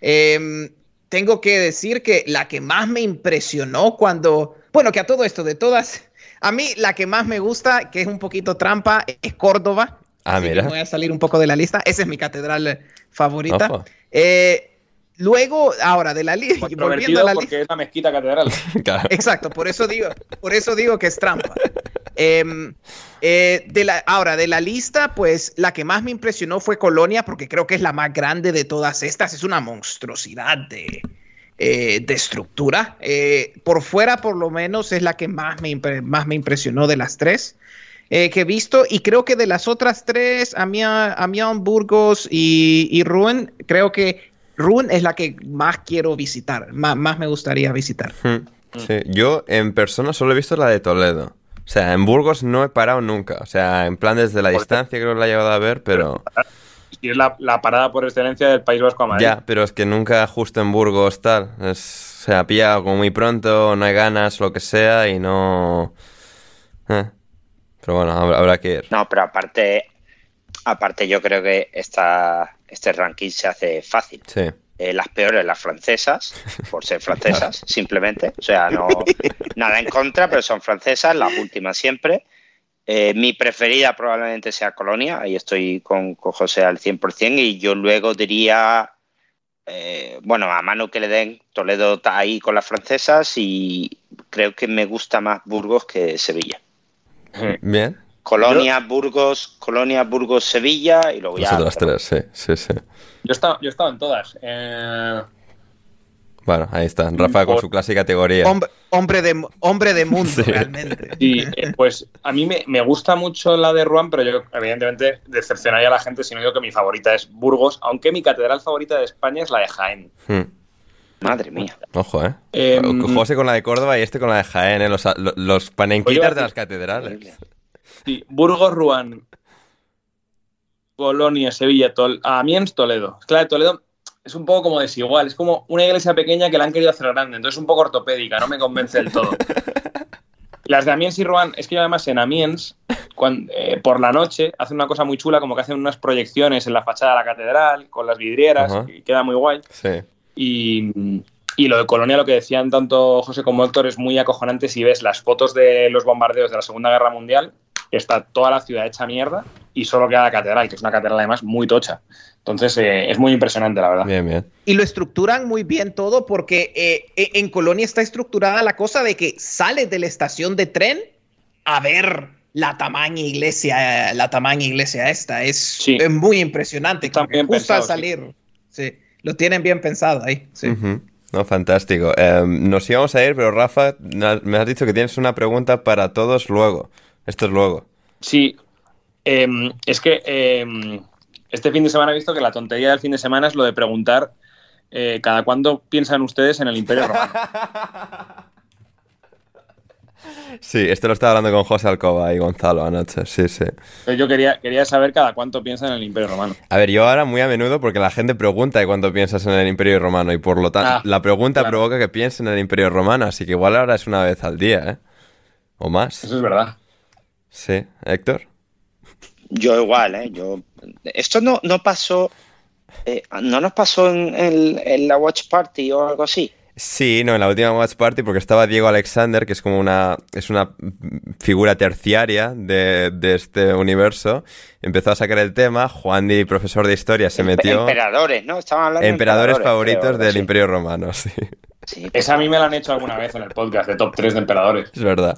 Eh, tengo que decir que la que más me impresionó cuando, bueno, que a todo esto, de todas, a mí la que más me gusta, que es un poquito trampa, es Córdoba. Ah, mira. voy a salir un poco de la lista. Esa es mi catedral favorita. Eh, luego, ahora de la lista, volviendo a la lista. porque es la mezquita catedral. [LAUGHS] Claro. Exacto, por eso digo, por eso digo que es trampa. Em, eh, de la, ahora, de la lista, pues la que más me impresionó fue Colonia, porque creo que es la más grande de todas estas. Es una monstruosidad de, eh, de estructura. Eh, por fuera, por lo menos, es la que más me, más me impresionó de las tres. que he visto y creo que de las otras tres, Amiens, Burgos y, y Rouen, creo que Rouen es la que más quiero visitar, más, más me gustaría visitar. Hmm. Yo en persona solo he visto la de Toledo. O sea, en Burgos no he parado nunca. O sea, en plan desde la distancia creo que la he llegado a ver, pero... Y es la, parada por excelencia del País Vasco a Madrid. Ya, pero es que nunca justo en Burgos tal. Es, o sea, pilla como muy pronto, no hay ganas, lo que sea, y no... Eh. Pero bueno, habrá que ir. No, pero aparte, aparte yo creo que esta, este ranking se hace fácil. Sí. Eh, las peores las francesas, por ser francesas, [LAUGHS] simplemente. O sea, no nada en contra, pero son francesas, las últimas siempre. Eh, mi preferida probablemente sea Colonia, ahí estoy con, José al 100%, y yo luego diría, eh, bueno, a mano que le den, Toledo está ahí con las francesas y creo que me gusta más Burgos que Sevilla. Bien. Colonia, Burgos, Colonia, Burgos, Sevilla y luego ya... Las tres, sí, sí, sí. Yo he estado, yo he estado en todas. Eh, bueno, ahí está. Rafa con su clásica categoría. Hombre, de, hombre de mundo, [LAUGHS] realmente. Sí, eh, pues a mí me, gusta mucho la de Rouen, pero yo, evidentemente, decepcionaría a la gente si no digo que mi favorita es Burgos, aunque mi catedral favorita de España es la de Jaén. Hmm. Madre mía. Ojo, ¿eh? eh José con la de Córdoba y este con la de Jaén, ¿eh? Los, los panenquitas de las catedrales. Sí, Burgos, Rouen, Colonia, Sevilla, Tol Amiens, Toledo. Claro, Toledo es un poco como desigual. Es como una iglesia pequeña que la han querido hacer grande, entonces es un poco ortopédica, no me convence del todo. [LAUGHS] Las de Amiens y Rouen, es que yo además en Amiens, eh, por la noche, hacen una cosa muy chula, como que hacen unas proyecciones en la fachada de la catedral, con las vidrieras, y queda muy guay. Sí. Y, y, lo de Colonia, lo que decían tanto José como Héctor, es muy acojonante si ves las fotos de los bombardeos de la Segunda Guerra Mundial, está toda la ciudad hecha mierda y solo queda la catedral, que es una catedral además muy tocha. Entonces eh, es muy impresionante, la verdad. Bien, bien. Y lo estructuran muy bien todo porque eh, eh, en Colonia está estructurada la cosa de que sales de la estación de tren a ver la tamaña iglesia, la tamaña iglesia esta. Es, muy impresionante. Justo al salir. Sí. Lo tienen bien pensado ahí. Sí. No, fantástico. Em, nos íbamos a ir, pero Rafa, me has dicho que tienes una pregunta para todos luego. Esto es luego. Sí. Em, es que em, este fin de semana he visto que la tontería del fin de semana es lo de preguntar eh, cada cuándo piensan ustedes en el Imperio Romano. [LAUGHS] Sí, esto lo estaba hablando con José Alcoba y Gonzalo anoche, sí, sí. Yo quería, quería saber cada cuánto piensan en el Imperio Romano. A ver, yo ahora muy a menudo porque la gente pregunta de cuánto piensas en el Imperio Romano y por lo tanto ah, la pregunta provoca que piensen en el Imperio Romano, así que igual ahora es una vez al día, ¿eh? O más. Eso es verdad. Sí, Héctor. Yo igual, ¿eh? Yo... Esto no, no pasó, eh, no nos pasó en, la Watch Party o algo así. Sí, no, en la última Watch Party, porque estaba Diego Alexander, que es como una, es una figura terciaria de, este universo. Empezó a sacar el tema, Juan Di, profesor de historia, se metió... Emperadores, ¿no? Estaban hablando emperadores, de emperadores favoritos del Imperio Romano, [LAUGHS] sí. sí Esa a mí me la han hecho alguna vez en el podcast de top 3 de emperadores. Es verdad.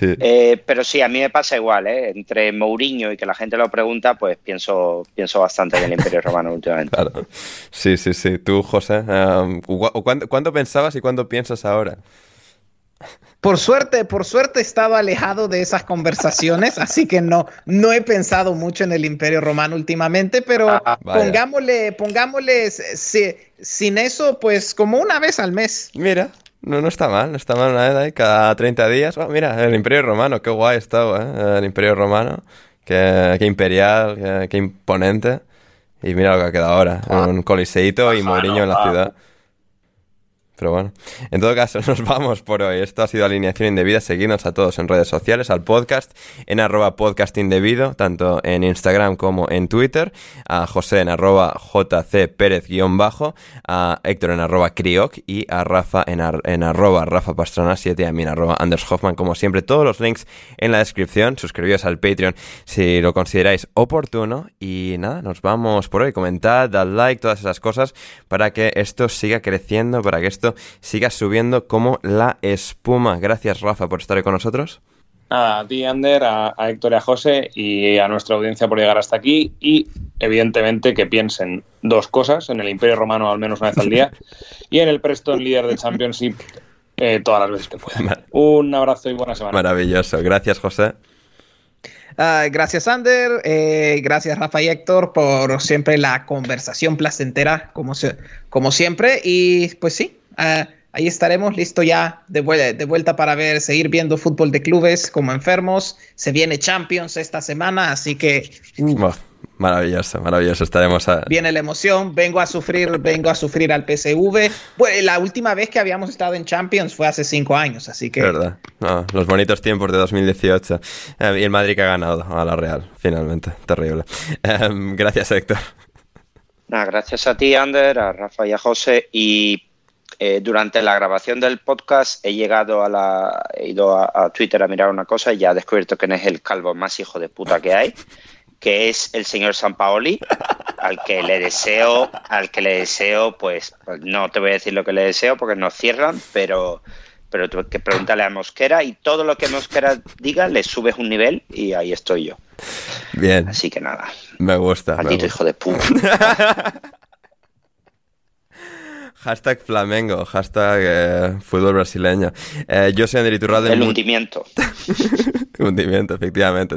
Eh, pero sí, a mí me pasa igual, ¿eh? Entre Mourinho y que la gente lo pregunta, pues pienso, pienso bastante en el Imperio Romano [LAUGHS] últimamente. Claro. Sí, sí, sí. Tú, José, um, ¿cuánto, pensabas y cuándo piensas ahora? Por suerte, por suerte he estado alejado de esas conversaciones, [LAUGHS] así que no, no he pensado mucho en el Imperio Romano últimamente, pero ah, pongámosle, pongámosle sin eso, pues como una vez al mes. Mira, no, no está mal, no está mal nada, ¿eh? Cada 30 días. Oh, mira, el Imperio Romano, qué guay estaba, ¿eh? El Imperio Romano, qué, qué imperial, qué, imponente. Y mira lo que ha quedado ahora, ah. un coliseíto y Mourinho en la ciudad. Pero bueno, en todo caso, [LAUGHS] nos vamos por hoy. Esto ha sido Alineación Indebida. Seguidnos a todos en redes sociales, al podcast, en arroba podcast indebido, tanto en Instagram como en Twitter, a José en arroba jc pérez guion bajo, a Héctor en arroba crioc y a Rafa en, en arroba rafa pastrana 7 y a mí en arroba Anders. Como siempre, todos los links en la descripción. Suscribíos al Patreon si lo consideráis oportuno. Y nada, nos vamos por hoy. Comentad, dad like, todas esas cosas para que esto siga creciendo, para que esto sigas subiendo como la espuma. Gracias, Rafa, por estar con nosotros. a ti, Ander, a, Héctor y a José y a nuestra audiencia por llegar hasta aquí y, evidentemente, que piensen dos cosas, en el Imperio Romano al menos una vez al día y en el Preston líder de Championship eh, todas las veces que pueda. Un abrazo y buena semana. Maravilloso. Gracias, José. Uh, gracias, Ander. Eh, gracias, Rafa y Héctor, por siempre la conversación placentera, como, se, como siempre. Y pues sí, uh, ahí estaremos listo ya de, vuelta, de vuelta para ver, seguir viendo fútbol de clubes como enfermos. Se viene Champions esta semana, así que. Uh, Maravilloso, maravilloso. Estaremos a... Viene la emoción, vengo a sufrir, vengo a sufrir al PSV. Bueno, la última vez que habíamos estado en Champions fue hace cinco años, así que... Verdad. los bonitos tiempos de 2018. Eh, y el Madrid que ha ganado a la Real, finalmente. Terrible. Em, [LAUGHS] gracias, Héctor. gracias a ti, Ander, a Rafa y a José. Y eh, durante la grabación del podcast he llegado a la... He ido a, a Twitter a mirar una cosa y ya he descubierto que no es el calvo más hijo de puta que hay que es el señor Sampaoli, al que le deseo, al que le deseo, pues no te voy a decir lo que le deseo porque nos cierran, pero pero tuve que preguntarle a Mosquera y todo lo que Mosquera diga le subes un nivel y ahí estoy yo. Bien. Así que nada. Me gusta. Maldito hijo de puta. [LAUGHS] Hashtag Flamengo, hashtag eh, fútbol brasileño. Eh, yo soy Ander Iturralde. El hundimiento. [LAUGHS] hundimiento, efectivamente.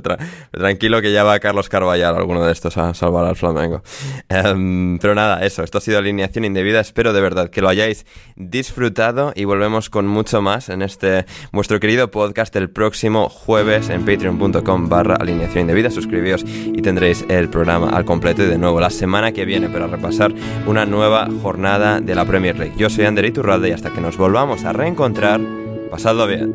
tranquilo que ya va Carlos Carballar, alguno de estos, a salvar al Flamengo. Em, pero nada, eso, esto ha sido alineación indebida. Espero de verdad que lo hayáis disfrutado y volvemos con mucho más en este vuestro querido podcast el próximo jueves en patreon.com barra alineación indebida. Suscribíos y tendréis el programa al completo y de nuevo la semana que viene para repasar una nueva jornada de la Premier League. Yo soy Ander Iturralde y hasta que nos volvamos a reencontrar, pasadlo bien.